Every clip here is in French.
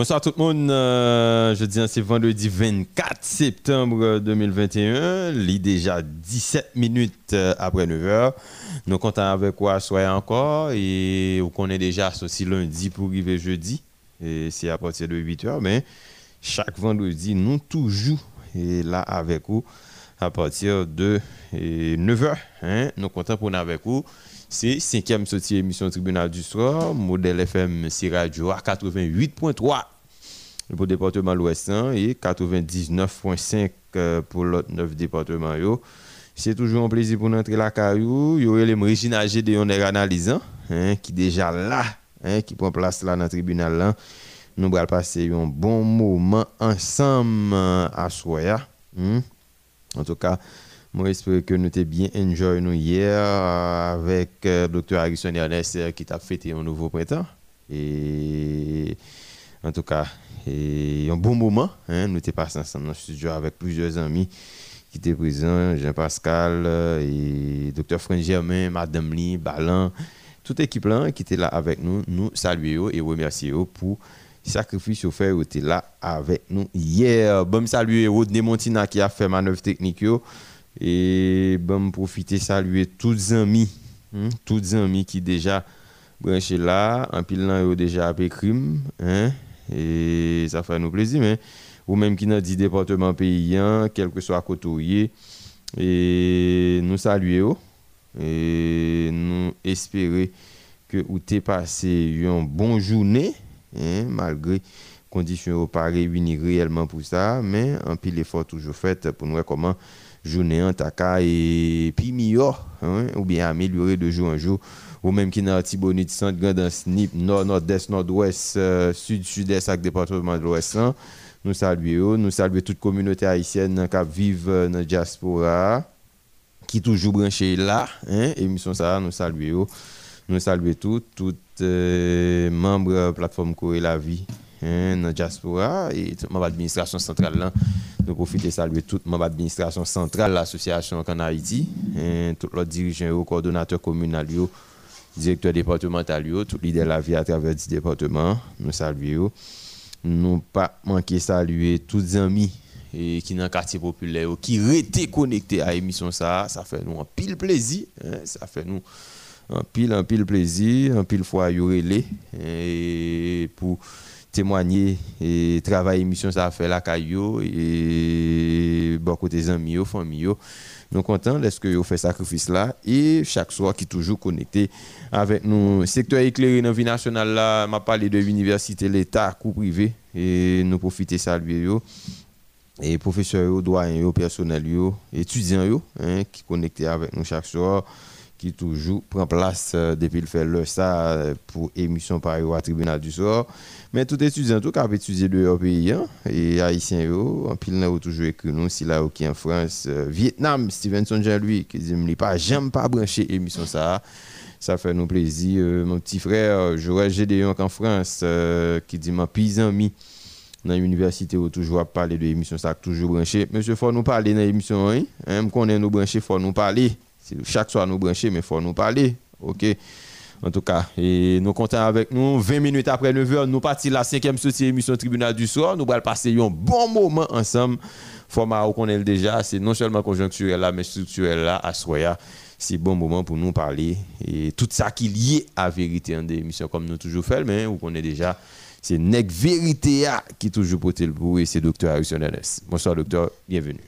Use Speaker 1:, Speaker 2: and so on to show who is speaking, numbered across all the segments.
Speaker 1: Bonsoir tout le monde. Euh, je dis c'est vendredi 24 septembre 2021. Il est déjà 17 minutes euh, après 9 h. Nous comptons avec quoi soyez encore. Et vous connaissez déjà associé lundi pour arriver jeudi. Et c'est à partir de 8 h. Mais chaque vendredi, nous toujours et là avec vous à partir de 9 h. Hein. Nous comptons pour nous avec vous. C'est cinquième sortie émission Tribunal du soir, modèle FM c'est radio à 88.3 pour le département l'Ouest hein, et 99.5 euh, pour l'autre neuf départements. C'est toujours un plaisir pour nous entrer la caillou. Il y aurait les Régina Gédéon analysant hein, qui déjà là, hein, qui prend place là dans le tribunal. Là. Nous allons passer un bon moment ensemble euh, à Soya. Hein. En tout cas, moi, j'espère que nous avons bien enjoy nous hier avec le euh, Dr. Harrison Ernest euh, qui t'a fêté un nouveau printemps. Et en tout cas, et un bon moment. Hein, nous étions passés ensemble dans le avec plusieurs amis qui étaient présents, Jean-Pascal euh, et Dr. Franck Germain, Madame Lee, Balan, toute l'équipe là qui était là avec nous. Nous saluons et remercions pour sacrifice qui était là avec nous hier. Bon, saluer Rodney Montina qui a fait manœuvre technique. Et bon, profiter saluer tous les amis, hein, tous les amis qui déjà branchés là, en pile là, déjà appris crime, hein, et ça fait nous plaisir, mais ou même qui dans 10 départements paysans, quel que soit côté et nous saluer et nous espérer que vous avez passé une bonne journée, hein, malgré conditions pas réunies réellement pour ça, mais un pile effort toujours fait pour nous comment journée en taka et puis meilleur hein, ou bien améliorer de jour en jour. Ou même qui dans Tibonite centre grand snip nord nord-est nord-ouest euh, sud sud-est avec département de l'ouest hein. nous saluons nous saluons toute communauté haïtienne qui vivent dans la diaspora qui toujours branché là hein. Émission ça nous saluons nous saluons tous tous euh, la plateforme Corée la vie dans la diaspora et toute l'administration centrale là nous profitons de saluer toute l'administration centrale de l'association en Haïti, hein, tous les dirigeants, coordonnateurs communaux, directeurs départementaux, tous les de la vie à travers le département. Nous saluons. Nous pas manquer saluer tous les amis et qui dans le quartier populaire qui étaient connectés à l'émission ça ça fait nous un pile plaisir hein, ça fait nous un pile un pile plaisir un pile fois y et pour témoigner et travailler émission ça a fait la caillou et beaucoup des amis famille nous contents est-ce que vous fait sacrifice là et chaque soir qui toujours connecté avec nous. Secteur éclairé dans vie nationale là m'a parlé de l'université l'état coup privé et nous profiter saluer yo. Et professeurs doyens personnels étudiants yo hein, qui connecté avec nous chaque soir qui toujours prend place euh, depuis le fait le ça euh, pour émission par au tribunal du soir. Mais tout étudiant tout cas étudié de pays hein, et haïtien en pile là toujours écrit nous si là qui en France euh, Vietnam Stevenson Jean-Louis qui dit me pas j'aime pas brancher émission ça. Ça fait nous plaisir mon petit frère Joël Gédéon en France qui dit mon pis ami dans l'université où toujours parler de l'émission ça toujours branché. Monsieur faut nous parler dans l'émission hein, hein connaît nous brancher faut nous parler chaque soir nous brancher, mais il faut nous parler. OK? En tout cas, et nous comptons avec nous. 20 minutes après 9h, nous partons la cinquième sortie émission Tribunal du soir. Nous allons passer un bon moment ensemble. Format qu'on est déjà, c'est non seulement conjoncturel là, mais structurel là, à Soya. C'est bon moment pour nous parler. Et tout ça qui est lié à vérité en des émissions comme nous toujours fait, mais on connaît déjà. C'est Nec Vérité qui est toujours porté le bout et c'est Dr. Harrison Ernest. Bonsoir, docteur. Bienvenue.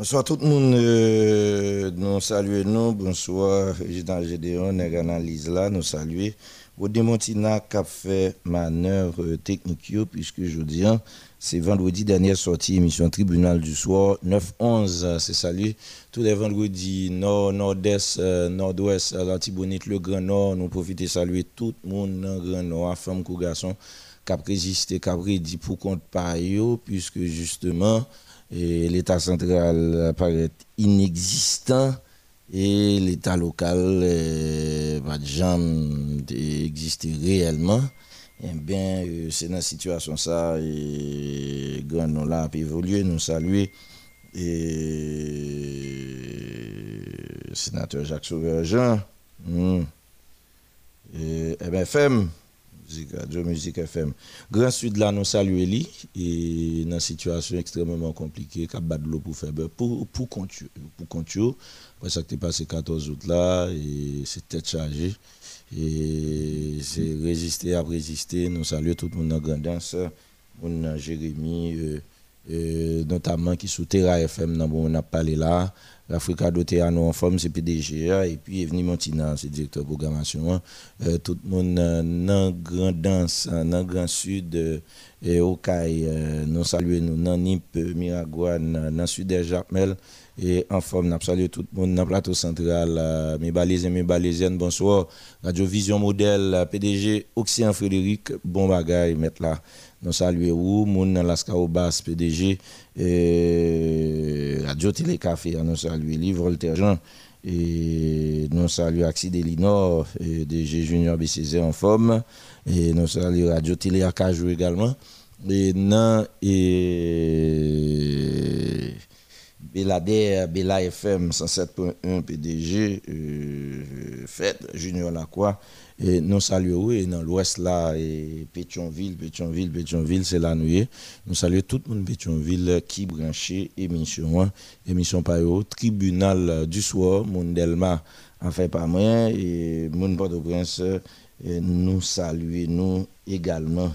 Speaker 2: Bonsoir tout le monde. Euh, nous saluons nous. Bonsoir, président Gédéon, nous analyse là, nous saluons. Au Montina qui a fait manœuvre technique, puisque je dis, hein, c'est vendredi dernière sortie, émission tribunal du soir, 9-11, c'est salut. Tous les vendredis, nord, nord-est, euh, nord-ouest, l'Antibonite, le Grand Nord, nous profitons de saluer tout le monde dans le Grand Nord, femmes, garçons, qui a résisté, qui a pour compte par eux, puisque justement, et l'État central apparaît inexistant et l'État local euh, va jamais exister réellement. Eh bien, euh, c'est dans cette situation ça et grand nous là a évolué, nous saluer et sénateur Jacques Sauveur. Hmm. Et, FM, musique radio, musique FM. Grand Sud là, nous saluons lui et dans une situation extrêmement compliquée, cap de l'eau pour faire pour pour compte pour après ça qui est passé 14 août là et c'est tête chargée et c'est résister à résister. Nous saluons tout le monde en grandance, mon Jérémy, euh, euh, notamment qui sous Terra FM, on a parlé là. L'Africa doté à nous en forme, c'est PDG, et puis Evni Montina, c'est directeur de programmation. Euh, tout le monde dans Grand Danse, dans Grand Sud, et au CAI, nous saluons nous, dans NIP, Miragouane, dans Sud de Jacmel, et en forme, nous saluons tout le monde dans le plateau central, mes balaisiens, mes balaisiennes, bonsoir. Radio Vision Modèle, PDG, Oxien Frédéric, bon bagaille, mettre là. Nous saluons Moun Lascaobas, PDG, et Radio Télécafé, nous saluons Livre Voltaire et nous saluons Axi Delinor, DG Junior BCZ en forme, et nous saluons Radio Télé Acajou également, et non, et Belader, Bela FM 107.1 PDG, euh, Fête Junior Lacroix, et nous saluons, et dans l'ouest là, et Pétionville, Pétionville, Pétionville, c'est là nous Nous saluons tout le monde Pétionville qui branché émission, hein. émission par tribunal du soir, Mondelma en fait pas moins, et mon Port-au-Prince, nous saluons nous également.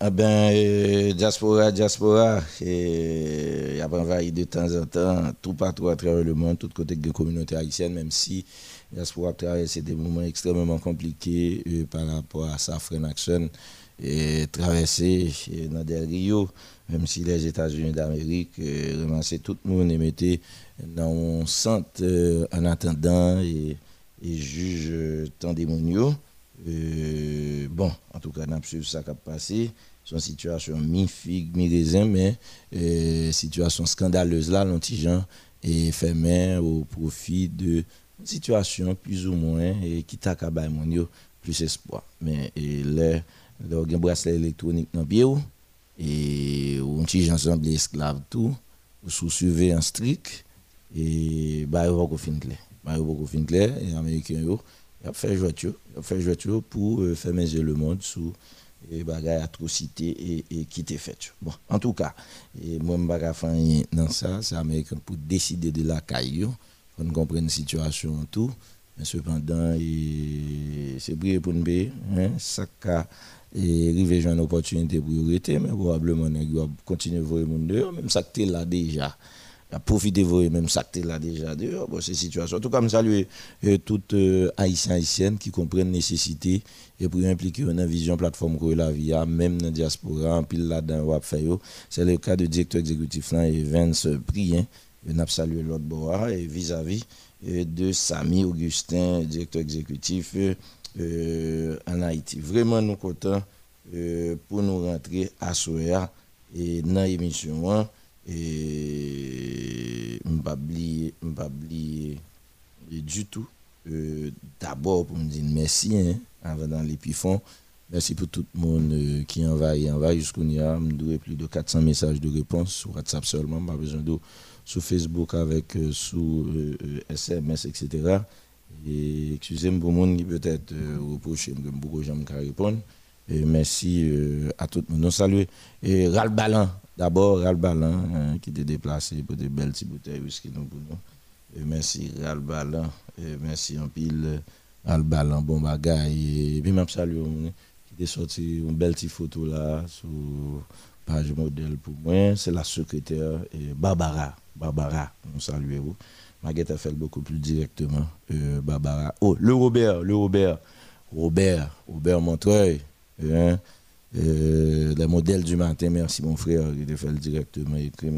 Speaker 2: Ah ben, euh, diaspora, diaspora, il y a envahi de temps en temps, tout partout à travers le monde, tout côté de la communauté haïtienne, même si diaspora traversé des moments extrêmement compliqués euh, par rapport à sa Action et traverser dans des Rio, même si les États-Unis d'Amérique euh, remerciaient tout le monde et mettaient dans un centre en attendant et, et juge tant démoniaux. Bon, en tout cas, on a ça qui a passé son situation mi-figue, mi-raisin, mais euh, situation scandaleuse là, l'antigen fait main au profit de situation plus ou moins et qui t'a plus espoir. Mais là, y a un bracelet électronique dans le et un petit gens semble esclave tout, sous surveillance stricte et bah il va pas fin clair. Bah il va fin clair et américain yo, a fait a fait jouer pour euh, faire manger le monde sous et et, qui t'est fait. Bon, en tout cas, et moi je dans ça, c'est américain pour décider de la caillou, on comprend la situation tout, mais cependant c'est briller pour nous hein, ça a et arriver une opportunité pour y mais probablement il va continuer voir monde même ça que là déjà a profité de même ça que là déjà dehors bon c'est situation en tout cas je salue euh, toutes euh, haïtiens haïtiennes qui comprennent nécessité et pour impliquer une vision plateforme que la via même dans la diaspora en pile là dans c'est le cas du directeur exécutif là Evans Prien. On a salué l'autre bois et vis-à-vis euh, de Samy Augustin directeur exécutif en Haïti. Vraiment nous contents pour nous rentrer à Soya et dans l'émission et pas oublier du tout. Euh, d'abord pour me dire merci hein, avant dans l'épifond merci pour tout le monde euh, qui envahit envahit jusqu'au a me plus de 400 messages de réponse sur WhatsApp seulement. Pas besoin de sur Facebook avec euh, sous SMS etc et excusez-moi pour monde qui peut-être reproche beaucoup j'aime répondre et merci à tout le monde. Nous saluons et D'abord, Ral Balan, hein, qui était déplacé pour des belles petites bouteilles whisky nous pour nous. Merci Ral Balan, merci en pile Ral Balan, bon bagaille. Et puis, même salut, qui est sorti une belle petite photo là, sur page modèle pour moi. C'est la secrétaire Barbara. Barbara, nous saluons. Maguette a fait beaucoup plus directement. Euh, Barbara. Oh, le Robert, le Robert. Robert, Robert Montreuil. Hein, euh, les modèles du matin, merci mon frère, il a fait directement écrit.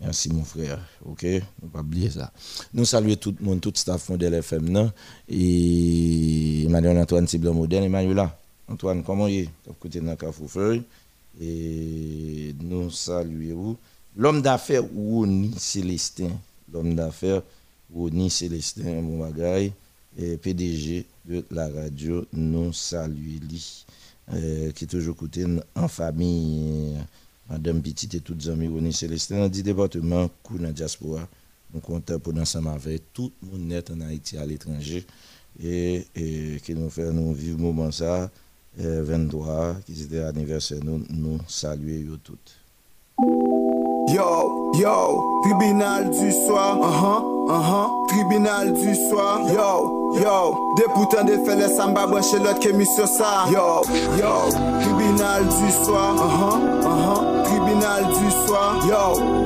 Speaker 2: Merci mon frère, ok? Ne pas oublier ça. Nous saluons tout le monde, tout le staff modèle FM, non? Et Emmanuel Antoine Ciblon modèle, Emmanuel Antoine, comment est? Côté dans Cafoufeuille. Et nous saluons l'homme d'affaires Ouni Célestin. L'homme d'affaires Ouni Célestin, mon bagaille, PDG de la radio, nous saluons. Euh, qui est toujours côté en famille Madame Petit et toutes les amis Ronnie Célestin dans 10 départements, coup dans diaspora. Nous comptons pour ensemble avec tout le monde net en Haïti à l'étranger et, et qui nous fait nous vivre moment ça, 23, qui était l'anniversaire, nous, nous saluer toutes.
Speaker 3: Yo, yo, tribunal du soir, uh -huh, Anhan, tribunal du swa Yo, yo, depoutan de fele Samba branche lot kemi syo sa Yo, yo, tribunal du swa Anhan, anhan, tribunal du swa Yo,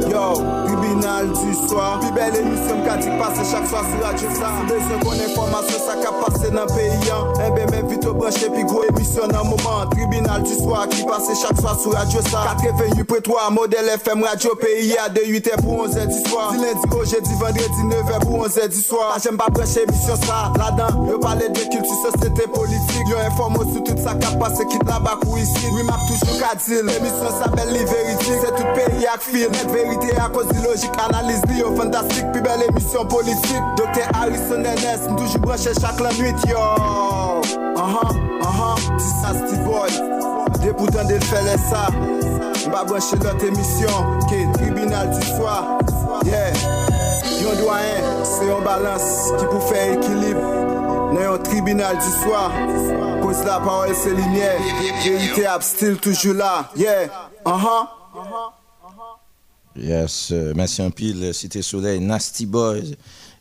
Speaker 3: yo. Tribunal du soir, puis belle émission qui passe chaque soir sur Radio Ça, besoin qu'on information ça qui passé dans le pays, eh ben même vite au branché puis gros émission dans moment, tribunal du soir qui passe chaque soir sur Radio Ça, 88 pour 3 modèle FM Radio pays à de 8h pour 11h du soir. Du lundi au jeudi, vendredi 9h pour 11h du soir. J'aime pas prêcher émission ça. Là-dedans, je parle de culture, société, politique. Yo informe sur tout ça qui passe, quitte là-bas ou ici. Oui, m'a toujours qu'à dire. L'émission s'appelle Les Vérités. C'est tout pays à film. Net vérité à cause de analyse liée fantastique. Puis belle émission politique. Docteur Harrison Ernest, toujours branché chaque la nuit, yo. Uh-huh, uh-huh, c'est ça, Steve Boy. Des boutons de faire ça. M'a branché l'autre émission qui est tribunal du soir. Yeah. Yon doyen, c'est un balance qui peut faire équilibre. Dans un tribunal du soir. Cause la parole c'est lumière. Vérité still toujours là. Yeah. Uh-huh.
Speaker 2: Yes, uh, merci en pile, Cité Soleil, Nasty Boys.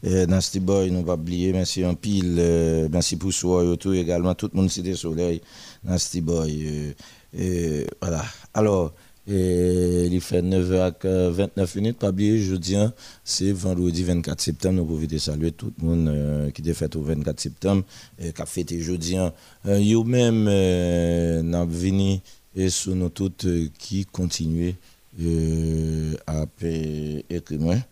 Speaker 2: Euh, Nasty Boy, nous pas oublier, merci en pile, euh, merci pour soi et tout également, tout le monde Cité Soleil, Nasty Boy. Euh, voilà. Alors, il fait 9h29 minutes. Pas oublier, jeudi, hein, c'est vendredi 24 septembre. Nous pouvons saluer tout le monde euh, qui est fait au 24 septembre, et qui a fêté jeudi. Euh, Yo même, euh, nous venu et sur nous toutes qui continuent à écrire.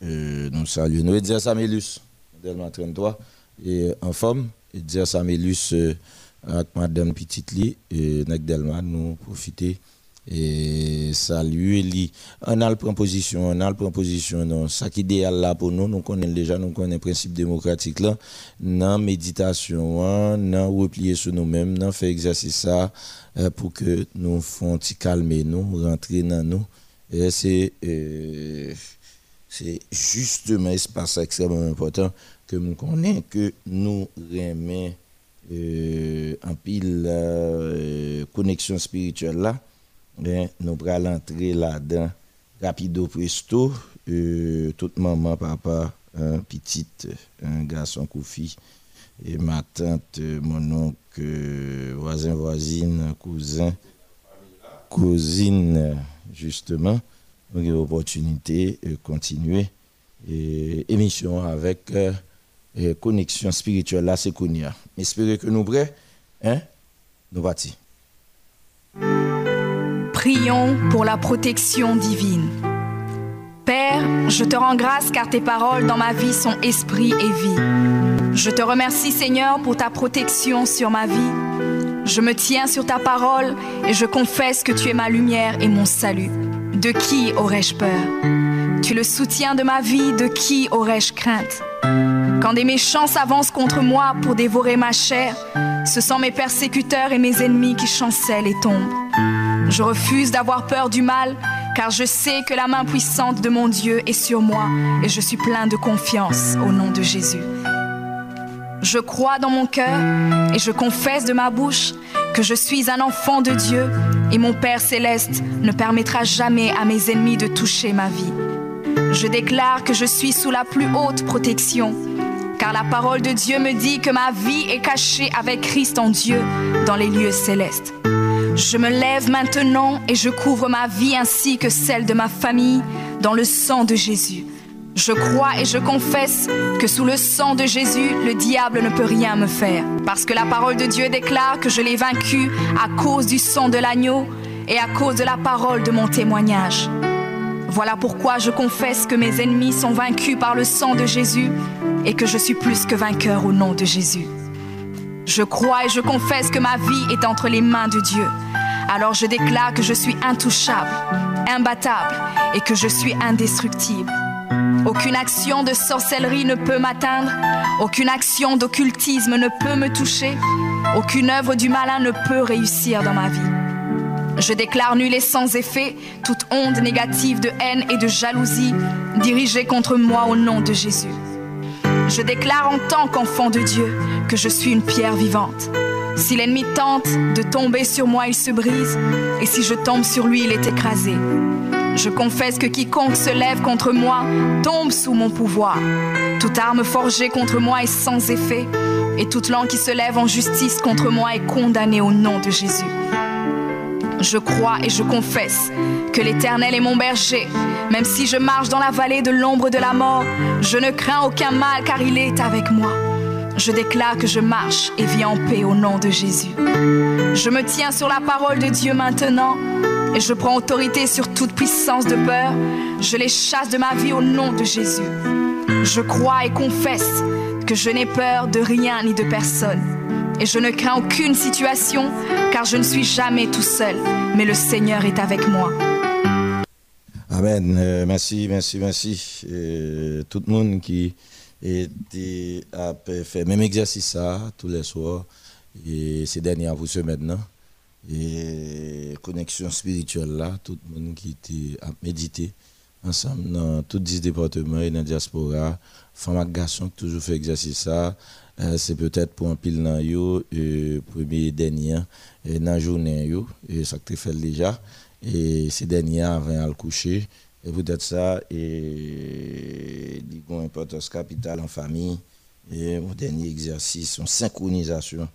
Speaker 2: nous saluons. Nous dire Samélus, Delma 33, et en forme, et dire Samélus avec Madame Petite et Delma, nous profiter et saluer lui on a le proposition on a le proposition non ça qui idéal là pour nous nous connaissons déjà nous connaissons le principe démocratique là. Non méditation non replier sur nous-mêmes non faire exercice ça euh, pour que nous fassions calmer nous rentrer dans nous. Et c'est euh, c'est justement espace extrêmement important que nous connaissons que nous remet euh, en pile euh, connexion spirituelle là ben, nous allons entrer là-dedans rapido presto. Euh, toute maman, papa, un petit, un garçon, fille et ma tante, mon oncle, voisin, voisine, cousin, cousine, justement. Donc, une opportunité de continuer et émission avec euh, connexion spirituelle là, c'est Kounia. J'espère que nous prêts, hein? Nous partons.
Speaker 4: Prions pour la protection divine. Père, je te rends grâce car tes paroles dans ma vie sont esprit et vie. Je te remercie Seigneur pour ta protection sur ma vie. Je me tiens sur ta parole et je confesse que tu es ma lumière et mon salut. De qui aurais-je peur? Tu le soutien de ma vie, de qui aurais-je crainte? Quand des méchants s'avancent contre moi pour dévorer ma chair, ce sont mes persécuteurs et mes ennemis qui chancellent et tombent. Je refuse d'avoir peur du mal, car je sais que la main puissante de mon Dieu est sur moi et je suis plein de confiance au nom de Jésus. Je crois dans mon cœur et je confesse de ma bouche que je suis un enfant de Dieu et mon Père céleste ne permettra jamais à mes ennemis de toucher ma vie. Je déclare que je suis sous la plus haute protection, car la parole de Dieu me dit que ma vie est cachée avec Christ en Dieu dans les lieux célestes. Je me lève maintenant et je couvre ma vie ainsi que celle de ma famille dans le sang de Jésus. Je crois et je confesse que sous le sang de Jésus, le diable ne peut rien me faire. Parce que la parole de Dieu déclare que je l'ai vaincu à cause du sang de l'agneau et à cause de la parole de mon témoignage. Voilà pourquoi je confesse que mes ennemis sont vaincus par le sang de Jésus et que je suis plus que vainqueur au nom de Jésus. Je crois et je confesse que ma vie est entre les mains de Dieu. Alors je déclare que je suis intouchable, imbattable et que je suis indestructible. Aucune action de sorcellerie ne peut m'atteindre, aucune action d'occultisme ne peut me toucher, aucune œuvre du malin ne peut réussir dans ma vie. Je déclare nul et sans effet toute onde négative de haine et de jalousie dirigée contre moi au nom de Jésus. Je déclare en tant qu'enfant de Dieu que je suis une pierre vivante. Si l'ennemi tente de tomber sur moi, il se brise, et si je tombe sur lui, il est écrasé. Je confesse que quiconque se lève contre moi tombe sous mon pouvoir. Toute arme forgée contre moi est sans effet, et toute langue qui se lève en justice contre moi est condamnée au nom de Jésus. Je crois et je confesse que l'Éternel est mon berger. Même si je marche dans la vallée de l'ombre de la mort, je ne crains aucun mal car il est avec moi. Je déclare que je marche et vis en paix au nom de Jésus. Je me tiens sur la parole de Dieu maintenant et je prends autorité sur toute puissance de peur. Je les chasse de ma vie au nom de Jésus. Je crois et confesse que je n'ai peur de rien ni de personne et je ne crains aucune situation, car je ne suis jamais tout seul, mais le Seigneur est avec moi.
Speaker 2: Amen. Euh, merci, merci, merci. Euh, tout le monde qui était, a fait même exercice ça tous les soirs et ces dernières vous semaines et connexion spirituelle là, tout le monde qui était à méditer ensemble dans tous les départements et dans la diaspora, femmes et garçons qui toujours fait exercice ça. Euh, c'est peut-être pour un pile dans yo euh, premier dernier euh, dans journée yo. Et ça fait déjà. Et ces derniers avant le coucher et peut-être ça et une importance capitale en famille. Et mon dernier exercice une synchronisation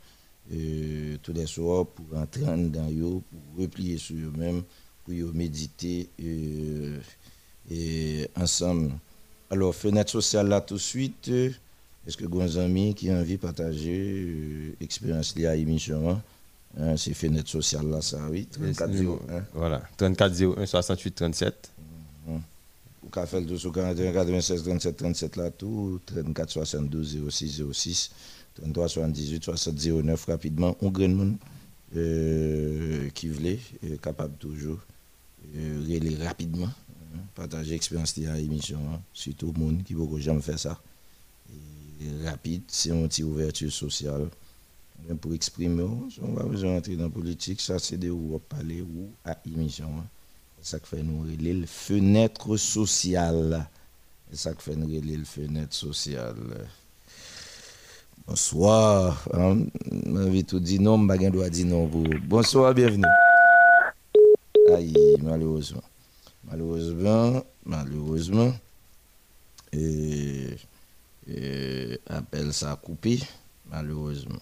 Speaker 2: tous les soirs pour entrer dans yo pour replier sur eux-mêmes pour méditer et ensemble. Alors fenêtre sociale là tout de suite est-ce que vos amis qui ont envie de partager l'expérience euh, liée à l'émission hein? hein, C'est Fenêtre Sociale là, ça, oui.
Speaker 1: 34 Voilà, 34 01 68 37.
Speaker 2: Vous pouvez faire le 41 96 37 37 là, tout. 34 72 06 06. 33 78 60 09 rapidement. On grand monde euh, qui voulait, euh, capable toujours euh, rapidement, hein, partager l'expérience liée à l'émission. Hein, surtout le monde qui ne jamais faire ça rapide, c'est une petite ouverture sociale. Pour exprimer, on va besoin entrer dans la politique, ça c'est de où parler ou à émission. Hein. C'est ça qui fait nous relayer le fenêtre sociale. C'est ça qui fait nous relayer le fenêtre sociale. Bonsoir. Hein? Je vais tout dire non, je dois dire non. Bonsoir, bienvenue. Aïe, malheureusement. Malheureusement, malheureusement. Et euh, appelle ça coupé, malheureusement.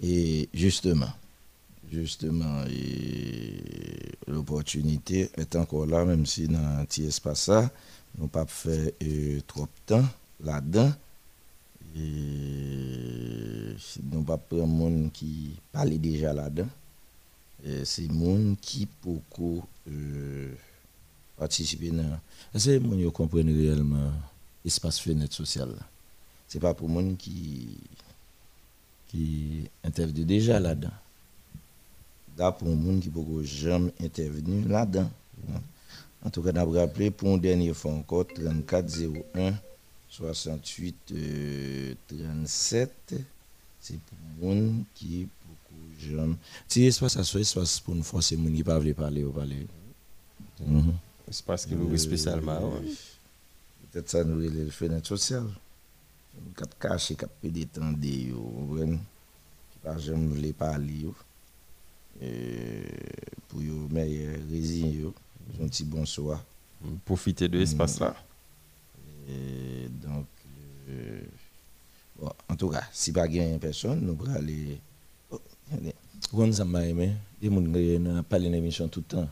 Speaker 2: Et justement, justement, l'opportunité est encore là, même si dans un petit espace ça, nous pas fait euh, trop de temps là-dedans. Et nous pas prendre monde qui parlait déjà là-dedans. C'est monde qui beaucoup euh, participer dans. C'est monde qui comprennent réellement l'espace fenêtre social c'est pas pour monde qui qui intervient déjà là-dedans. Là pour monde qui peut jamais intervenir là-dedans. En tout cas, on a rappelé pour un dernier fois encore 34 01 68 37. C'est pour monde qui beaucoup jamais. Si espace à soi, espace pour nous forcer monde qui pas parler ou parler.
Speaker 1: Espace qui nous spécialement.
Speaker 2: Peut-être ça nous le fenêtre social cap caché cap détendre yo qui pas jamais voulait parler yo. Pour yo meilleur résine yo. Un petit bonsoir
Speaker 1: profiter de l'espace là.
Speaker 2: Donc euh, bon en tout cas si pas gagne personne nous pourrons aller oh, on ça m'a dans l'émission tout le temps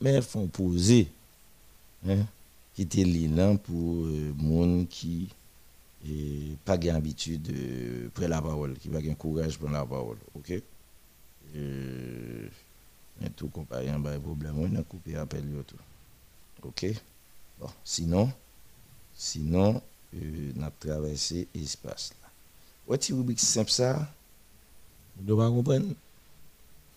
Speaker 2: mais ils font poser hein quitter l'île pour les gens qui et pas l'habitude de prendre la parole, qui va avoir courage pour la parole. OK? Et tout comparé à un problème, on a coupé appel tout. OK? Bon, sinon, sinon, euh, on a traversé l'espace là. What rubrique simple ça? Vous devez comprendre.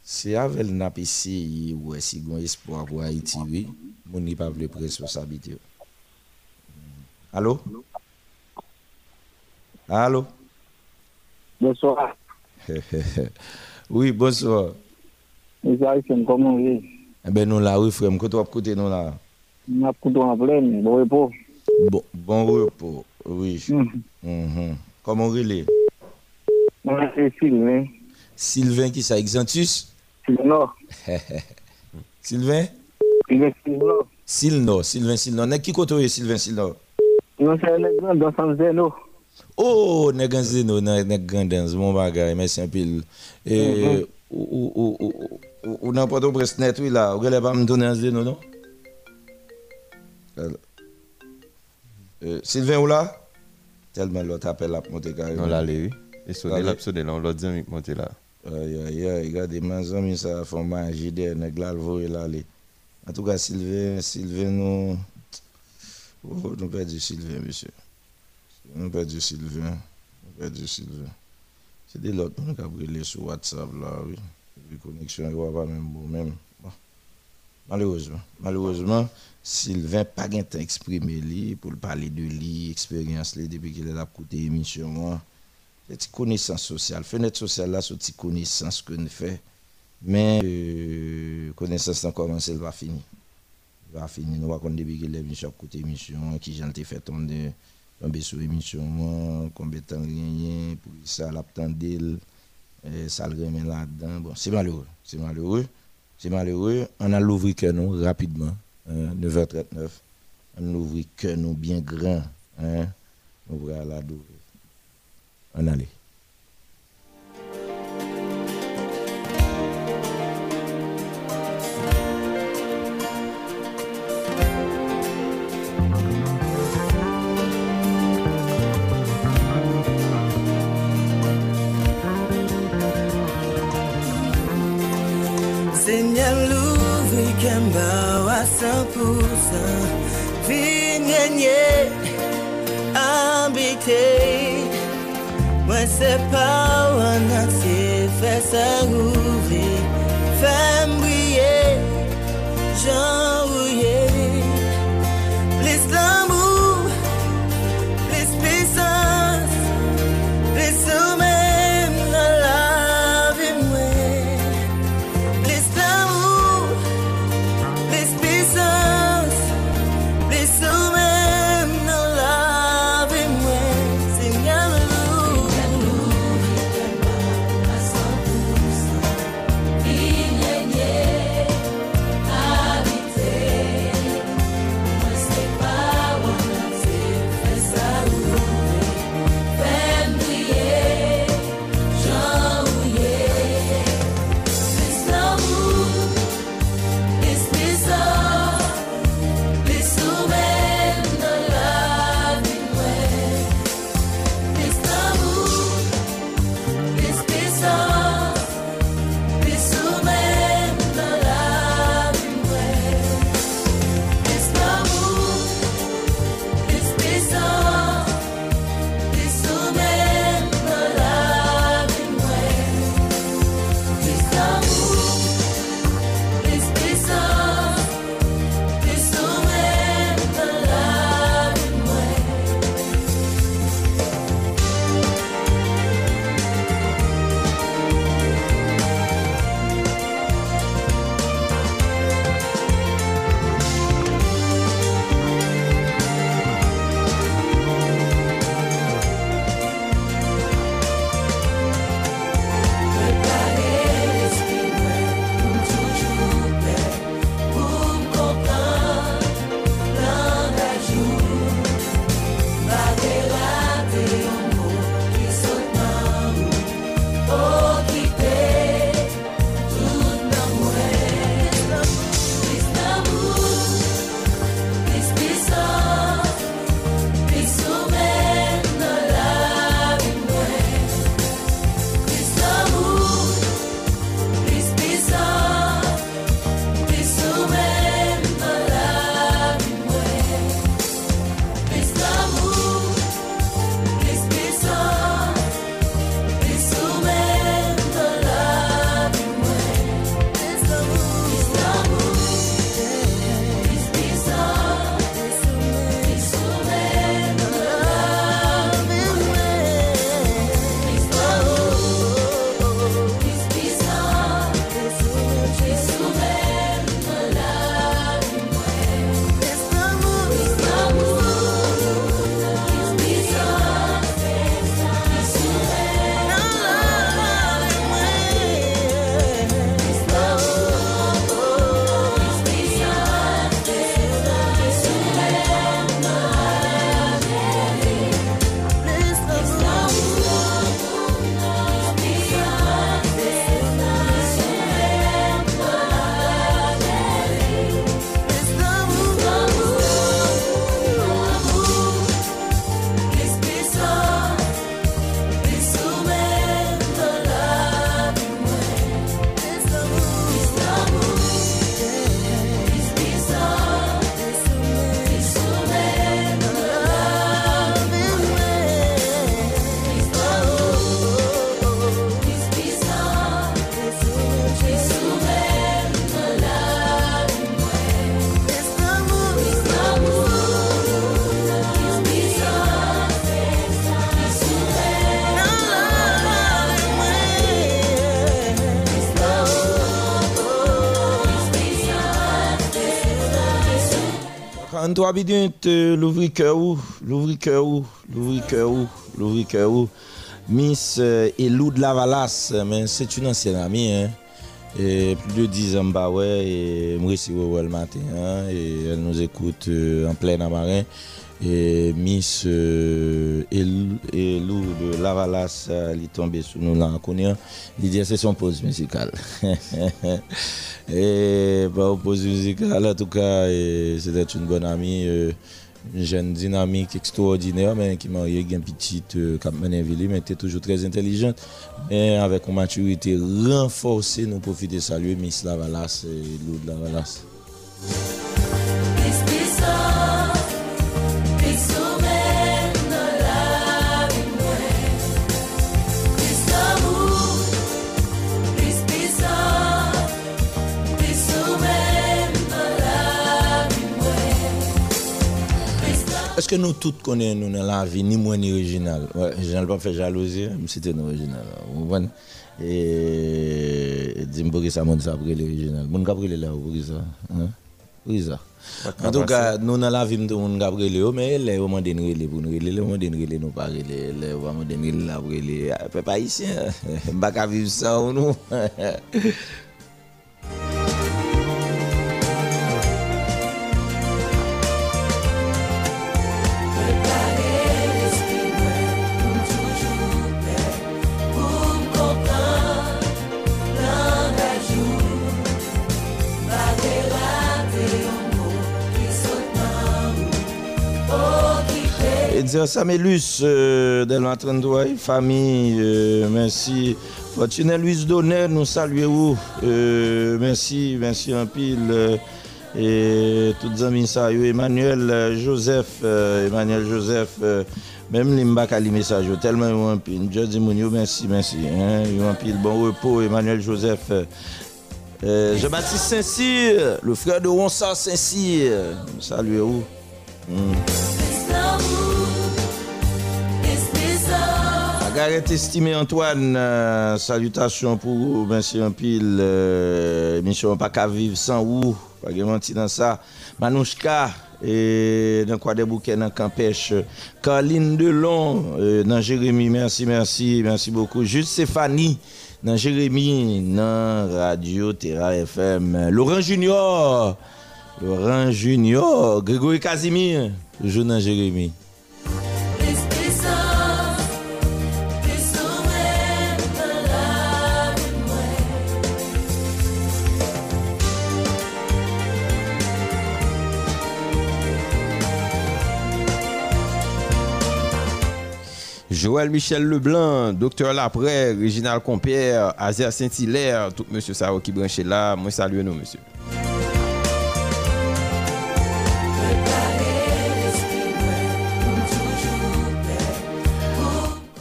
Speaker 2: C'est avec le NAPC ou si on espoir pour Haïti, oui, on n'est pas responsabilité. Allô? Allô?
Speaker 5: Bonsoir.
Speaker 2: oui, bonsoir.
Speaker 5: Les Haïtiens, comment vit
Speaker 2: Eh ben nous là, oui, frère, tu as côté nous là.
Speaker 5: Couteau en pleine, bon repos.
Speaker 2: Bon, bon repos, oui.
Speaker 5: Mhm.
Speaker 2: Mhm. Comment relève
Speaker 5: Moi, c'est Sylvain.
Speaker 2: Sylvain qui ça, Exantus
Speaker 5: Sylvain,
Speaker 2: Sylvain?
Speaker 5: Sylvain, Sylvain.
Speaker 2: Sylvain Silno. Nèg qui côté Sylvain Silno
Speaker 5: Non, c'est dans son zélo.
Speaker 2: Oh, nè gan zeno, nè gan dans, moun bagay, mè sempil. E, ou nan paton pres net wè la, ou gè lè pa mdou nan zeno, non? Sylvain ou la? Telman lò tapel ap monte kare.
Speaker 1: Non la lè wè, e sou
Speaker 2: de
Speaker 1: lè ap sou de lè, on lò diyan mik monte
Speaker 2: la. Ay, ay, ay, gade man zan mi sa fon man jide, nè glal vò wè la lè. An tou ka Sylvain, Sylvain nou, ou nou pè di Sylvain, mè sè. Monsieur. Nous perdu Sylvain. Nous perdu Sylvain. C'est des lots, nous avons brûlé sur WhatsApp oui. La connexion, il va pas même beau, même. Bon. Malheureusement, malheureusement, Sylvain pas exprimer lui pour parler de lui, expérience lui depuis qu'il a écouté l'émission moi. C'est connaissance sociale. Fenêtre sociale là, c'est connaissance que nous fait. Mais euh, connaissance là commence, elle va finir? Elle va finir. Nous va connaître depuis qu'il a émission écouté l'émission, qui j'en t'ai fait tomber tomber sur l'émission combien de temps rien pour ça l'attendre euh, ça le remet là-dedans. Bon, c'est malheureux, c'est malheureux. C'est malheureux. On a l'ouvert que nous rapidement, hein, 9h39. On a l'ouvert que nous bien grand. Hein, on va la d'ouvrir. On allait.
Speaker 6: 100% Vin gagner habiter Moi c'est pas un
Speaker 2: 43 minutes, euh, l'ouvri-cœur où L'ouvri-cœur où L'ouvri-cœur où L'ouvri-cœur où Miss euh, Elou de Lavalas, mais c'est une ancienne amie, hein. Et plus de 10 ans, bah ouais, et moi ouais, le matin, hein, et elle nous écoute euh, en plein amarin. Et Miss euh, Elou, Elou de Lavalas, euh, elle est tombée sous nous là en connaissant. Il dit c'est son pause musicale. et bah, pause musicale, en tout cas, et c'était une bonne amie. euh, une jeune dynamique extraordinaire, mais qui m'a eu une petite euh, mais était toujours très intelligente. Mais avec une maturité renforcée, nous profitons de saluer Miss Lavalas et Lou de Lavalas. Que nous tous connaissons nous dans la vie, ni moi ni original ouais, Je n'ai pas fait jalousie, mais c'était nous original. Vous comprenez? Et dis-moi ça monte ça après l'original. Mon capri là ça? Hein? Ça? En tout cas, nous dans la vie nous là mais les au moment de nous pour nous les de nous nous pas les de nous là pour les peuple haïtien. Pas vivre ça ou nous. Samélus, euh, 33, famille, euh, merci. Fortuné Louise Donner, nous saluons. Euh, merci, merci en pile. et tous les amis, ça, Emmanuel euh, Joseph, euh, Emmanuel Joseph, euh, même les mbaka les messages, yo, tellement en pile. Merci, merci. Hein, pile, bon repos, Emmanuel Joseph. euh, Jean-Baptiste Saint-Cyr, le frère de Ronsard Saint-Cyr, saluez-vous. Margaret estimé Antoine, euh, salutations pour vous, merci un pile. Euh, émission pas vivre sans vous, pas de mentir dans ça. Manouchka, dans quoi des bouquets dans Campèche. Caroline Delon, euh, dans Jérémy, merci, merci, merci beaucoup. Juste Stéphanie, dans Jérémy, dans Radio Terra FM. Laurent Junior, Laurent Junior, Grégory Casimir, toujours dans Jérémy.
Speaker 1: Joël Michel Leblanc, Docteur Lapré, Réginald Compère, Azer Saint-Hilaire, tout monsieur Sao qui branché là, moi salue nous monsieur.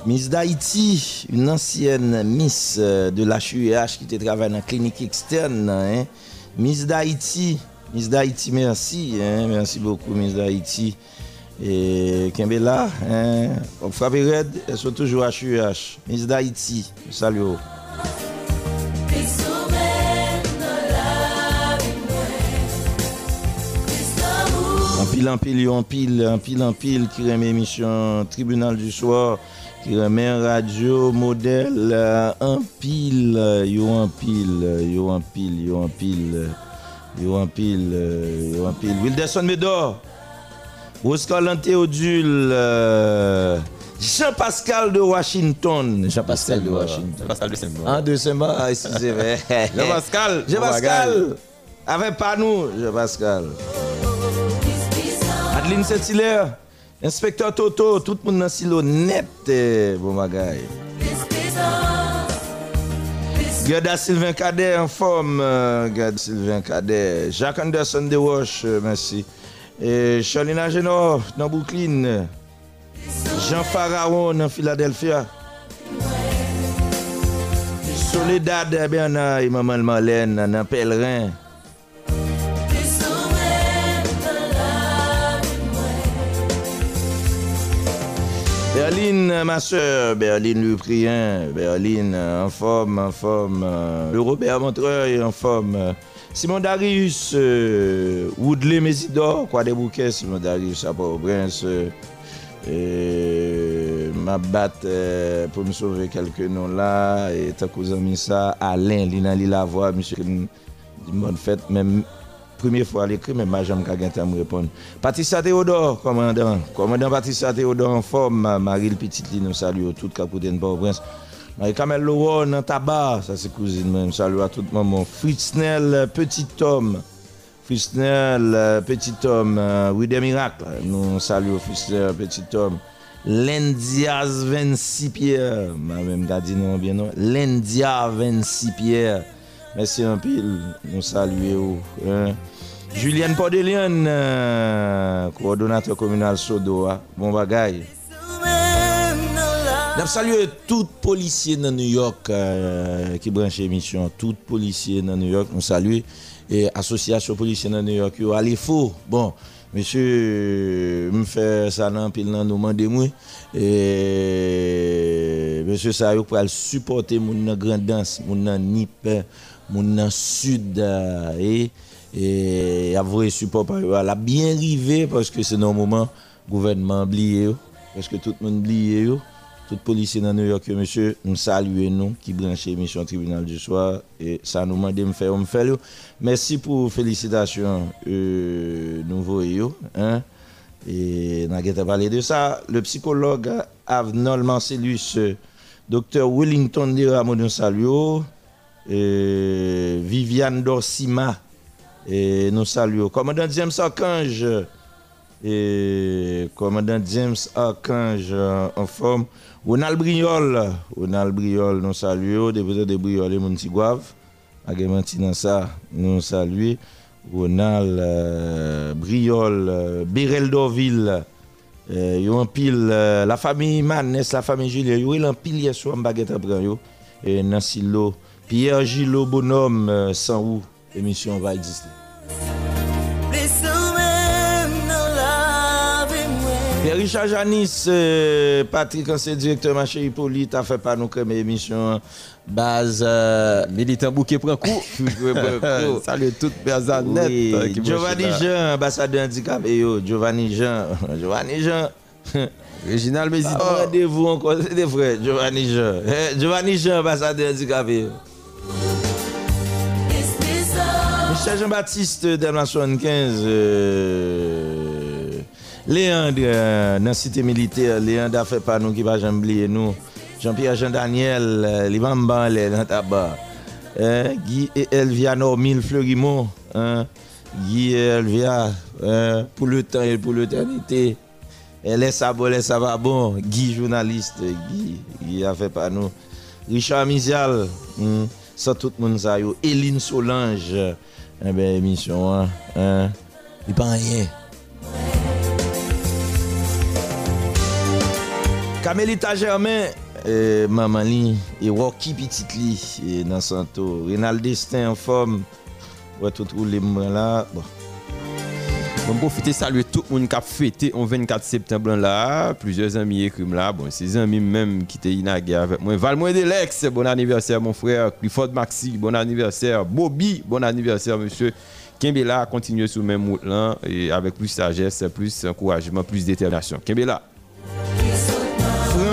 Speaker 2: Miss d'Haïti, une ancienne Miss euh, de la HUH qui te travaille dans la clinique externe. Hein. Miss d'Haïti, Miss d'Haïti, merci. Hein. Merci beaucoup, Miss d'Haïti. E kembe la, eh, op frape red, e sou toujou HUH. Minis da Haiti, salyo. Anpil, anpil, yon pil, anpil, anpil, ki reme emisyon Tribunal du Soir, ki reme radio, model, eh, anpil, yon anpil, yon anpil, yon anpil, yon anpil, eh, yon anpil. Wilderson Medor! Oscar Théodule, euh, Jean-Pascal de Washington, Jean-Pascal de Washington.
Speaker 1: Pascal de Saint-Bon.
Speaker 2: En deux semaines, ah, excusez-moi.
Speaker 1: Jean-Pascal,
Speaker 2: Jean-Pascal, avec pas nous, Jean-Pascal. Adeline Saint-Hilaire, inspecteur Toto, tout le monde dans silo net, eh, bon bagay. Gerda Sylvain Cadet en forme, euh, Gerda Sylvain Cadet. Jacques Anderson de Wash, euh, merci. Et Cholina Agenor dans Brooklyn. Jean Pharaon dans Philadelphia. Soledad eh Bernard et eh, Maman Marlène dans Pèlerin. Berline, ma soeur, Berline Luprien, Berline, en forme, en forme. Euh, le Robert Montreuil, en forme. Euh, Simon Darius, euh, Woodley Mesidor, Kwa de Bouquet, Simon Darius, Apo Brins, euh, euh, Mabat, euh, pou m souve kelke non la, Takou Zamisa, Alain, Linan Lilavoie, Mishou Krim, Dimon Fett, Mèm, Premye fwa l'ekri, men ma jam kagen ta m repon. Patricia Theodore, komandan. Komandan Patricia Theodore, en form, Maril Petit li nou salu yo tout kapouten pa ou brins. Marie-Camel Laurent nan tabar, sa se kouzine mwen. Salou a tout maman. Fritznel, euh, petit tom. Euh, euh, Fritznel, petit tom. Oui de miracle. Nou salou Fritznel, petit tom. Lendiaz 26 Pierre. Ma mèm gadi nou an bien nou. Lendiaz 26 Pierre. Mèsi an pil. Nou salou yo. Hein? Julienne Podelian, euh, coordonnateur communal Sodoa. Bon bagay. Dap salye tout polisye nan New York euh, ki branche emisyon. Tout polisye nan New York, nou salye. E asosyasyon polisye nan New York yo alefo. Bon, mesye m fè sa nan pil nan nou mande mwen. E mesye sa yo pou al supporte moun nan Grandans, moun nan Nipen, moun nan Sud. E, e avre support par yo. A bien rive, paske se nan mouman gouvernement bliye yo. Paske tout moun bliye yo. Tout policier dans New York, monsieur, nous saluons nous qui branchent l'émission tribunal du soir et ça nous demande de me faire, me faire. Merci pour félicitations, euh, nouveau et hein? Et n'a parlé de ça. Le psychologue Avnol Marcellus, docteur Wellington de Ramon Salio, et Viviane Dorsima, et nous saluons. Commandant James Archange, et commandant James Archange en forme. Ronald Briol, Ronald Briol, nous saluons. Député de Briol et Montigouave. Aguemanti dans ça, nous saluons. Ronald euh, Briol, euh, Bérel Dorville, euh, yo en pile, euh, la famille Manès, la famille Julien, yo en pile hier soir baguette après yo. Et Nancy Lo, Pierre Gillot Bonhomme, euh, sans où l'émission va exister. Richard Janis, euh, Patrick, ancien directeur marché Hippolyte, a fait par nous comme émission base. euh,
Speaker 1: Militant bouquet prend coup. Salut toute personne
Speaker 2: oui,
Speaker 1: net. qui
Speaker 2: Giovanni. Jean, ambassadeur handicapé, yo, Giovanni Jean, Giovanni Jean.
Speaker 1: Réginald
Speaker 2: Ah,
Speaker 1: Mésidor.
Speaker 2: Rendez-vous encore, c'est des frères, Giovanni Jean. Eh, Giovanni Jean, ambassadeur handicapé. yo. Michel Jean-Baptiste, Delma 75, euh, Leandre euh, nan site militer, Leandre a fe pa nou ki pa jambliye nou. Jean-Pierre Jean-Daniel, euh, li ban ban le nan taba. Euh, Guy Elvia Normil Fleurimont, Guy Elvia pou le tan et pou l'eternite. Lè sa bo, lè sa va bon. Guy jounaliste, Guy, Guy a fe pa nou. Richard Mizial, mm, sa tout moun sa yo. Eline Solange, eh ben, emisyon an. Eh, li pa an yen. Camelita Germain, euh, et Rocky Petit Li, et dans Santo. Renald Destin en forme. Ouais, tout les là. Bon.
Speaker 1: On profiter saluer tout le monde qui a fêté le 24 septembre là. Plusieurs amis écrits là. Bon, ces amis même qui étaient inagués avec moi. Valmoin Delex, bon anniversaire mon frère. Clifford Maxi, bon anniversaire. Bobby, bon anniversaire monsieur. Kimbela continue sur le même route là. Et avec plus sagesse, plus encouragement, plus détermination. Kimbela.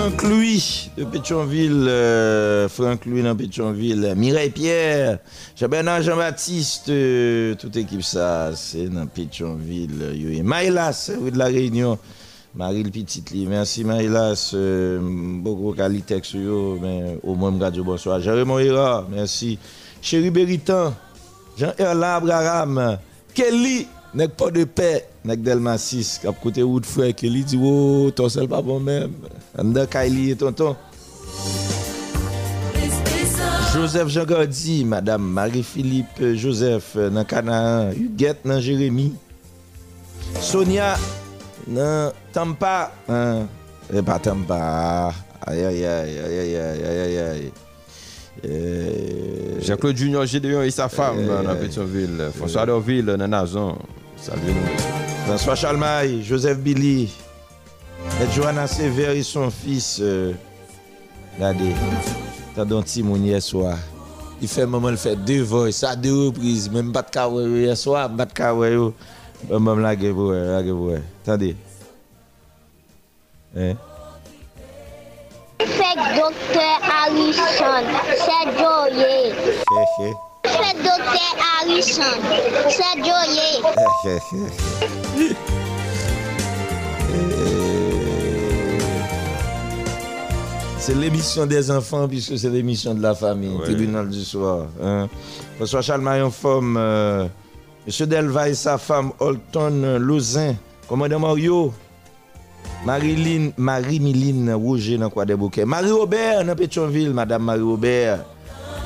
Speaker 2: Franck Louis de Pétionville, euh, Franck Louis dans Pétionville, Mireille Pierre, Jean-Bernard Jean-Baptiste, euh, toute équipe ça, c'est dans Pétionville. Et Maïlas, oui, de la Réunion, Marie Petit merci Maïlas, euh, beaucoup qualité sur mais au moins yo bonsoir. Jérémy Hira, merci. Chéri Béritan, Jean-Erland Abraham, Kelly, Nèg pas de paix, nèg Delma 6 cap côté route frère qui lui dit oh ton seul pas bon même. Anda Kylie et tonton. Joseph Jean madame Marie-Philippe Joseph euh, dans Canaan, Huguette dans Jérémy. Sonia dans Tampa, hein, eh, et. Aïe aïe aïe aïe aïe aïe aïe. Euh,
Speaker 1: Jean-Claude Junior Gédéon et sa femme
Speaker 2: euh,
Speaker 1: dans Pétionville. François Dorville dans Nazon. Salut nous.
Speaker 2: François Chalmaille, Joseph Billy, et Johanna Sévère et son fils. Euh, regardez, t'as don petit moun hier soir. Il fait maman, il fait deux voix, ça deux reprises. Même pas de kawaii hier soir, pas de. Bon, maman, la gueule la gueule. Attendez. Hein?
Speaker 7: Dr. Harrison, Sergio Ye. Se dote Harrison,
Speaker 2: se joye. C'est l'émission des enfants puisque c'est l'émission de la famille,
Speaker 1: ouais.
Speaker 2: tribunal du soir. Hein. François Charles Marion Fomme, euh, Monsieur Delva et sa femme Holton Lozin, commandant Mario, Marie-Miline Marie Roger dans Quoi des Bouquets, Marie-Aubert dans Pétionville, Madame Marie-Aubert.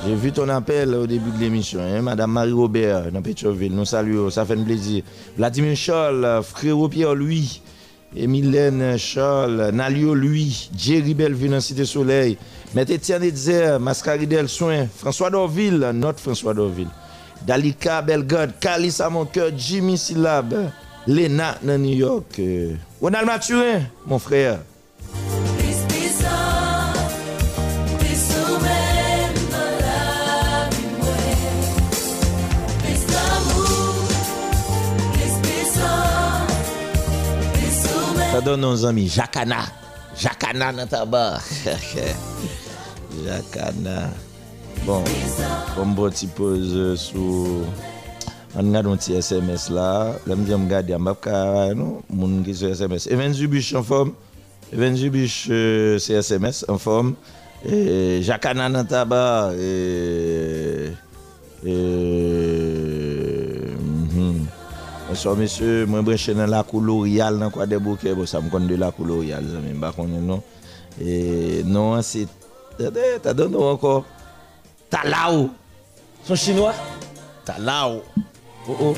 Speaker 2: J'ai vu ton appel au début de l'émission, hein, Madame Marie-Robert dans Pétionville. Nous saluons, ça fait un plaisir. Vladimir Charles, frérot Pierre-Louis, Emilène Charles, Nalio Louis, Jerry Belleville dans Cité Soleil, Maître Étienne Edzer, Mascaridel Soin, François Dorville, notre François Dorville, Dalika à mon cœur, Jimmy Syllab, Lena dans New York, euh, Ronald Mathurin, mon frère. Sa don nou zami, Jakana. Jakana nan tabar. Jakana. Bon, kon bo ti pose sou... An nga don ti SMS la. Lem di m gade, non, m ap ka nou, moun ki sou SMS. Even Zubish en form. Even Zubish euh, se SMS en form. E, Jakana nan tabar. E... E... So mese mwen breche nan lakou L'Oreal nan kwa debouke Bo sa m kon de lakou L'Oreal Zami m bakon nan non E non an se Ta don don anko. Talao. Son chinois? Talao. Oh oh.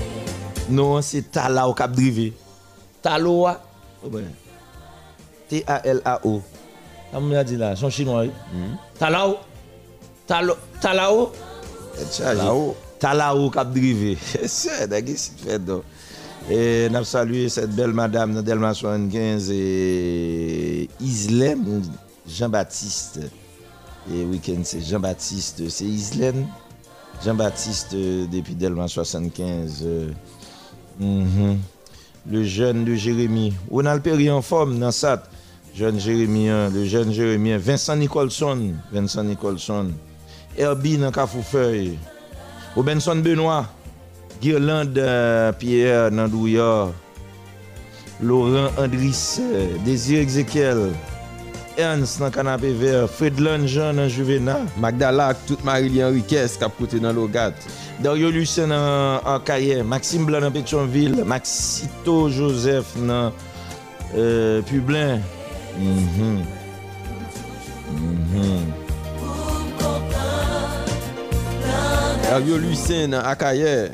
Speaker 2: Non an se Talao kap drive. Taloa. Oh ben. T-A-L-A-O Tam m ya di la Son chinois mm. Talao. Talao Talao. Talao Talao kap drive. Se dagi si te fè do. E nap salye set bel madame nan Delma 75 e Islen, Jean-Baptiste. E week-end se Jean-Baptiste, se Islen. Jean-Baptiste euh, depi Delma 75. Euh, mm -hmm. Le jeune de Jérémy. Ronald Perry en forme nan sat. Jeune Jérémy, le jeune Jérémy. Vincent Nicholson. Vincent Nicholson. Herbie nan Kafoufeuille. Obenson Benoit. Girlande euh, Pierre Nandouya, Laurent Andris, euh, Désir Exekiel, Ernst nan kanapé ver, Fredlan Jean nan Juvena,
Speaker 1: Magdalak, tout Marilien Rikes kap kote nan Logat,
Speaker 2: Dario Lucien nan Ankaye, Maxime Blanc nan Petionville, Maxito Joseph nan euh, Publin. Mm -hmm. Mm -hmm.
Speaker 1: Dario Lucien nan Ankaye,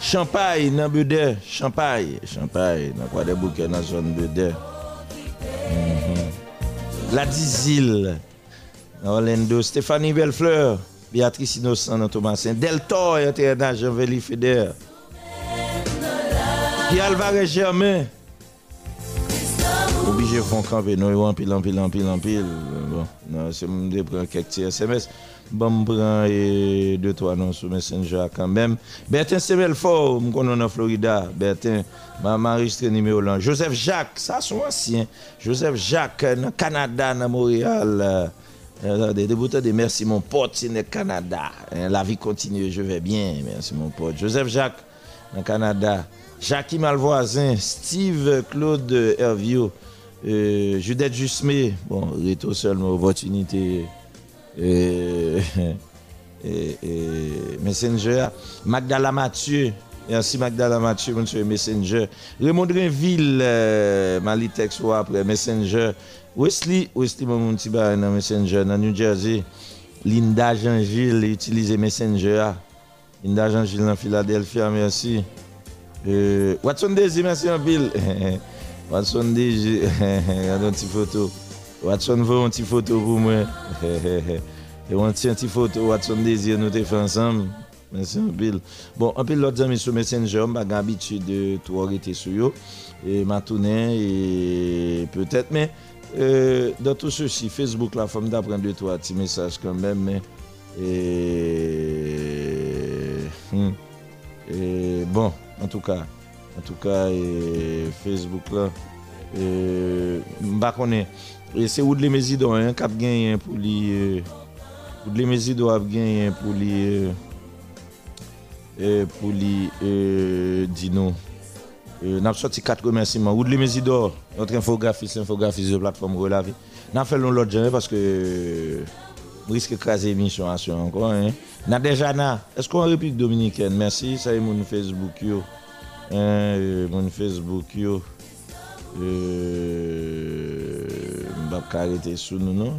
Speaker 2: Champagne nan Bede, champagne, champagne nan kwa de bouke nan zon Bede. Mm -hmm. La Dizil, Orlando, Stéphanie Bellefleur, Beatrice Innocent nan Thomasin, Deltoy, Anterna Jean-Vélie Feder, Pierre Alvarez Germain, obligé fon kampe nou yo anpil, anpil, anpil, anpil. Bon, nan se mde pren kek ti SMS. Bon, prend et deux, trois noms sur Messenger quand même. Bertin Semelfort, je connais en Florida. Bertin, m'a enregistré numéro là. Joseph Jacques, ça sont anciens. Joseph Jacques, dans Canada, dans Montréal. euh, euh, Des merci mon pote, c'est le Canada. Euh, La vie continue, je vais bien, merci mon pote. Joseph Jacques, dans Canada. Jackie Malvoisin, Steve Claude Hervio, euh, Judith Jusmé, bon, retour seulement opportunité. Messenger, Magdala Mathieu, merci Magdala Mathieu, monsieur Messenger. Raymond Drinville, euh, Malitex après Messenger. Wesley, Wesley, mon dans Messenger, dans New Jersey. Linda Jean-Gilles, utilisez Messenger. Linda Jean-Gilles dans Philadelphia, merci. Euh, Watson Daisy, merci en pile. Watson Daisy, regarde une petite photo. Watson vou yon ti foto pou mwen. Yon ti yon ti foto Watson dezir nou te fè ansam. Mèsi anpil. Bon, anpil lot zan mi sou messenger, mba gen abitye de tou orite sou yo. E matounen, e peut-et, men, euh, dan tout se si, Facebook la fòm da pren de tou a ti mesaj kan men, men, e... Hmm. E bon, an tou ka, an tou ka, e Facebook la... Euh, mba konen, e se Oudle Mezido an kap genyen pou li... Euh, Oudle Mezido ap genyen pou li... Euh, pou li di nou... Nap soti kat komersiman. Oudle Mezido, notre infografis, infografis de platform Relave. Nan fel nou lot jenye paske... risque écraser l'émission encore. Hein? Nadejana, est-ce qu'on République Dominicaine? Merci, ça y est mon Facebook. Yo. Hein, mon Facebook. Yo. Euh, mbap karete sou nou nou.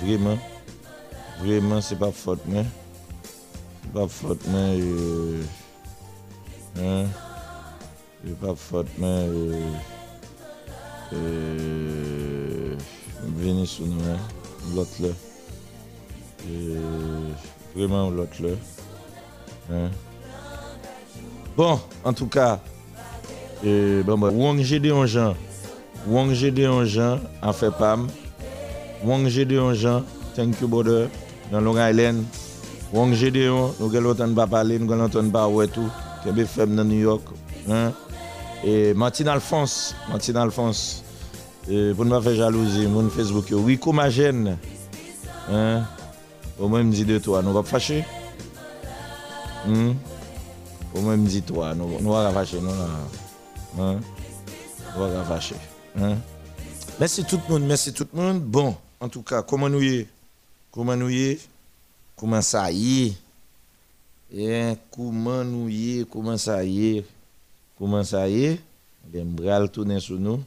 Speaker 2: Vreman. Vreman se pa fote men. Se pa fote men. Euh, se pa fote men. Euh, veni sou nou men. Lot le. Vreman lot le. Bon, en tout ka. Bon, bon, Wong Gédéon Jean, Gédéon Jean a fait PAM. Gédéon Jean, thank you, brother, dans Long Island. Gédéon, nous allons entendre pas parler, nous allons entendre pas ouais tout, est fait dans New York. Hein? Et Martine Alphonse, Martine Alphonse, euh, pour ne pas faire jalousie, mon Facebook. Rico hein? Au moins, me dit de toi, nous va pas fâcher. Hmm? Au moins, me dit toi, nous va fâcher, nous là. Hein? Hein? Merci tout le monde, merci tout le monde. Bon, en tout cas, comment nous y? Comment nous y? Comment ça y est? Eh, comment nous y? Comment ça y est? Comment ça y est? Eh, nous allons tourner sur nous.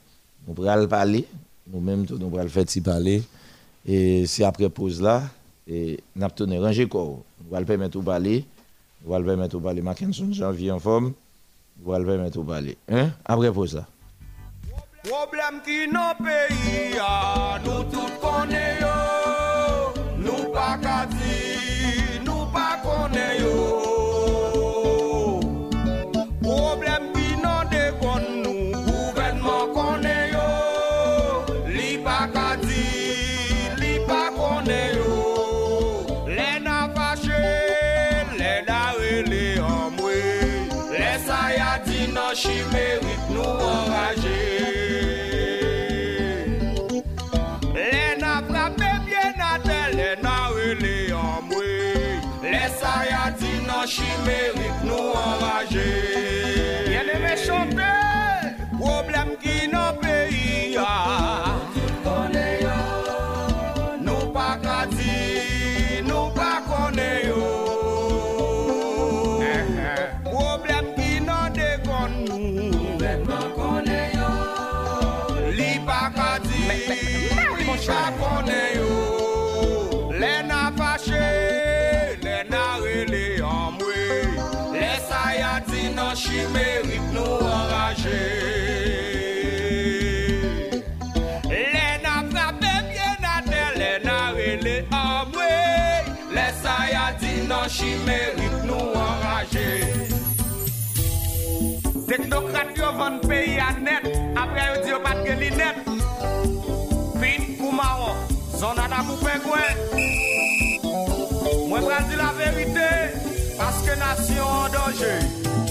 Speaker 2: Nous allons parler. Nous-mêmes, nous allons faire petit parler. Et c'est après pause là. Et nous allons ranger. Nous allons permettre de parler. Nous allons permettre de parler. Mackinson, janvier en forme. Nous allons permettre de parler. Hein? Après pause là.
Speaker 8: Problème qui nan peyi ya, nou tout konen yo Nou Amerik nou anraje chi merit nou oraje Le na frape mye na te, le na rele amwe. Le sa ya di nan chi merit nou oraje Teknokrat yo van peyi anet, apre yo diyo pat ke li net. Pin koumaron, zon ata pou pekwen Mwen pral di la verite, paske nasyon an doje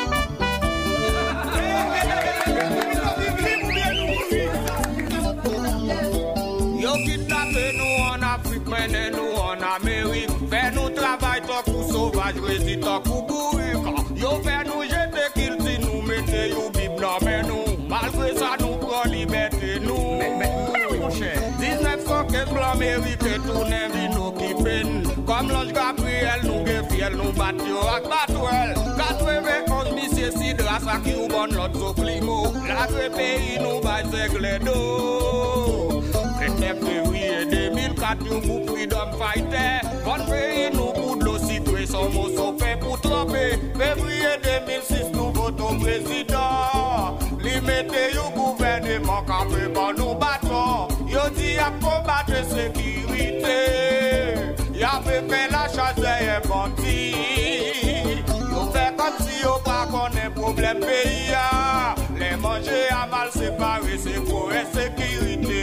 Speaker 8: Mary te tounen vi nou ki pen Kom lanj Gabriel nou gen fiel nou bat yo ak batwel Katweve konj misye sidra sa ki ou bon lot zo klimo La kwe peyi nou bay segle do Pretep fevriye 2004 yon mou freedom fighter. Bon peyi nou koud lo sitwe son mou sope pou trope Fevriye 2006 nou voton prezident Li mete yon gouvernement kape ban nou bat Jodi ap kombat de sekirite Ya pepe la chase ye banti Yo fe kom si yo pa konen problem peyi ya Le manje a mal separe se pou e sekirite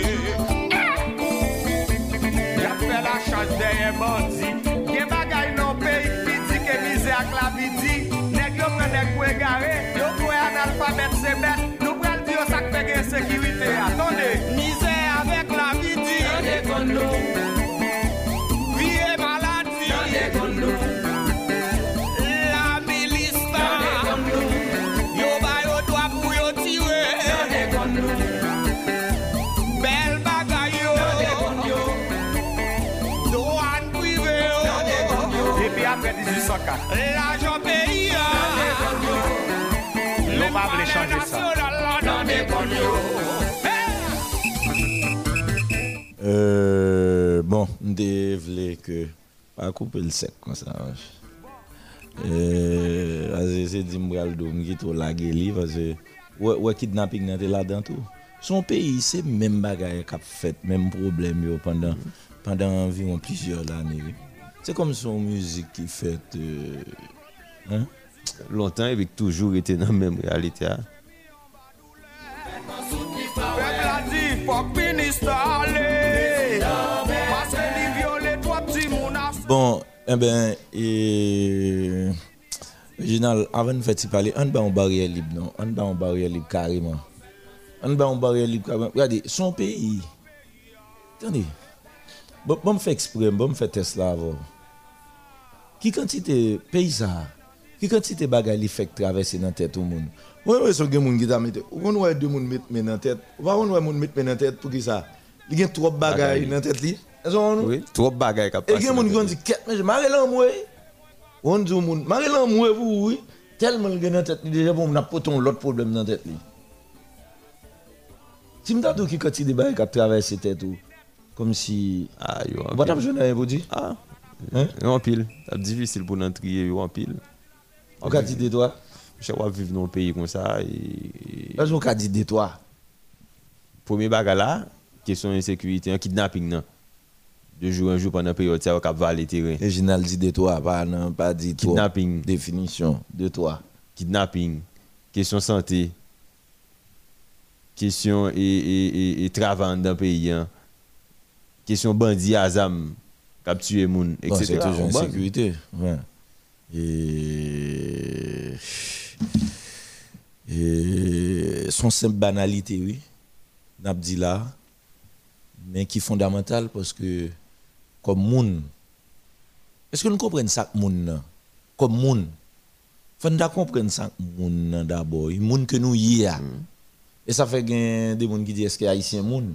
Speaker 8: Ya pepe la chase ye banti Gen bagay nan peyi piti ke mize ak la piti Neg yo pre neg kwe gare Yo kwe analfabet se bet Nou prel diyo sak pege sekirite Atone mize kon nou Viye maladi Yande kon nou La milista. Yande kon nou Yo bayo dwa pou yo tire Yande kon nou Bel bagay yo Yande kon nou Do an prive yo. Yande kon nou Epi apre 1804
Speaker 2: Euh, bon, je voulais que. Pas couper le sec comme ça. Euh, c'est dit que je suis lagué li parce que. Ouais, ouais, kidnapping nan te la dan tout. Son pays, c'est même bagaille qu'a fait, même problème yo pendant, pendant environ plusieurs années. C'est comme son musique qui fait. Euh, hein?
Speaker 1: Longtemps, et toujours été dans la même réalité. Hein?
Speaker 2: Bon, eh ben, et. Avant de faire parler, on va en barrière libre, non? On va en barrière libre carrément. On va en barrière libre carrément. Regardez, son pays. Attendez. Bon, bon, fait exprès, bon, fait test là avant. Qui quantité pays ça? Qui quantité bagaille fait traverser dans tête tout le monde? Ouais, ouais, son gen moun qui t'a mis. On voit deux moun mettre men dans la tête. On va voir moun mettre men dans la tête pour qui ça? Il y a trop dans la tête li. Est-ce qu'on-
Speaker 1: Oui, trop de bagailles qui
Speaker 2: et
Speaker 1: passent.
Speaker 2: gen moun ki dit ket mais mare lan mwe. On dit moun mare lan mwe vous oui. Tellement gen dans tête li déjà bon n'a pas ton l'autre problème dans tête li. Si m'ta dou ki kati de bay ka traverser tête ou? Comme si
Speaker 1: Ah, yo, en
Speaker 2: Bon t'as
Speaker 1: pile.
Speaker 2: besoin d'un vous dit.
Speaker 1: Ah, yo, pile. C'est difficile pour nous trier, yo, en pile.
Speaker 2: On ka dit de toi?
Speaker 1: Je vais vivre dans un pays comme ça. Et...
Speaker 2: De toi.
Speaker 1: Premier bagage là, question insécurité, un kidnapping. Non? De jour en jour pendant la période, ça va valer terrain.
Speaker 2: Original dit de toi pas non pas dit toi.
Speaker 1: Kidnapping,
Speaker 2: Définition de toi.
Speaker 1: kidnapping, question santé, question et, et, et, et travail dans le pays, hein. question bandit azam, cap tuer moun,
Speaker 2: Bon,
Speaker 1: etc.
Speaker 2: c'est toujours
Speaker 1: On
Speaker 2: une
Speaker 1: bat.
Speaker 2: sécurité. Ouais. Et... et son simple banalité, oui, n'a dit là, mais qui est fondamental parce que, comme moun, est-ce que nous comprenons ça, nan? comme moun, faut nous comprendre ça, nan d'abord, il moun que nous y a. Et ça fait gen des moun qui disent est-ce que haïtien moun.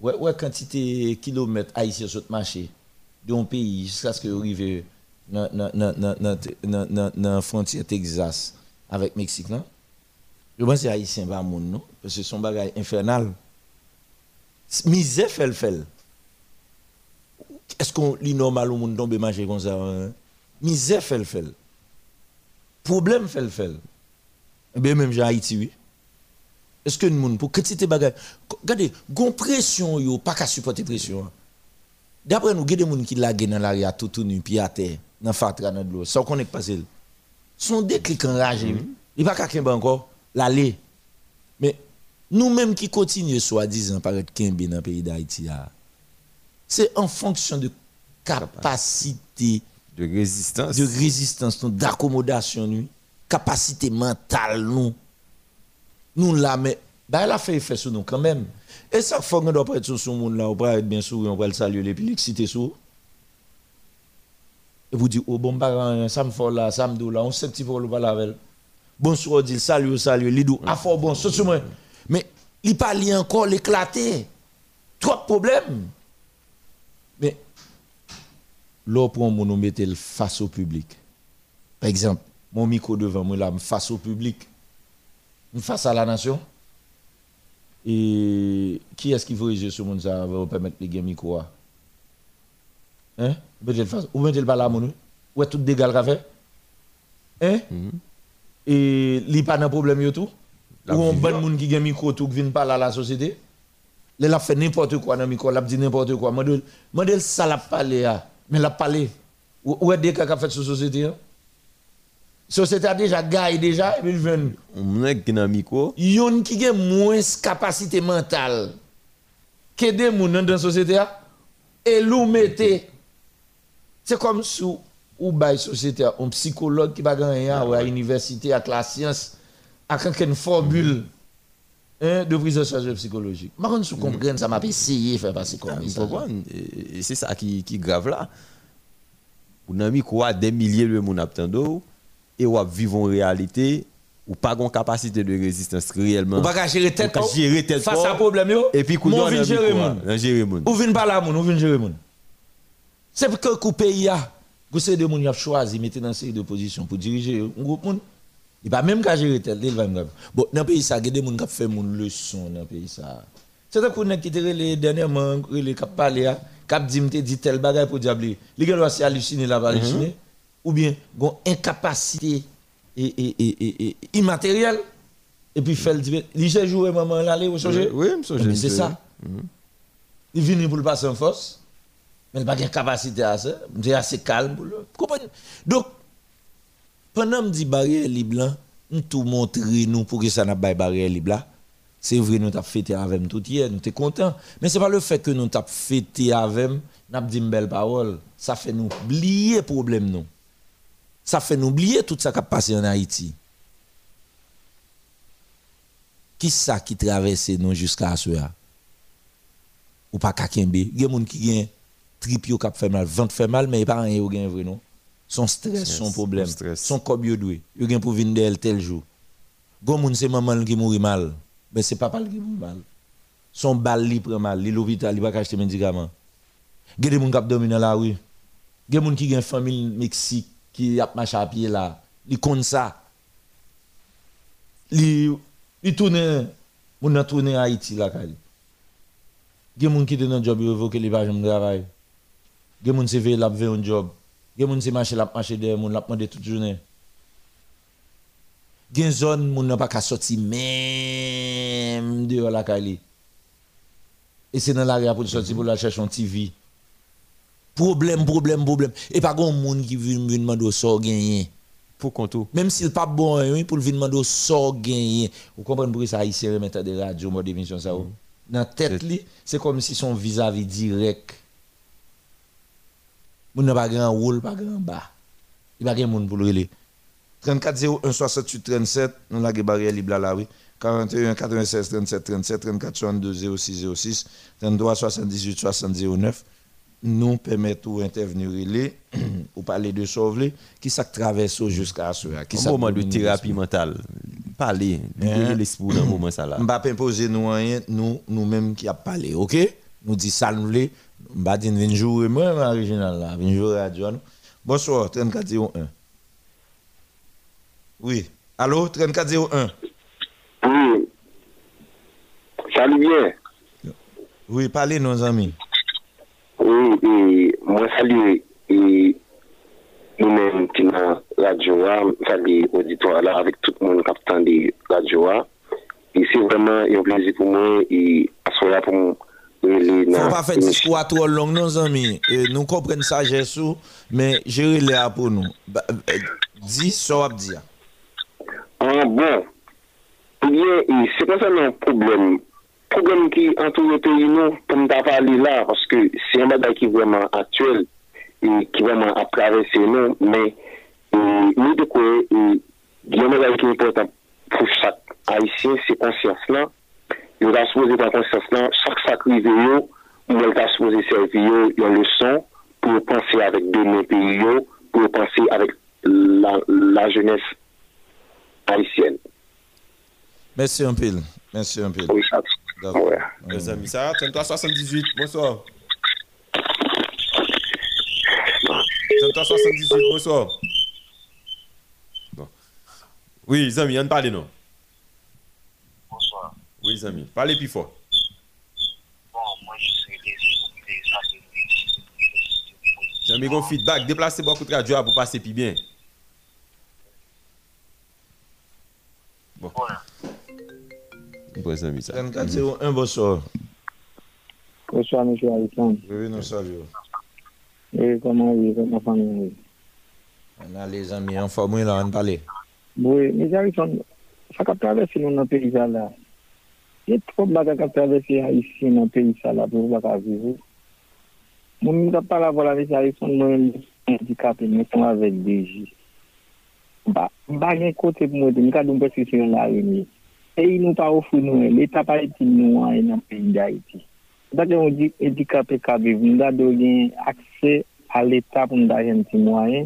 Speaker 2: Ouais, ouais, quantité kilomètres haïtien sur le marché d'un pays jusqu'à ce que arrive dans la frontière Texas avec Mexique, non? Je pense que c'est haïtien, pas moun, non? Parce que son bagage infernal. Misère fait fait. Est-ce qu'on lit normal au monde tombe manger comme ça? hein? Misère fait fait. Problème fait fait. Bien, même j'ai Haïti, oui. Est-ce que nous, pour quantité bagage, regardez, gon pression, yo, pas qu'à supporter pression. hein. D'après nous, il y a des gens qui laguent dans l'arrière tout nu, puis à terre, dans fatra, dans l'eau, sans qu'on ait passé. Son déclic enragé, oui. il va pas qu'à encore, l'aller. Mais nous-mêmes qui continuons, soi-disant, par être Kembe dans le pays d'Haïti, c'est en fonction de capacité
Speaker 1: De résistance.
Speaker 2: de résistance, nous, d'accommodation, nous, capacité mentale, nous. Nous là, mais bah, elle a fait effet sur nous quand même. Et ça, faut doit pas être sur ce monde là, on va être bien sourire, on va le saluer, et puis l'exciter sur. Et vous dites, oh bon, bah, ça me fait là, ça me dit là, on sait petit peu le parler avec. Bonsoir, dit, salut, salut, l'idou, à fort bon, c'est sur moi. Mais il parle encore l'éclater. Trop de problèmes. Mais là, pour mon mettre le face au public. Par exemple, mon micro devant moi là, face au public, face à la nation. Et qui est-ce qui veut jouer sur mon ça va permettre de gagner micro? Hein? Ou le face, ou mettez le bal à mon Ou est tout dégâts qu'a fait? Hein? Et li pas de problème tout? Ou on bon moun qui gagne micro tout qui vient parler à la société? Il a fait n'importe quoi dans le micro, il a dit n'importe quoi. Modèle ça l'a parlé, ah. mais l'a parlé. Où où est des cas qu'a fait sur la société? hein? Société a déjà gagné déjà, et puis il vient.
Speaker 1: On est qui dans micro.
Speaker 2: Yon qui a moins capacité mentale que des gens dans la société, a, et l'ou mettez. C'est comme si ou bay société, a, un psychologue qui va gagner ou à l'université, avec la science, avec une formule hein, de prise en charge psychologique. Contre, si vous comprenez, ça m'a essayé de faire passer comme
Speaker 1: Vous
Speaker 2: ça.
Speaker 1: Et- c'est ça qui qui grave là. Ou nan mi quoi des milliers de attendent et ou vivre en réalité ou pas une capacité de résistance réellement.
Speaker 2: Ou pas gérer tête
Speaker 1: Ou pas
Speaker 2: ou,
Speaker 1: gérer tête
Speaker 2: face
Speaker 1: ou.
Speaker 2: à problème yo.
Speaker 1: Et puis
Speaker 2: vin
Speaker 1: nan
Speaker 2: gérer moun. Ou vin parler à moun, ou vin gérer moun. C'est parce que le pays a, vous savez de moun y a choisi mettre dans une série de positions pour diriger un groupe. Il pas même qu'à gérer tel, il va même. Bon, dans le pays ça, il y a des moun qui fait moun leçon dans le pays. C'est un coup qui te les dernièrement, les qui parlé a, qui dit dit tel bagay pour diable. Les gars doivent halluciner là, halluciner ou bien gon incapacité et, et, et, et, immatérielle et puis fait le il sait jouer maman là, vous songez
Speaker 1: Oui,
Speaker 2: c'est ça. Il vient pour le passer en force, mais il n'a pas de capacité à ça. Il est assez calme? Donc, pendant que je dis barrière libre, nous tout montrer nous pour que ça n'a pas barrière libre. C'est vrai, nous avons fêté avec tout hier, nous sommes contents. Mais ce n'est pas le fait que nous avons fêté avec nous, nous avons dit une belle parole. Ça fait nous oublier le problème. Nous. Ça fait nous oublier tout ça qui a passé en Haïti. Qui ça qui traverse nous jusqu'à ce? Ou pas kakembe. Il y a des gens qui ont trip yo kap fait mal, ventre fait mal, mais pas rien gen vrai non? Son stress,
Speaker 1: Stress,
Speaker 2: son problème,
Speaker 1: son stress.
Speaker 2: son corps doué. Yo gen pour venir d'elle tel jour. Gon moun c'est maman qui mouri mal, mais c'est papa qui mouri mal. Son bal li prend mal, l'hôpital, li pas acheter médicaments. Gen des moun kap dormi dans la rue. Gen moun qui gen famille Mexique qui a marché à pied là. Li kon ça. Li li tourne moun nan tourne Haïti là kali. Gen moun qui te nan job yo revoke li pa jam travail. Gen moun se ve la ve un job. Gen moun se marché la marché de moun la demande toute journée. Gen zone moun nan pa ka même de la kali. Et c'est dans l'arrière pour sortir pour la chercher un TV. Problème, problème, problème. Et pas grand monde qui vient me demander so gagner.
Speaker 1: Pour contour.
Speaker 2: Même s'il pas bon, hein, pour le venir demander so gagner. Vous comprenez pourquoi ça haïtien remettre des radios, mode émission ça ou? Dans la tête li, c'est comme si son vis-à-vis direct. Moun n'a pas grand rôle, pas grand bas. Il pas grand monde pour le relais. 34 01 68 37, nous la barrière libre là oui. 41 96 37 37 34 62 06 06 33 78 60 09 nous permettons d'intervenir ou parler de sauver qui ça traverse jusqu'à ce
Speaker 1: Un moment de thérapie mentale. Parler, libérer l'esprit dans le moment ça là.
Speaker 2: On va pas imposer nous rien, nous nous-mêmes qui a parlé, OK? Nous dit ça nous dire venir jouer moi original là, venir jouer radio. Bonsoir 3401. Oui. Allô 3401.
Speaker 9: Oui. Salut bien.
Speaker 2: Oui, parlez nos amis.
Speaker 9: Oui, et moi salue et nous-mêmes qui dans radio, salue l'auditoire là avec tout le monde qui attend radio. Et c'est vraiment un plaisir pour moi et à ce pour moi.
Speaker 2: Fon pa fet diskwa tro long non zami, e, nou kompren sa jesou, men jere le apou nou. Ba, e, euh, di, so ap di ya.
Speaker 9: An ah, bon, pouye, se kon sa nan problem, problem ki an tou yote yon nou, pou mta pali la, paske se yon bada ki vreman aktuel, ki vreman ap travese nou, men, nou dekwe, yon bada ki important pou chak haisyen se konsyans lan, a un bagage qui est important pour chaque haïtien, c'est conscience-là. Il va se poser dans conscience-là, chaque sacrifice, il va se poser servir une leçon pour penser avec deux pays, pour penser avec la, la jeunesse haïtienne.
Speaker 2: Merci un peu. Merci un peu.
Speaker 9: Oui, ça.
Speaker 2: D'accord.
Speaker 9: Ouais.
Speaker 1: Les amis, ça, 33 78, bonsoir. 33 78, bonsoir. Bon. Oui, les amis, on parle non? Oui, Zami. Parlez plus fort.
Speaker 10: Bon, moi, je suis désolé.
Speaker 1: Zami, bon feedback. Déplacez beaucoup de radio pour passer plus bien. Bon. Bon, Zami, ça.
Speaker 2: 3401, bonsoir.
Speaker 5: Bonsoir, monsieur Alexandre.
Speaker 2: Oui, nous saluons.
Speaker 5: Oui, comment vous Comment famille
Speaker 2: On a les amis en famille, là, on parle.
Speaker 5: Oui, mais Alexandre, ça a traversé nous dans le paysage. se trop baka kap travese a isi nan peyi sa la pou baka vivou. Moun mou kap pala vola vese a ison mwen indikape meton avek deji. Ba, ba gen kote pou mwen de, mwen ka doun peski se yon la remi. Peyi nou pa ofou nou e, l'Etat pa eti nou an e nan peyi da iti. Da gen mwen di e indikape kabe, mwen da do gen akse a l'Etat pou mwen da gen ti nou an e,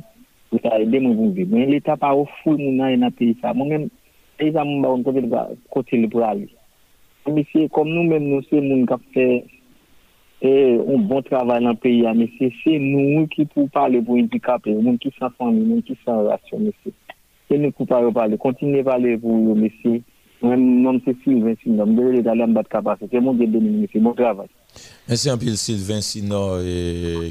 Speaker 5: pou sa e de mwen pou vi. Mwen l'Etat pa ofou nou an e nan peyi sa. Mwen men, peyi sa mwen ba mwen kote li pou la li. Mesye, kom nou men nou se moun kap fè eh, un bon travay nan peyi a, mesye, se nou ki pou pale pou indikap, moun ki san fami, moun ki san rasyon, mesye. Se nou pou pale pale, kontine pale pou yo, mesye. Mwen se Sylvain Sinor, mwen dele gale mbat kapasite, mwen gen dene mwen se mwen travay.
Speaker 2: Mwen se anpil Sylvain Sinor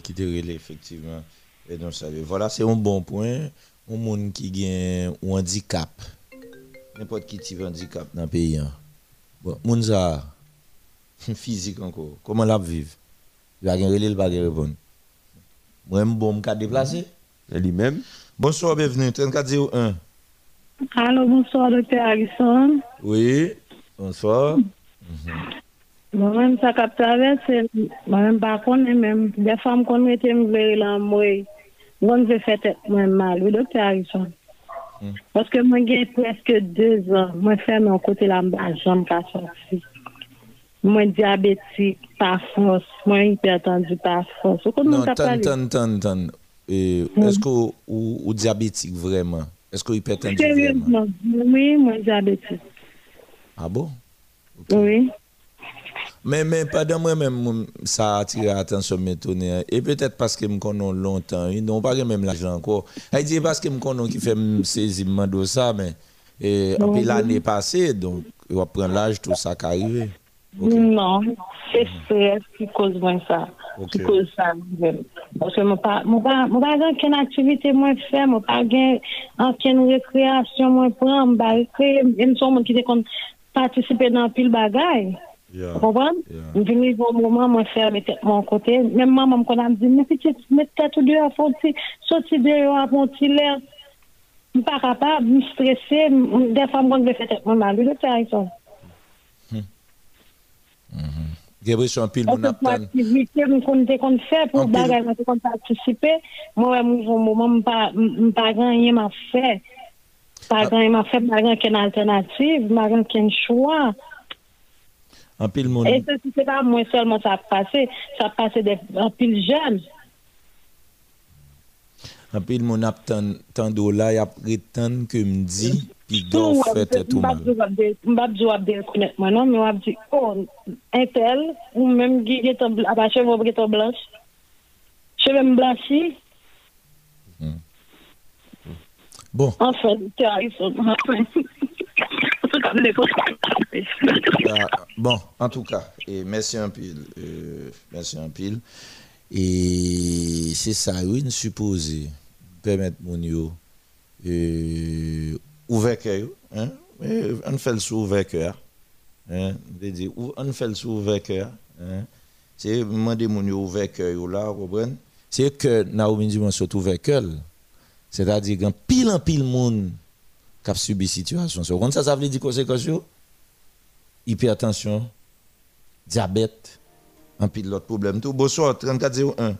Speaker 2: ki te rele efektivman. E don save, voilà, se yon bon poin, yon moun ki gen ou handikap. Nèpot ki ti vandikap nan peyi an. Bon, moun ça, physique encore, comment la vivre? Il va gagner le bagage répondre. Moi, je bon, me déplacer.
Speaker 1: Lui-même?
Speaker 2: Bonsoir, bienvenue. 3401.
Speaker 11: Allô, bonsoir, docteur Harrison.
Speaker 2: Oui, bonsoir.
Speaker 11: Moi-même, ça capte traverser. Moi-même, par contre, même des femmes qu'on mettait me voir là, moi, on veut faire tête moi mal, oui, docteur Harrison. Paske mwen gen preske 2 an, mwen fè mwen kote la jom ka chansi. Mwen diabetik pa fons, mwen hipertendu pa fons.
Speaker 2: Non, tan, tan, tan, tan. Esko ou diabetik vreman? Esko hipertendu
Speaker 11: vreman? Oui, mwen diabetik.
Speaker 2: A ah bon? Okay.
Speaker 11: Oui.
Speaker 2: Mais, mais pendant moi-même, ça a attiré l'attention m'étonner. Et peut-être parce que je connais longtemps. Ils n'ont pas même l'argent encore. Elle dit parce que je connais qui fait saisir de ça, mais et, l'année passée, donc, il va prendre l'âge, tout ça qui arrive.
Speaker 11: Non, c'est stress qui cause moi ça. Qui
Speaker 2: Ok.
Speaker 11: cause ça. Parce que je n'ai pas, pas, pas aucune activité moi faire, moi pas gain aucune récréation moi prendre, récré, et nous sommes qui participer dans pile bagaille. Comprenez? Je viens au moment moi faire mes têtes mon côté, même maman me connaît me dit mais tête dehors faut ti sortir dehors l'air. Je suis pas capable, je suis stressée, des fois je vais faire tête moi mal, le faire ça.
Speaker 2: J'ai l'impression pile
Speaker 11: Parce
Speaker 2: mon
Speaker 11: que pour compte qu'on fait qu'on participer. Moi au moment me pas pas gagner m'a fait. Pas gagner m'a fait pas gagner qu'une alternative pas gagner qu'un choix An pil moun. E se se pa mwen solman sa pase, sa pase de an pil
Speaker 2: jen. An pil moun ap tan, tan do la, ap retan ke mdi,
Speaker 11: pi
Speaker 2: do fete tou mal.
Speaker 11: Mbap djou ap del konet man, non? Mwen ap di, oh, entel, ou menm gye ton blanche, ap a cheve ou gye ton blanche. Cheve m
Speaker 2: blanchi.
Speaker 11: Mm. Bon. An fè, te a yon son. An fè.
Speaker 2: Ah, bon, en tout cas, et merci un pile. euh, merci un pile. Et c'est ça, oui, supposé permettre mon yo euh, ouvert cœur, hein? Mais On fait le sous ouvert cœur. Hein? On fait le sous ouvert. Hein? C'est demander mon yo ouvert là, vous comprenez? C'est que Naomi dit, surtout ouvert cœur. C'est-à-dire qu'un pile en pile monde qui a subi situation. So, ça, ça veut dire conséquences yo? hypertension, diabète, un pile l'autre problème. Tout. Bonsoir, 3401.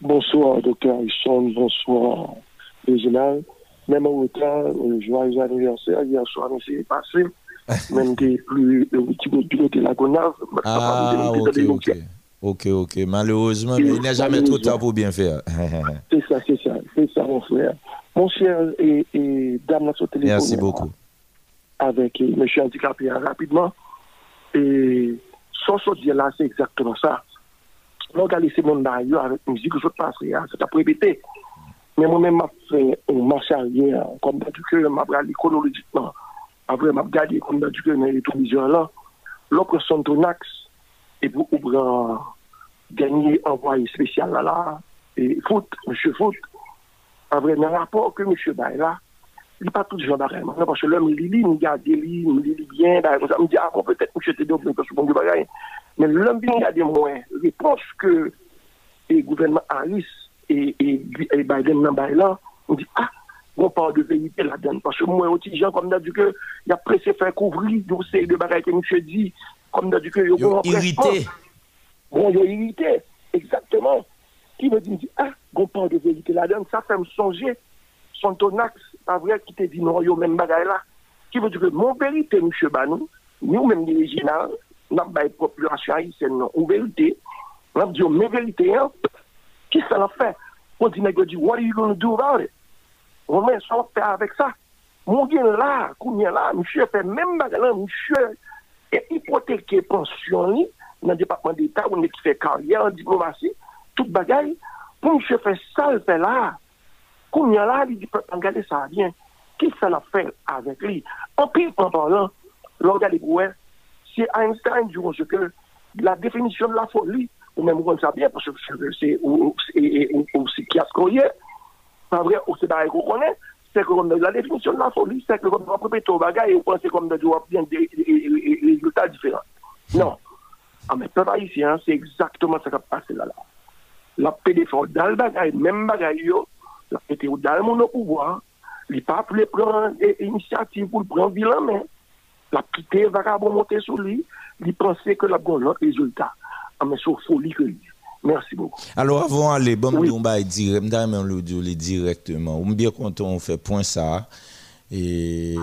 Speaker 12: Bonsoir, docteur Harrison. Bonsoir, Réginald. Même en retard, euh, joyeux anniversaire. Hier soir, nous s'est passé. Même des plus, qui veut piloter la gonave.
Speaker 2: Ah, ok, ok. Ok, ok. Malheureusement, mais il n'est jamais trop tard pour bien faire.
Speaker 12: C'est ça, c'est ça, c'est ça, mon frère. Mon cher et, et dame, sur téléphone.
Speaker 2: Merci beaucoup.
Speaker 12: Avec euh, monsieur handicapé hein, rapidement. Et sans se dire là, c'est exactement ça. Là, regardez ces mondes d'ailleurs avec musique que je passe, hein, c'est à répéter. Mais moi-même, je fait un marche arrière, comme dans du cœur, je regardé chronologiquement. Après, je regardé comme dans du cœur, dans les télévisions là. L'opération son Tonax, et pour ouvrir dernier envoyé spécial là, là, et foot, monsieur foot. Après, dans le rapport que monsieur Baye il n'est pas tout genre d'arrêt. Parce que l'homme, il lit, il regarde, il lit, il bien, bah, ça me dit, ah bon, peut-être monsieur dit, parce que bon, bagaille. Mais l'homme, il regarde moins. Réponse que le gouvernement Harris et, Biden dans On dit, ah, on parle de vérité là-dedans. Parce que moi, aussi, gens comme d'habitude, il a pressé faire couvrir dossier de bagaille que monsieur dit, comme il y a
Speaker 2: Yo irrité.
Speaker 12: Bon, est irrité, exactement. Qui me dit, ah, on parle de vérité là-dedans, ça fait me songer. Son tonax, pas vrai, qui te dit non, yo même bagaille là. Qui veut dire que mon vérité, monsieur Banou, nous même les régionales, nous avons la population haïtienne, non, en vérité, nous avons dit, oh, mes vérités, hein, qui ça l'a fait? On dit, dit, what are you going to do about it? On met ça fait avec ça. Mon bien là, combien là, monsieur fait même bagaille là, monsieur est hypothéqué pension dans le département d'État, on est qui fait carrière en diplomatie, toute bagaille, pour monsieur faire ça, le fait là. Combien là, il dit, regardez ça bien. Qui ça l'a fait avec lui? En pire, en parlant, là, regardez, ouais, c'est Einstein du ce que la définition de la folie, ou même on ça bien, parce que c'est et- et- qu'on y est, pas vrai, ou c'est pas qu'on connaît, c'est que comme la définition de la folie, c'est que comme on peut péter au bagage et on pense comme jouer bien des résultats différents. Non. Ah, mais peuple haïtien, c'est exactement ce qui a passé là. là. La fort dans le bagage, même bagage, la pété dans le monde au pouvoir, il pas pour prendre des initiatives pour le prendre vilain, mais la quitté vagabond monter sur lui, il pensait que la bonne autre résultat. Ah, mais c'est folie que lui. Merci beaucoup.
Speaker 2: Alors avant d'aller, bon, on va dire, directement. On est bien content, on fait point ça. Et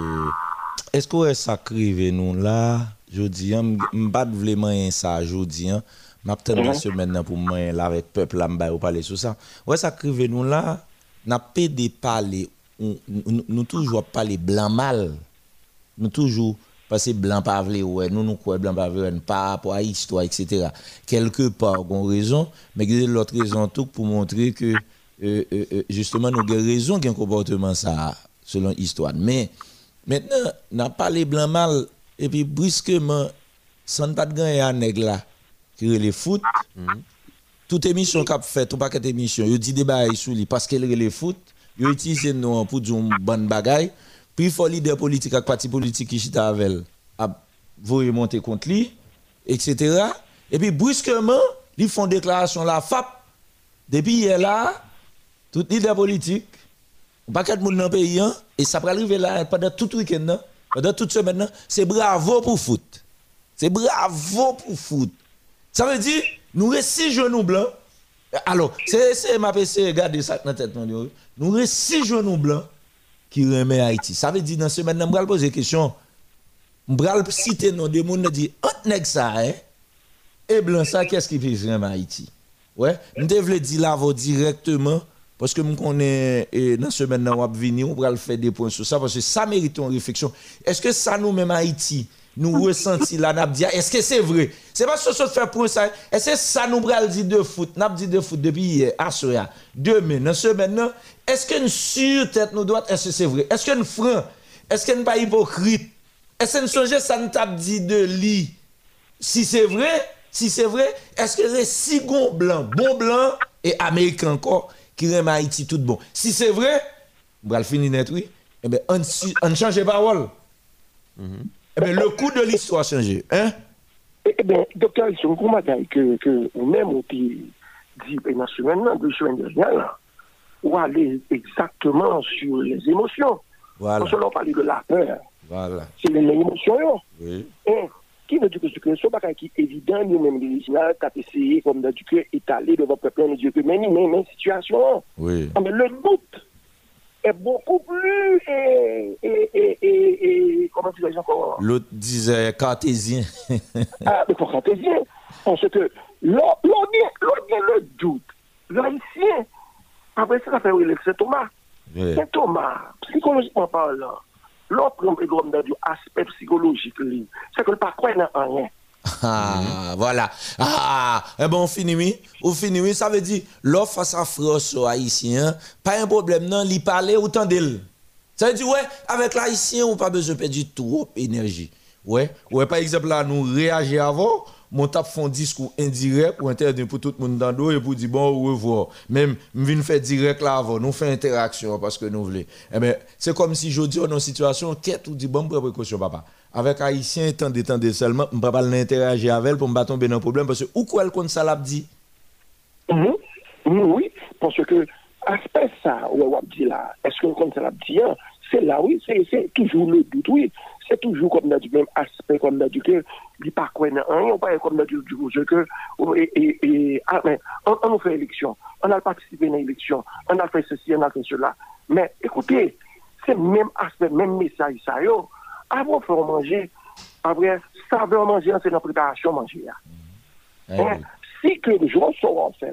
Speaker 2: est-ce que ça crive nous là, je dis, je pas vraiment ça, je dis, je vais maintenant pour moi là avec le peuple là, je vais parler sur ça. Ouais, ça crive nous là, n'a pas de parler, nous toujours parler blanc mal. Nous toujours parce que blanc pas ouais, nous nous quoi blanc pas par rapport à l'histoire etc. Quelque part on raison, mais il y a l'autre raison tout pour montrer que euh, euh, euh, justement nous avons raison qu'il y a un comportement ça selon l'histoire. Mais maintenant, n'a pas les blancs mal et puis brusquement sans pas de gagner à nèg là qui les foot toute émission qu'a fait tout paquet d'émission yo dit débat sur lui parce qu'elle les foot yo utilise nous pour dire une bonne bagaille puis il faut leader politique avec parti politique qui chita avec a voyer monter contre lui etc et puis brusquement ils font déclaration la FAP depuis hier là tout leader politique pas de monde dans le pays hein, et ça va arriver là pendant tout le week-end hein, pendant toute semaine hein, c'est bravo pour foot. C'est bravo pour foot. Ça veut dire, nous restons genoux blancs. Alors, c'est ma PC, regardez ça dans la tête. Nous restons genoux blancs qui remet Haïti. Ça veut dire, dans ce semaine, je vais poser une question. Je vais citer nos deux monde dit, entre nèg ça, hein, et blanc ça, qu'est-ce qui peut remettre Haïti? Ouais, je devrais dire là directement. Parce que je connais, dans ce on va venir, on va faire des points sur ça, parce que ça mérite une réflexion. Est-ce que ça nous, même Haïti, nous ressenti là, dit, est-ce que c'est vrai? C'est pas ce que faire pour ça. Est-ce que ça nous bral dit de foot, n'a dit de foot depuis hier, à soya, demain, dans ce maintenant, est-ce que nous sur tête nous doit, est-ce que c'est vrai? Est-ce que nous franc? Est-ce que nous pas hypocrite? Est-ce que nous songeons ça tape dit de lit? Si c'est vrai, si c'est vrai, est-ce que les six bons blancs, bon blanc et américains encore, qui remet Haïti tout bon? Si c'est vrai, on va le finir net, oui, eh bien, on, on change de parole. Eh bien, le coup de l'histoire a changé. Hein?
Speaker 12: Eh bien, docteur, sont comment que, que même on dit, dit, et dans ce dernière, là, ou aller exactement sur les émotions.
Speaker 2: Voilà.
Speaker 12: Parce que l'on parle de la peur,
Speaker 2: Voilà.
Speaker 12: c'est les émotions.
Speaker 2: Oui.
Speaker 12: Et qui veut dire que ce que ce bagage qui est évident, nous-mêmes, les t'as essayé, comme d'habitude, que étaler devant le peuple, nous dire que, mais, mais, mais, situation.
Speaker 2: Oui.
Speaker 12: Ah, mais le doute est beaucoup plus, et, et, et, et, et comment tu dis encore?
Speaker 2: L'autre disait cartésien.
Speaker 12: Ah, mais pour cartésien? Parce que l'on dit le doute. L'haïtien, après ça, ça fait relève, c'est Thomas.
Speaker 2: Oui.
Speaker 12: C'est Thomas, psychologiquement parlant. Prend exemple dans du aspect psychologique, lui. c'est que le pas croire dans rien.
Speaker 2: Ah, voilà. Ah, eh ben, on finit, oui. On finit, oui. Ça veut dire, l'offre face à France haïtien, pas un problème, non, l'y parler autant d'elle. Ça veut dire, ouais, avec l'haïtien, on pas besoin de perdre trop d'énergie. Ouais, ouais, par exemple, là, nous réagir avant, mon tape font discours indirect pour intervenir pour tout le monde dans dos et pour dire bon, au revoir. Même, je viens faire direct là avant, nous fait interaction parce que nous voulons. Eh ben, c'est comme si je dis, on en situation, qu'est-ce ou dit bon, prends précaution, papa. Avec Haïtien, tant d'étendre seulement, je ne peux pas l'interagir avec elle pour me pas tomber dans problème parce que où quoi elle compte ça l'a dit?
Speaker 12: Mhm. Mhm, Oui, parce que aspect ça, on là, est-ce que comme ça l'a hein, c'est là, oui, c'est toujours le doute, oui. C'est toujours comme dans du même aspect, comme dans du que, il pas quoi, on pas comme dans du, du jeu que, et, et, ah, on, on a fait élection, on a participé à l'élection, on a fait ceci, on a fait cela. Mais, écoutez, c'est même aspect, même message, ça, yo. Avant de faire manger, après, ça veut manger, c'est la préparation manger. Hein, Si que les gens sont fait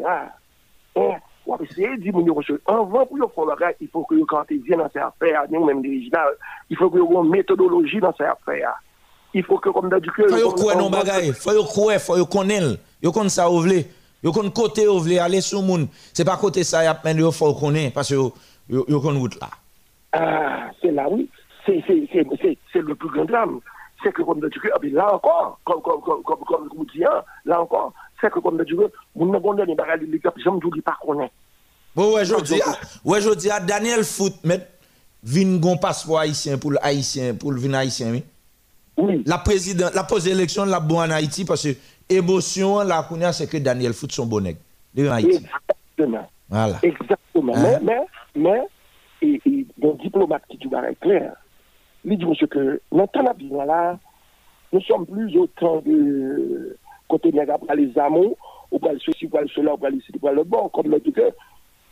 Speaker 12: pour faire le bagage, il faut que vous bien dans ces affaires, nous même original, il faut que vous ayez une méthodologie dans ces affaires. Il faut que, comme d'habitude,
Speaker 2: Faut yo bagay, yo yo yo kon ça ou vle. Yo kon côté ou vle aller sur moun. C'est pas côté ça y a men yo faut connaître parce yo yo, yo kon.
Speaker 12: Ah, c'est là, oui. C'est le plus grand drame. C'est que, comme d'habitude, là encore, comme, comme, comme, comme, comme vous dites, là encore, c'est que, comme d'habitude, mon n'a pas donné bagage de l'équipe, j'aime tout dire pas qu'on est.
Speaker 2: Bon ouais, je dis ouais, je dis à Daniel Foot met vin gon passeport haïtien pour haïtien pour vin haïtien oui.
Speaker 12: Oui.
Speaker 2: La président la pose élection la bon en Haïti parce que émotion la kounya c'est que Daniel Foot son bon nèg. De Haïti.
Speaker 12: Exactement.
Speaker 2: Voilà.
Speaker 12: Exactement.
Speaker 2: Hein?
Speaker 12: Mais, mais, mais, et, et, un diplomate qui dit clair, il dit, monsieur, que dans là, nous sommes plus au temps de côté de la les amours, ou pas le ceci, ou pas le cela, ou pas le ci, ou pas le bon, comme le dit que,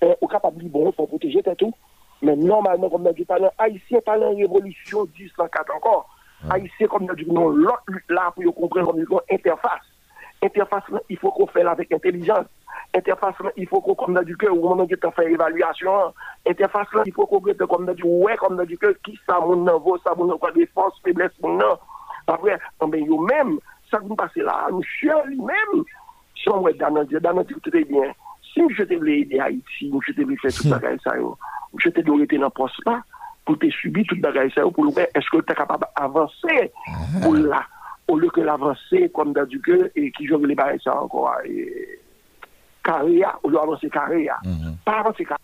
Speaker 12: euh, au capable de dire, bon, il faut protéger, tout. Mais normalement, comme le dit, parlant haïtien, parlant révolution 1004 encore, haïtien, comme le dit, non, l'autre lutte là, pour comprendre, comme le interface. Interface, il faut qu'on fasse avec intelligence. Interface, il faut qu'on, comme fait évaluation, interface, là, il faut qu'on mette, comme dit, ouais, comme a dit qui ça, mon niveau, ça, mon quoi, des forces, faiblesses, mon nom. Après, ben, yo même, ça nous passons là, nous chiens lui-même, si on va dans notre très bien. Si je te voulais aider Haïti, je te voulais faire tout ça, ça, yo, je te rester dans le poste là, pour te subir tout bagage ça, pour le est-ce que tu es capable d'avancer pour là, au lieu que l'avancer comme dans du cœur et qui joue les bagages ça encore, carré, au lieu d'avancer carré, pas avancer carré.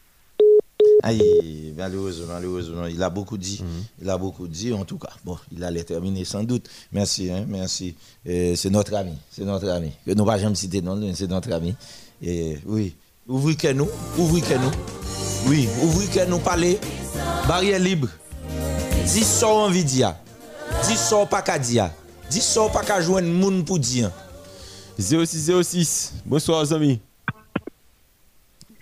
Speaker 2: Aïe, malheureusement, malheureusement, il a beaucoup dit. Il a beaucoup dit, en tout cas. Bon, il allait terminer sans doute. Merci, hein, merci. Euh, c'est notre ami, c'est notre ami. Que nous pas jamais citer non, c'est notre ami. Et oui, ouvrez que nous, ouvrez que nous. Oui, ouvrez que nous parler. Barrière libre. Dis ça envie dire. Dis ça pas qu'à dire. Dis ça pas qu'à joindre moun pour dire.
Speaker 1: 0606, bonsoir, amis.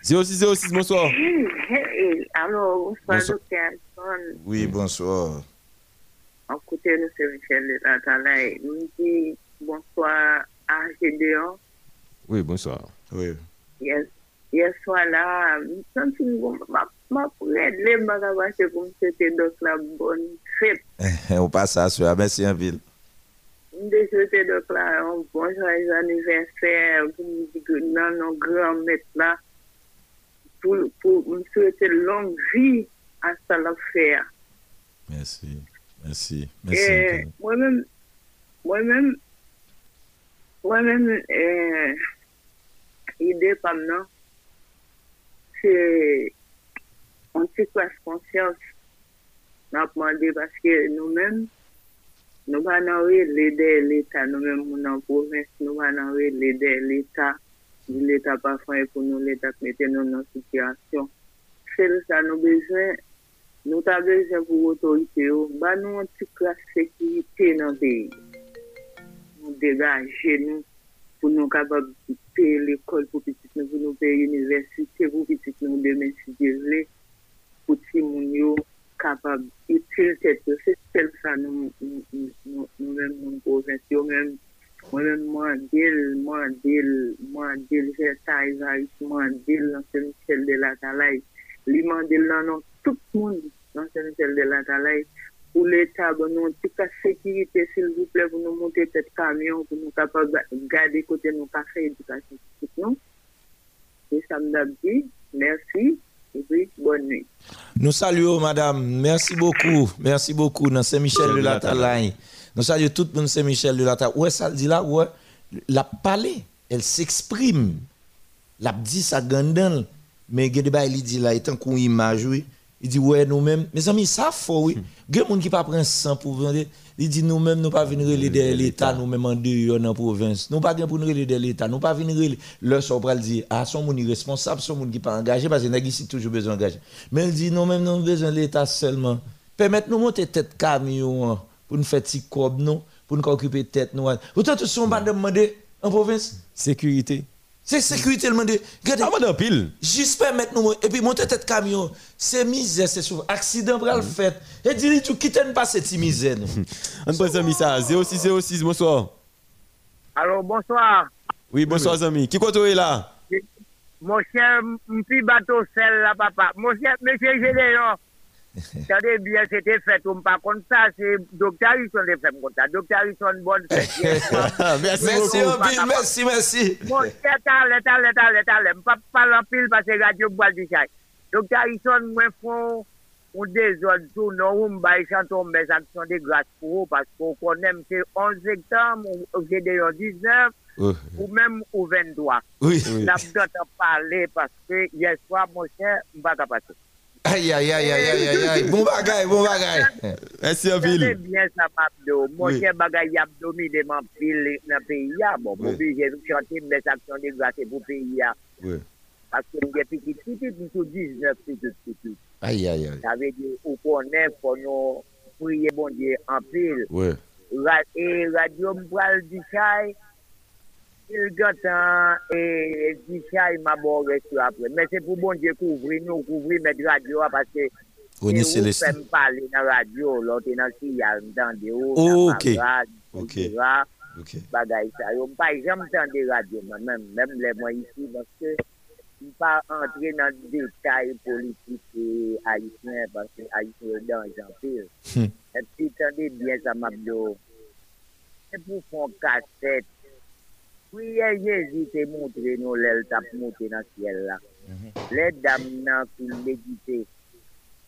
Speaker 1: 0606, bonsoir.
Speaker 13: Allô, bonsoir, docteur Alphonse.
Speaker 2: Oui, bonsoir.
Speaker 13: An kote nou se Michel de Natalay. Nou di bonsoir a Gédéon.
Speaker 1: Oui, bonsoir.
Speaker 2: Oui.
Speaker 13: Yes, yes, wala. Mi san si mou ma poured le baga vache koum se te dok la
Speaker 2: bon fèt. Ou pa sa sou, a
Speaker 13: mèsi an vil. Mde se te dok la, an bon jwaj aniversè, mou di nan an gran met la. pou, pou souwete long vi an sa
Speaker 2: la fè. Mersi,
Speaker 13: mersi.
Speaker 2: Mwen
Speaker 13: men, mwen men, mwen men, eh, ide pam nan, se an ti kwa sponsyans nan apman de baske nou men, nou ban anwe lede l'Etat, nou men moun an provins, nou ban anwe lede l'Etat, l'Etat pa fay pou nou l'Etat mette nou nan sityasyon. Sel sa nou bezwen, nou ta bezwen pou otorite yo, ba nou an ti klas sekirite nan dey. Nou degaje nou pou nou kabab pe l'ekol pou pitit nou, pou nou pe universite, pou pitit nou demen si devle, pou ti moun yo kabab itil tet yo. Se sel sa nou men moun pou vet yo men, Mwen mwen dil, mwen dil, mwen dil, jeta Izaris, mwen dil nan se Michel de la Talay. Li mwen dil nan nan tout moun nan se Michel de la Talay. Pou l'Etat bon nou ti ka sekirite sil vouple pou nou monte tet kamyon pou nou kapab gade kote nou ka fe edukasyon tout nou. E samdab di, mersi. Bonne
Speaker 2: Nous saluons, madame. Merci beaucoup. Merci beaucoup dans Saint-Michel de la Talagne. Nous saluons tout le monde Saint-Michel de la Talaye. Ouais, ça le dit là, ouais. La parler, elle s'exprime. La dit ça gandan. Mais Gedeba, il dit là, étant qu'on image, oui. Il dit, ouais, nous-mêmes, mes amis, ça faut, oui. Il y a des gens qui pas 100 pour vendre. Il dit, nous-mêmes, nous pas venir relais l'État, nous-mêmes en dehors dans la province. Nous pas pour nous relais l'État. Nous pas venir relais. Ça va dire, ah, son monde irresponsable, son monde qui pas engagé, parce que nous ici toujours besoin d'engager. Mais il dit, nous-mêmes, nous avons besoin de l'État seulement. Permettez-nous monter tête camion hein, pour nous faire petit cob, non, pour nous occuper tête nous. Autant tout son bande demander en province?
Speaker 1: Sécurité.
Speaker 2: C'est sécurité le monde. Regardez.
Speaker 1: Ah, pile.
Speaker 2: Juste permettre nous et puis monter tête camion. C'est misère, c'est souvent accident pour le fait. Et dis tu quitte pas cette misère. nous?
Speaker 1: On passe ami ça 0606 bonsoir.
Speaker 14: Alors, bonsoir.
Speaker 1: Oui, bonsoir ami. Qui côté est là?
Speaker 14: Mon cher, petit bateau sel là, papa. Mon cher, monsieur Gédéon. Attendez bien, c'était fait. On pas comme ça. C'est Docteur Harrison qui fait comme ça. Docteur Harrison, bonne fête.
Speaker 1: Merci
Speaker 2: Merci,
Speaker 1: beaucoup.
Speaker 2: Bill, merci, merci.
Speaker 14: Mon cher, t'allez, t'allez, t'allez, t'allez. Je ne pas parler en pile parce que radio boit du chai. Docteur Harrison, moi, font un désordre tout, non, on va chanter mes actions de parce qu'on connaît, c'est 11 septembre, ou Gédéon 19,
Speaker 2: Oui.
Speaker 14: ou même au 23.
Speaker 2: Oui.
Speaker 14: N'a pas parler parce que hier soir, mon cher,
Speaker 2: Aïe, aïe, aïe, aïe, aïe, aïe, aïe. Bon bagaille, bon bagaille.
Speaker 1: Merci en
Speaker 14: C'est
Speaker 1: ville.
Speaker 14: bien ça, Mabdo. Mon cher bagay y a dominé mon pile dans le pays. là. Bon, mon j'ai chanté mes actions de grâce pour le pays. là.
Speaker 2: Oui.
Speaker 14: Parce que j'ai petit, petit, petit, tout 19, petit, petit, petit.
Speaker 2: Aïe, aïe, aïe.
Speaker 14: Ça veut dire, ou connaît, faut nous prier, bon Dieu, en pile.
Speaker 2: Oui.
Speaker 14: Et radio m'bral il gantan, et du chai m'a bon reçu après. Mais c'est pour bon Dieu couvrir nous, couvrir mettre radio, parce que
Speaker 2: René
Speaker 14: et
Speaker 2: Célestin.
Speaker 14: Ou fait me parler dans la radio, l'autre dans le signal, dans des hauts,
Speaker 2: Oh,
Speaker 14: dans
Speaker 2: ok.
Speaker 14: ma radio,
Speaker 2: Ok.
Speaker 14: etc.
Speaker 2: Ok.
Speaker 14: Bagay ça. Yo, m'pas jamais entendu radio, moi-même, même les moi ici, parce que je ne pas entrer dans le détail politique et haïtien, parce que haïtien est dans j'en pile.
Speaker 2: Hmm.
Speaker 14: Et puis, attendez bien ça, Mabdo. C'est pour faire cassette. Oui, Jésus te montré nous l'aile tap monté dans le ciel là. Les dames nan qui méditer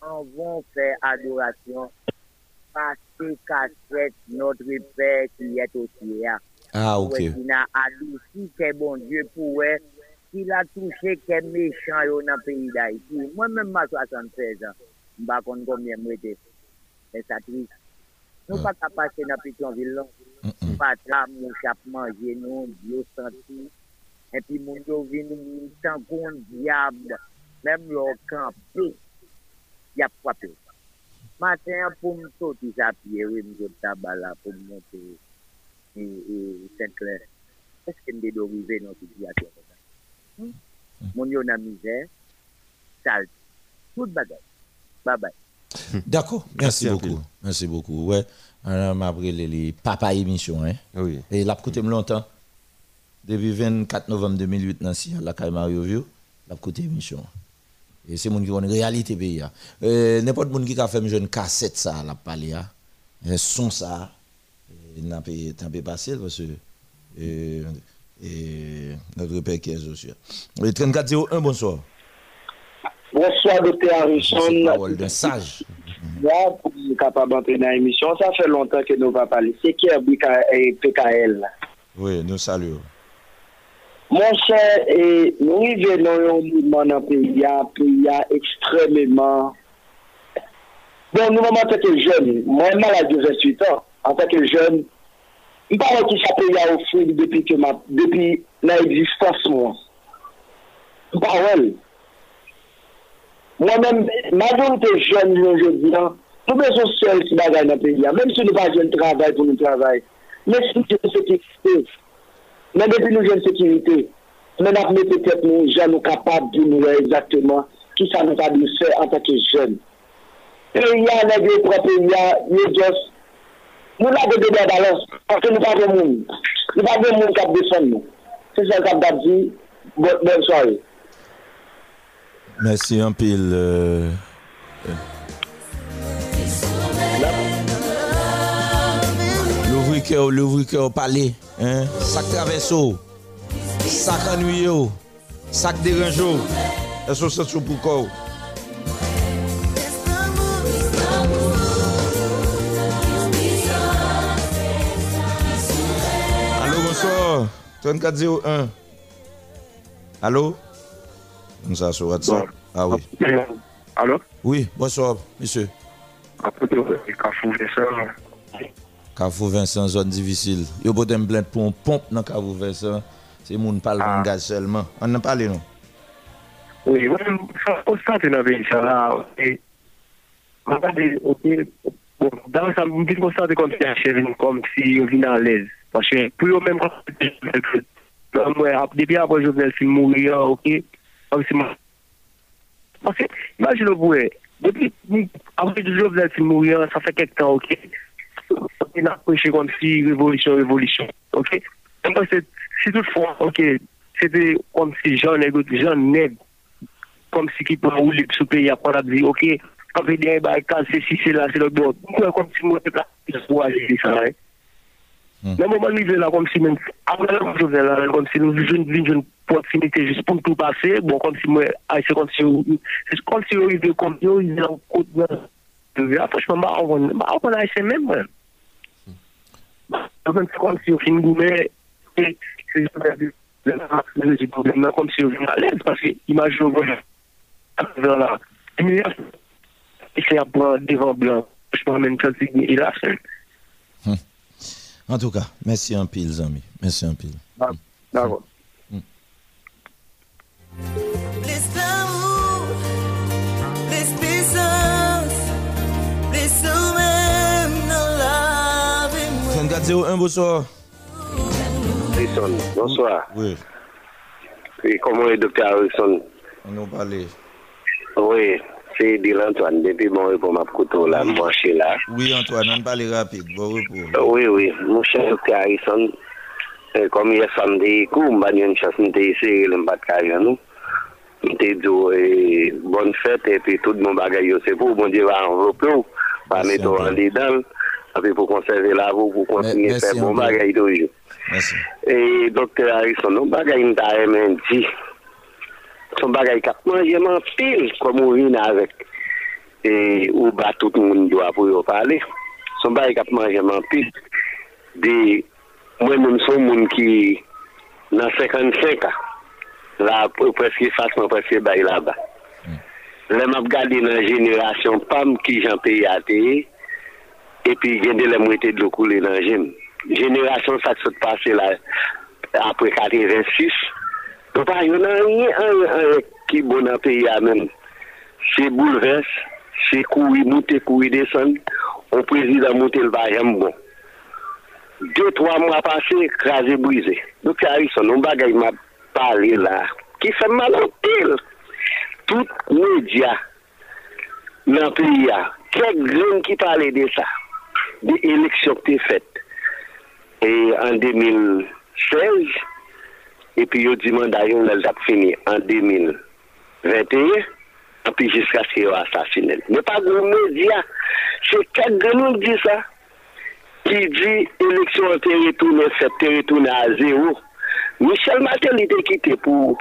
Speaker 14: en vont faire adoration passer cassette notre Père qui est au ciel.
Speaker 2: Ah, ok.
Speaker 14: Ouais, qui n'a adouci que bon Dieu pour qu'il a touché que méchant yo dans le pays d'Haïti. Moi-même, ma 76 ans, je ne sais pas combien je suis. Mais ça triste. Nous ne pas qu'à passer pas là, mon chap Dieu senti. Et puis, mon Dieu vient nous tant qu'on diable. Même leur campé, il y a frappé. Matin, pour me sortir à pied, oui, je suis tabac là pour me monter et, et Saint-Clair. Est-ce que nous devons arriver dans cette situation? Comme ça? Hmm? Mon Dieu, dans la misère, sale, toute bagaille. Bye bye.
Speaker 2: D'accord, merci, beaucoup. Merci beaucoup. Ouais, on m'a appris les, papa émission. Hein?
Speaker 1: Oui.
Speaker 2: Et l'a coûté longtemps. Depuis 24 novembre 2008, Nancy, à la Caille Mario View, l'a coûté émission. Et c'est mon qui connaît réalité pays. hein. Euh, N'importe monde qui a fait une cassette ça, l'a parlé. Hein? Un son ça, il n'a pas n'a pas passé parce que euh, et notre père qui est. Et 3401, bonsoir.
Speaker 15: Bonsoir, docteur Harrison.
Speaker 2: C'est parole d'un sage.
Speaker 15: mwa pou mwen kapab antre nan emisyon. Sa fè lontan ke nou va pale. Se ki e BKL la.
Speaker 2: Oui,
Speaker 15: nou salyo. Mwen chè, nou y venon yon mouvman nan priya, priya ekstrememan. Bon, nou mwen antre ke jen, mwen mal a 28 an, antre ke jen, mwen pare ki sa priya ou fri depi nan existans mwen. Mwen pare lè. Mwen men, majorite jen yon jodi an, pou mè son sel si bagay nan peyi an, mèm si nou pa jen travay pou nou travay, mè si nou jen sekirite, mè depi nou jen sekirite, mè nan mè petèp nou jen nou kapab di nou wè exactement ki sa nou pa di fè an takè jen. Peyi an, nè gè pro peyi an, yo jos, nou la de debè balans, akè nou pa gen moun, nou pa gen moun kap defon nou. Se jen kap dap di, bon soye. Mersi anpil.
Speaker 2: Louvri kè ou, louvri kè ou pale. Sak traves ou. Sak anuy ou. Sak deranj ou. Eso se sou pou kou. Alo, bonsoir. 3401. Alo. Nous ça sur WhatsApp. Ah oui.
Speaker 15: Allô
Speaker 2: Oui, bonsoir, monsieur.
Speaker 15: Carrefour Vincent.
Speaker 2: Carrefour Vincent, zone difficile. Yo pote me plaindre pour une pompe dans Carrefour Vincent. C'est moun parle
Speaker 15: ah.
Speaker 2: gaz seulement. On n'a parlé non
Speaker 15: Oui, moi ça constate dans pays là et regardez OK bon dans ça me dit constate comme si un chef comme si on vient à l'aise parce que pour eux même quand depuis après Jovenel Film mourir OK Avisiman. Paske, imajin nou bouye, depi avri di Jovenel ti mouyan, sa fe kek tan, ok? Yon apreche kon si revolisyon, revolisyon, ok? Mwen paske, si tout fwa, ok, se te kon si jan neg, jan neg, kon si ki pou ou lip sou peyi apon ap di, ok, avri di yon ba ekal, se si, se la, se lo do, mwen kon si mwen te plak, se pou aje di sa, ok? Nan mouman mi ve la kom si men, apre la kom jove la, kom si nou vijoun vijoun proximite jis pou tout pase, bon kom si mwen, ay se kom si yo, se kom si yo yive kom yo, yive la kout nan, jove la, fòchman ba avon, ba avon ay se men mwen. Ba avon se kom si yo fin goumen, se jis pou mwen, nan kom si yo vin alèz, paske imaj yo vwen, apre la, mi ya, se apre devan blan, fòchman men, fòchman men, il a se. Hmm.
Speaker 2: En tout cas, merci un pile, Zami. Merci un pile.
Speaker 15: D'accord.
Speaker 16: Bless l'amour, bless puissance, bless nous-mêmes dans la vie.
Speaker 2: 3401, bonsoir.
Speaker 9: Harrison, bonsoir.
Speaker 2: Oui.
Speaker 9: Et comment est docteur Harrison
Speaker 2: On nous parlait.
Speaker 9: Oui, se Edil Antoine, depi bon repos map koutou la, mwanshe la.
Speaker 2: Oui Antoine, an pale rapide, bon repos.
Speaker 9: Euh, oui, oui, mwanshe Dr. Harrison, kom ye samde kou, mban yon chas mte ise, mbat karyan nou. Mte djo, oh, bon fèt, epi tout mwen bagay yo se pou, mwen di va anvlope ou, pa meto an di dal, api pou konserve la vou, pou
Speaker 2: kontinye
Speaker 9: fè bon
Speaker 2: bagay
Speaker 9: do yo.
Speaker 2: Merci.
Speaker 9: E Dr. Harrison, nou bagay mta emen di, son bagay kap manjeman pil kwa moun vin avèk e ou ba tout moun dwa pou yo pale. Son bagay kap manjeman pil. De mwen moun son moun ki nan 55 a. La preske fasman preske bay la ba. Mm. le map gade nan jenerasyon pam ki jan pe yate epi gen de le mwete dlokou le nan jen. Jenerasyon sa sot pase la apre 86 Donc pas rien un, qui est bon dans le pays même. C'est bouleverse, c'est courir, monter, courir, descendre. On président monter le bagage bon. Deux, trois mois passés, crasé, brisé. Donc Harrison, on bagaille m'a parlé là, qui fait mal en pile. Tout média dans le pays, quelques graines qui parlaient de ça, des élections qui étaient faites. Et en 2016, et puis yo dit mandat yo elle a fini en 2021, et puis jusqu'à ce qu'il ait assassiné. Mais pas de média, c'est quatre gens qui dit ça, qui dit élection a été retournée, fait retournée à zéro. Michel Martel il était quitté pour,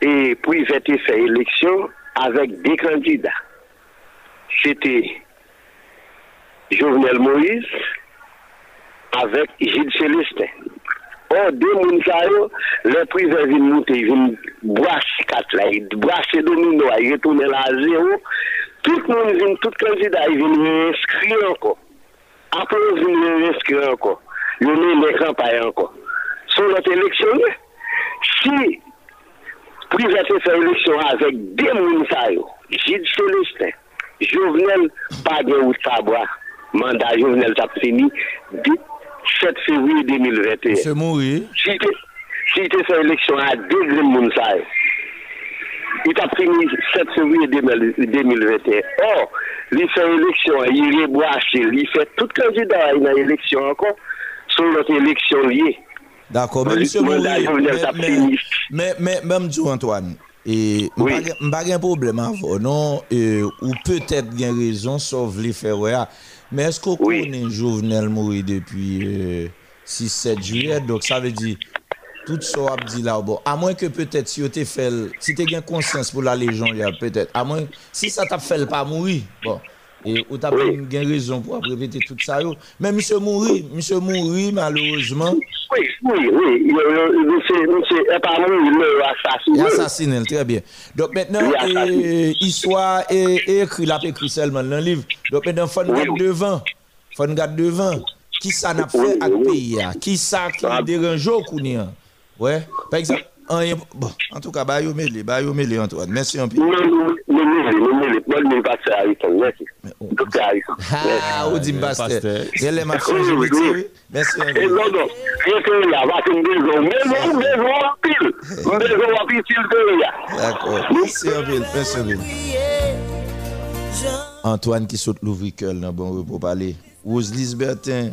Speaker 9: et pour y faire faire élection avec des candidats. C'était Jovenel Moïse avec Gilles Célestin. Or, de moun sa yo, le prive vin mouti, vin brase kat la, brase domino, a yetounen la zero, tout moun vin, tout kanzida, vin reskri anko. Apo vin reskri anko. Yon men mekran pa anko. Son lot eleksyon, si prive te fe eleksyon avek de moun sa yo, jid Celestin, jovenel, pa de ou tabwa, manda jovenel tap fini, dit, 7 février 2021.
Speaker 2: C'est mourir.
Speaker 9: Si tu si tu fais élection à deux grands moun sa yo, il t'a pris 7 février 2021. Or, il fait élection, il reboisse, il fait tout candidat dans l'élection encore, sur notre élection liée.
Speaker 2: D'accord, mais monsieur
Speaker 9: t'a
Speaker 2: mais, mais, même dit Antoine, et
Speaker 9: Oui.
Speaker 2: pas un problème avant, non, ou peut-être bien raison, sauf les faire, Men esko oui. konen Jovenel Moui depi euh, 6-7 juyè, dok sa ve di tout so ap di la ou bo. A mwen ke petet si yo te fel, si te gen konsens pou la lejon ya petet, a mwen si sa tap fel pa Moui, bon. Et ou t'as une raison pour répéter tout ça. Mais monsieur Mouri, monsieur Mouri, malheureusement,
Speaker 9: Oui, oui, oui. Monsieur, monsieur, mort, il l'a assassiné.
Speaker 2: assassiné, très bien. Donc maintenant, eh, histoire est écrit, il a écrit seulement dans le livre. Donc maintenant, il faut nous garder devant. Il faut nous garder devant. Qui ça n'a fait avec le pays? Qui ça qui dérange au Kounia? Ouais. Par exemple, en, bon, en tout cas, bah, yo mêlé, bah, yo mêlé, Antoine. Merci un peu.
Speaker 9: Ne pas faire Harrison, merci. Docteur Harrison.
Speaker 2: Ah, ou
Speaker 9: non, non,
Speaker 2: un peu. Antoine bon parler. Rose Lisbertin,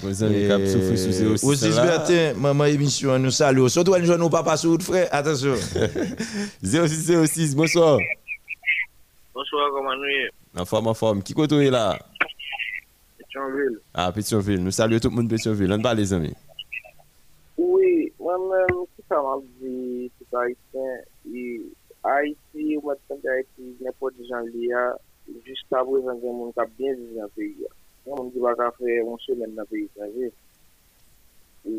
Speaker 1: Qui sous là.
Speaker 2: Lisbertin, maman émission, nous saluons. Surtout un jeune ou papa route, frère. Attention.
Speaker 1: 0606, bonsoir.
Speaker 17: Bonsoir, comment nous
Speaker 1: En forme, en forme. Qui côté est là?
Speaker 17: Pétionville.
Speaker 1: Ah, Pétionville. Nous saluons tout le monde de Pétionville. On parle les amis.
Speaker 17: Oui, moi-même, tout ça m'a dit, haïtien, et Haïti, ou maintenant Haïti, n'importe qui jusqu'à présent, il y a des gens qui ont bien vécu dans le pays. yon moun ki baka fè yon semen nan peyi traje. E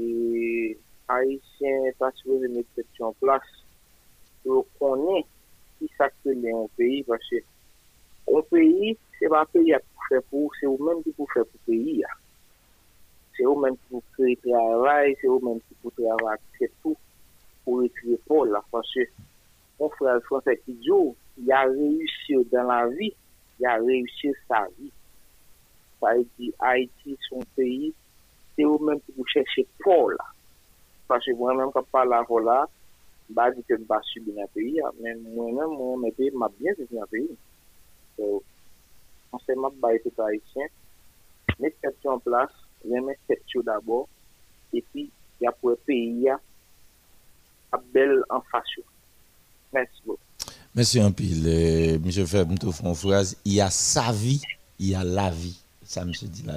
Speaker 17: Haitien taswe de meksepsyon plas yo konen ki sakte le yon peyi vache. Yon peyi, se ba peyi a pou fè pou, se ou men ki pou fè pou peyi ya. Se ou men ki pou kreye travay, se ou men ki pou travay akse pou, pou rekriye pou la vache. Yon fè al fransè ki djou, ya reyusye dan la vi, ya reyusye sa vi. sa e di Haiti son peyi, te ou menm pou chèche pou la. Pache mwen menm kap pala pou la, ba di ke ba subi nan peyi, men mwen menm mwen mette mab bien subi nan peyi. So, anse mab ba ete ta Haitien, met kèpte an plas, remen kèpte yo d'abord, epi ya pou e peyi ya, ap bel an fasyon. Mersi bo.
Speaker 2: Mersi an pil. Euh, Mise Feb, mtou fon fraz, ya sa vi, ya la vi. Ça, monsieur dit là.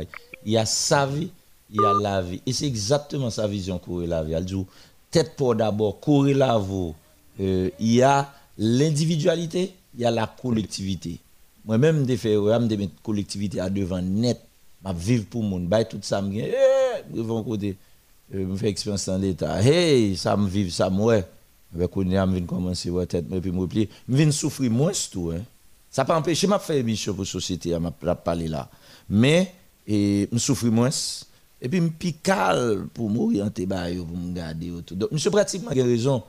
Speaker 2: Il y a sa vie, il y a la vie. Et c'est exactement sa vision courir la vie. Elle dit, tête pour d'abord, courir la vie. Euh, il y a l'individualité, il y a la collectivité. Moi-même, je fais de mettre collectivité à devant net. Je vivre pour le monde. Je tout ça. Je eh, vais côté. Je fais expérience dans l'État. Hey, ça me vive, ça me ouais. Je viens commencer à tête, puis me. Je viens souffrir moins tout. Hein. Ça pas empêcher m'a faire émission pour la société, m'a parler là. Mais, et, je souffre moins. Et puis, je pical pour m'orienter, pour me garder. autour. Donc, monsieur pratiquement a raison.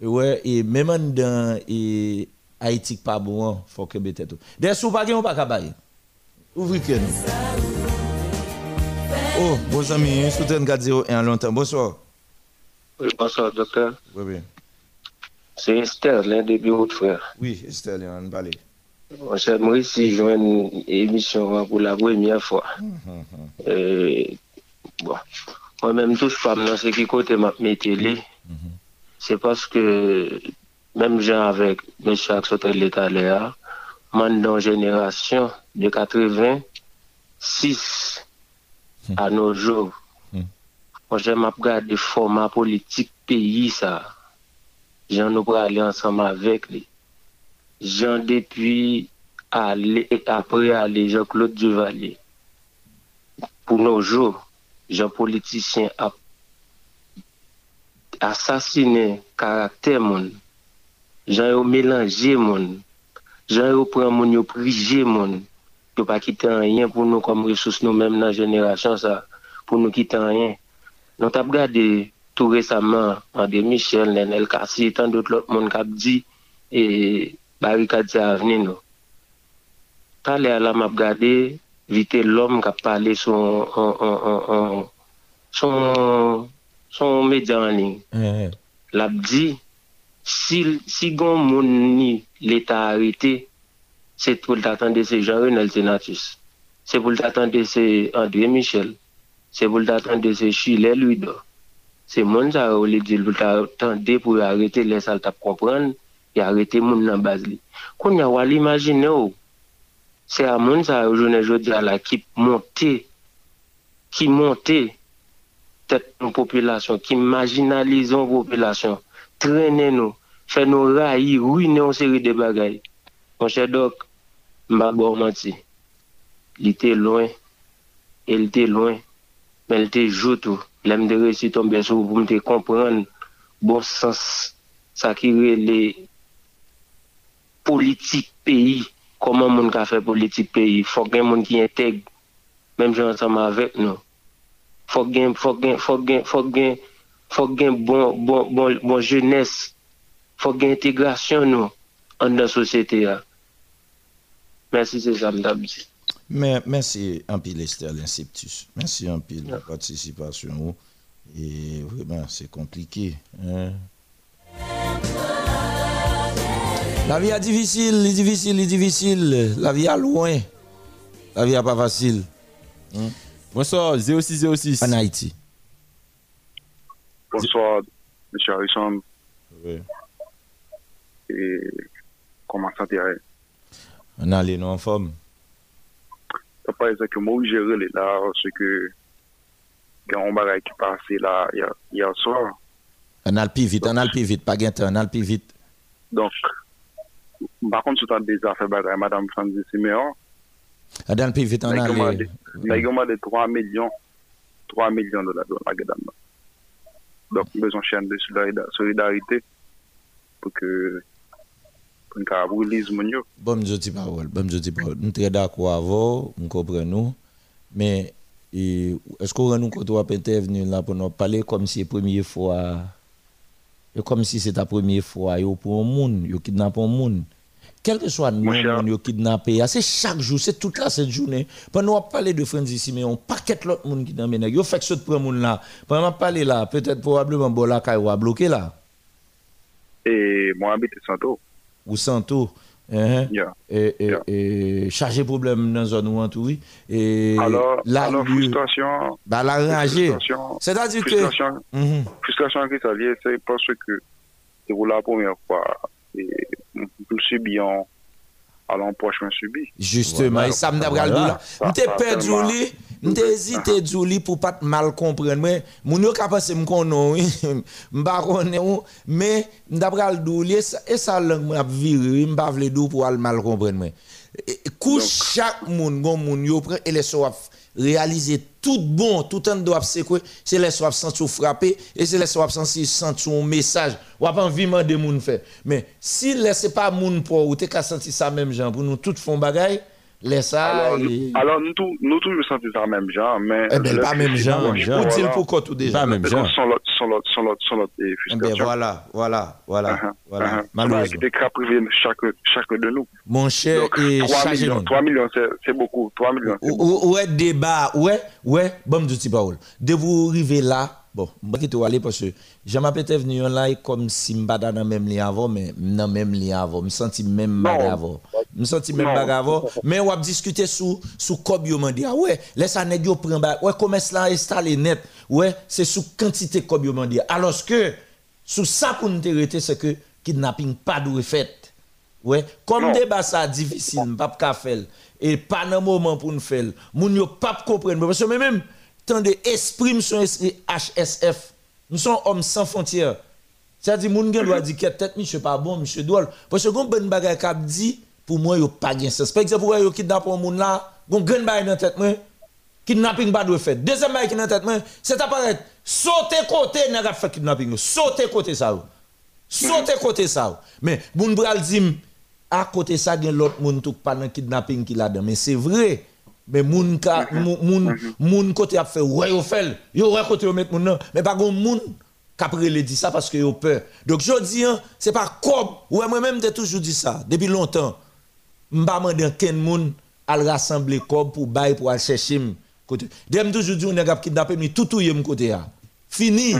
Speaker 2: Ouais, et même dans et, Haïti, pas bon, il faut que tête. D'ailleurs, si vous pas on pas. Ouvrez que. Oh, bon amis, soutien 4 1 longtemps. Bonsoir.
Speaker 18: Oui, bonsoir, docteur.
Speaker 2: Oui, oui.
Speaker 18: C'est Esther, l'un des bureaux de frères.
Speaker 2: Oui, Esther, on va parler.
Speaker 18: Cher Maurice, si je une émission pour la première fois. Euh, bon, moi-même, tout je parle dans ce qui côté m'a télé. C'est parce que même gens avec M. Axotel l'État moi, dans génération de 86 à nos jours, moi, j'aime regarder le format politique pays, ça. J'en nous aller ensemble avec lui. Jean depuis après aller Jean-Claude Duvalier. Pour nos jours, Jean politicien a assassiné caractère moun. Jean yo mélangé moun. Jean yo prend moun yo prigé moun. Yo pas quitter rien pour nous comme ressource nous même dans génération ça pour nous quitter rien. Nous t'as regardé tout récemment André Michel, Nenel Kassi tant d'autres autres monde qui a dit et barikad sa avnen nou. Tale ala map gade, vite l'om kap pale son on, on, on, son, son medyan li. Mm. Lap di, si, si gon moun ni l'Etat harite, se pou l'atande se Jean-Renal Senatus, se pou l'atande se André Michel, se pou l'atande se Chile Louis Dor, se moun sa ou li di l'atande pou harite lè sal tap komprenne, ki arete moun nan baz li. Kon ya wale imagine ou, se a moun sa yo jounen jodi ala ki monte, ki monte, tet nou populasyon, ki marginalizon populasyon, trene nou, fe nou rayi, ruine ou seri de bagay. Mon chè dok, mba bo manti, li te loin, el te loin, men el te joutou, lem de resi tombe sou pou mte kompran bon sens sa ki re le moun qui intègre, même gens ensemble avec nous. Faut qu'il y ait, faut qu'il y ait, faut qu'il y ait, faut ait, faut qu'il y ait bon, bon, bon, bon jeunesse, faut ait intégration nous, dans la société. là. Merci, c'est ça.
Speaker 2: Mais, merci un pile Esther Linseptus. Merci un pile de la participation. Et vraiment, c'est compliqué. hein. La vie est difficile, est difficile, est difficile. La vie est loin. La vie n'est pas facile. Hein?
Speaker 1: Bonsoir, 0606.
Speaker 2: En Haïti.
Speaker 19: Bonsoir, M. Harrison.
Speaker 2: Oui.
Speaker 19: Et comment ça t'irait?
Speaker 2: On a les noms en forme.
Speaker 19: C'est pas exactement où gérer les là, parce que quand on va qui passé là hier, soir.
Speaker 2: On a le plus vite, on a le plus vite, pas gain on a le plus vite.
Speaker 19: Donc, bakon sou tan deja fe bagay Madame
Speaker 2: Franzi Simeon. Adan
Speaker 19: pi
Speaker 2: vitan
Speaker 19: nan
Speaker 2: le...
Speaker 19: Nan yon man de 3 milyon, 3 milyon dola dola ge dan nan. Dok bezon chen de solidarite pou ke pou nka avouliz moun yo.
Speaker 2: Bon mjoti parol, bon mjoti parol. Mtre da kwa avou, mkopre nou, men esko ren nou koto apete venu la pou nou pale kom si e premye fwa... comme si c'est la première fois, yo pour un monde, yo kidnappe un monde. Quel que soit le
Speaker 19: Mon
Speaker 2: nom
Speaker 19: cher.
Speaker 2: yo kidnappé, c'est chaque jour, c'est toute la cette journée. Pendant on parler de Francis ici, mais on paquet l'autre monde qui dans. Yo fait que ce pour monde là. Pendant on parler là, peut-être probablement bon là a bloqué là
Speaker 19: Et moi, habite Santo.
Speaker 2: ou Santo. Hein,
Speaker 19: Yeah.
Speaker 2: Et, et, et chargé problème dans la zone où on. Et
Speaker 19: Alors,
Speaker 2: là,
Speaker 19: alors
Speaker 2: lui-
Speaker 19: frustration.
Speaker 2: bah, la
Speaker 19: frustration-
Speaker 2: C'est-à-dire que-
Speaker 19: frustration-
Speaker 2: Mhm.
Speaker 19: Frustration c'est parce que c'est pour la première fois. Et tout subi en à l'empoche, mais subi.
Speaker 2: Justement, et ça me d'abord
Speaker 19: Voilà.
Speaker 2: là.
Speaker 19: Ça-
Speaker 2: M'te
Speaker 19: ça
Speaker 2: perdu
Speaker 19: tellement-
Speaker 2: li, m'te li pour pas te mal comprendre. Mais moun yo ka pense me konon, oui. M'pa konnen ou, mais m'dabral dou li, et ça- et ça langue m'a viré, m'pa vle dou pour al mal. Et- et Kou chaque moun, gon moun yo et réaliser tout bon, tout en doit c'est quoi, c'est les soif sentir frapper et c'est les soif sentir sentir un message. Ou pas envie de moun fait. Mais si laissez pas moun pour ou t'es qu'à sentir ça même gens pour nous tout font bagaille, laisse ça
Speaker 19: Alors,
Speaker 2: et-
Speaker 19: nous, tous- nous senti ça même genre, mais.
Speaker 2: Eh ben? Pas même
Speaker 19: Mais
Speaker 2: genre.
Speaker 19: Sans l'autre, sans l'autre, sans l'autre, sans l'autre, sans l'autre, eh,
Speaker 2: Eh ben voilà, voilà, voilà, voilà.
Speaker 19: Uh-huh.
Speaker 2: Malheureusement.
Speaker 19: De nous.
Speaker 2: Mon cher
Speaker 19: Donc,
Speaker 2: et
Speaker 19: 3
Speaker 2: chargé
Speaker 19: millions,
Speaker 2: non.
Speaker 19: 3 millions, c'est beaucoup. 3 millions, c'est beaucoup.
Speaker 2: Ou- Ouais, débat, ouais, ouais, bon, je dis parole. De vous arriver là, bon, je vais aller parce que je m'appelle venu là comme si je pas dans même lien avant, mais dans même lien avant. Je me sens même bagarre avant. Je me sens même bagarre avant. Mais on discuter sous sous cob yo m'a dit ah ouais, laisse ça nèg yo prend ouais commerce là installé net? Ouais, c'est sous quantité m'a dit. Alors que sous ça pour nous c'est que kidnapping pas de fait. Ouais, comme débat ça difficile, pas ka faire et pas dans moment pour nous faire. Moun yo pas comprendre parce que même tant de esprit son esprit HSF. Nous sommes hommes sans frontières. C'est-à-dire moun gen doit dire que tête monsieur pas bon, monsieur doit parce que gon ben bagay k'ap dit pour moi yo pas gen sens. Par exemple, ouais, yo kidnappe un moun là, gon gen bagay dans tête moi. Kidnapping pas doit fait. Deuxième bagay qui dans tête moi, c'est apparaître sauter côté n'a pas fait kidnapping. Sauter côté ça. Sauter côté ça. Mais moun bral dim à côté ça gen l'autre moun tout pas dans kidnapping qui là dedans mais c'est vrai. Mais moun ka moun moun moun côté a fait ouais yo fait. Yo ouais côté yo mettre moun nan, mais pas gon moun qu'après le dit ça parce que yo peur. Donc je dis hein, c'est pas comme ouais moi même j'ai toujours dit ça depuis longtemps. M'pa mandé ken moun al rassembler comme pour bail pour aller chercher m côté. Dem toujours dit on a kidnappé tout tout yem côté a. Fini.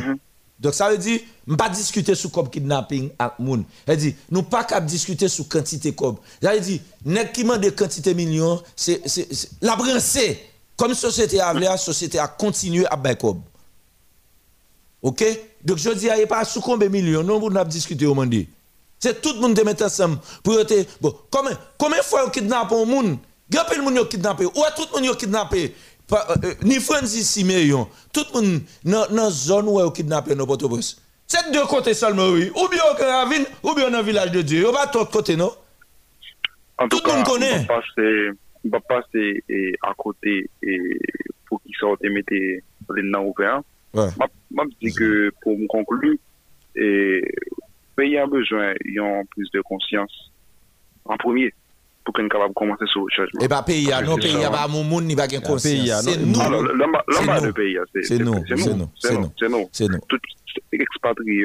Speaker 2: Donc ça veut dire m'pas discuter sur comme kidnapping avec moun. Elle dit nous pas cap discuter sur quantité comme. Ça veut dire nèg qui mande quantité millions c'est la brancée comme société a la société a continué à bail comme. OK? Donc je dis il pas sous combien de millions non pour nous discuter au monde. C'est tout le monde de mettre ensemble pour te bon combien combien de fois on kidnappe un monde Grand pile moun yo kidnappé ou tout le monde yo kidnappé ni Francis Simeon tout le monde dans dans zone où yo kidnappé dans Port-au-Prince. C'est deux côtés seulement oui ou bien au Ravine ou bien dans le village de Dieu. Ou pas tout côté non?
Speaker 19: En tout
Speaker 2: Tout le monde
Speaker 19: cas,
Speaker 2: connaît.
Speaker 19: on va passer, eh, à côté et pour qu'ils sortent et mettre les noms ouverts.
Speaker 1: Ouais.
Speaker 19: Je dis que pour me conclure, le pays a besoin d'un plus de conscience en premier pour qu'on soit capable de commencer sur le changement.
Speaker 2: Et pas pays, non,
Speaker 19: C'est
Speaker 2: pays, pas mon monde, ni pas de conscience. C'est nous.
Speaker 19: Alors, de pays, c'est
Speaker 2: nous,
Speaker 19: c'est nous, c'est nous, c'est nous.
Speaker 2: C'est nous.
Speaker 19: Tout expatrié,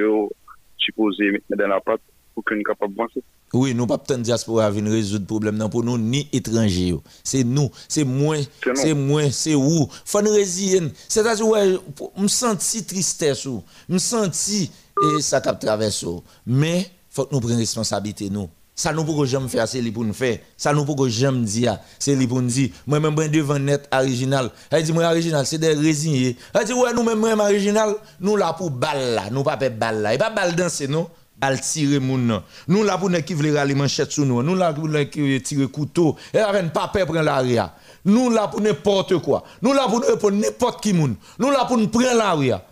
Speaker 19: supposé mettre dans la patte pour qu'on soit capable d'avancer.
Speaker 2: Oui, nous pas peut diaspora venir résoudre problème non pour nous ni étrangers. C'est nous, c'est moi,
Speaker 19: C'est
Speaker 2: moi, c'est où? Faut nous résilier. C'est-à-dire ouais, me senti tristesse ou, me senti et ça cap traverse. Mais faut que nous prenions responsabilité nous. Ça nous pour que jamais faire c'est lui pour nous faire. Ça nous pour que jamais dire c'est lui pour nous dire moi même ben devant net original. Elle dit moi original c'est des résignés. Elle dit ouais nous même original nous là pour balle là, nous pas faire balle là. Et pas balle danser non? Al tirer moun. Nous là pour ne qui veut râler sous nous. Nous là pour ne qui tirer couteau. Et avec pas peur prendre l'aria. Nous là pour n'importe quoi. Nous là pour nous pour n'importe qui moun. Nous là pour nous prendre l'aria.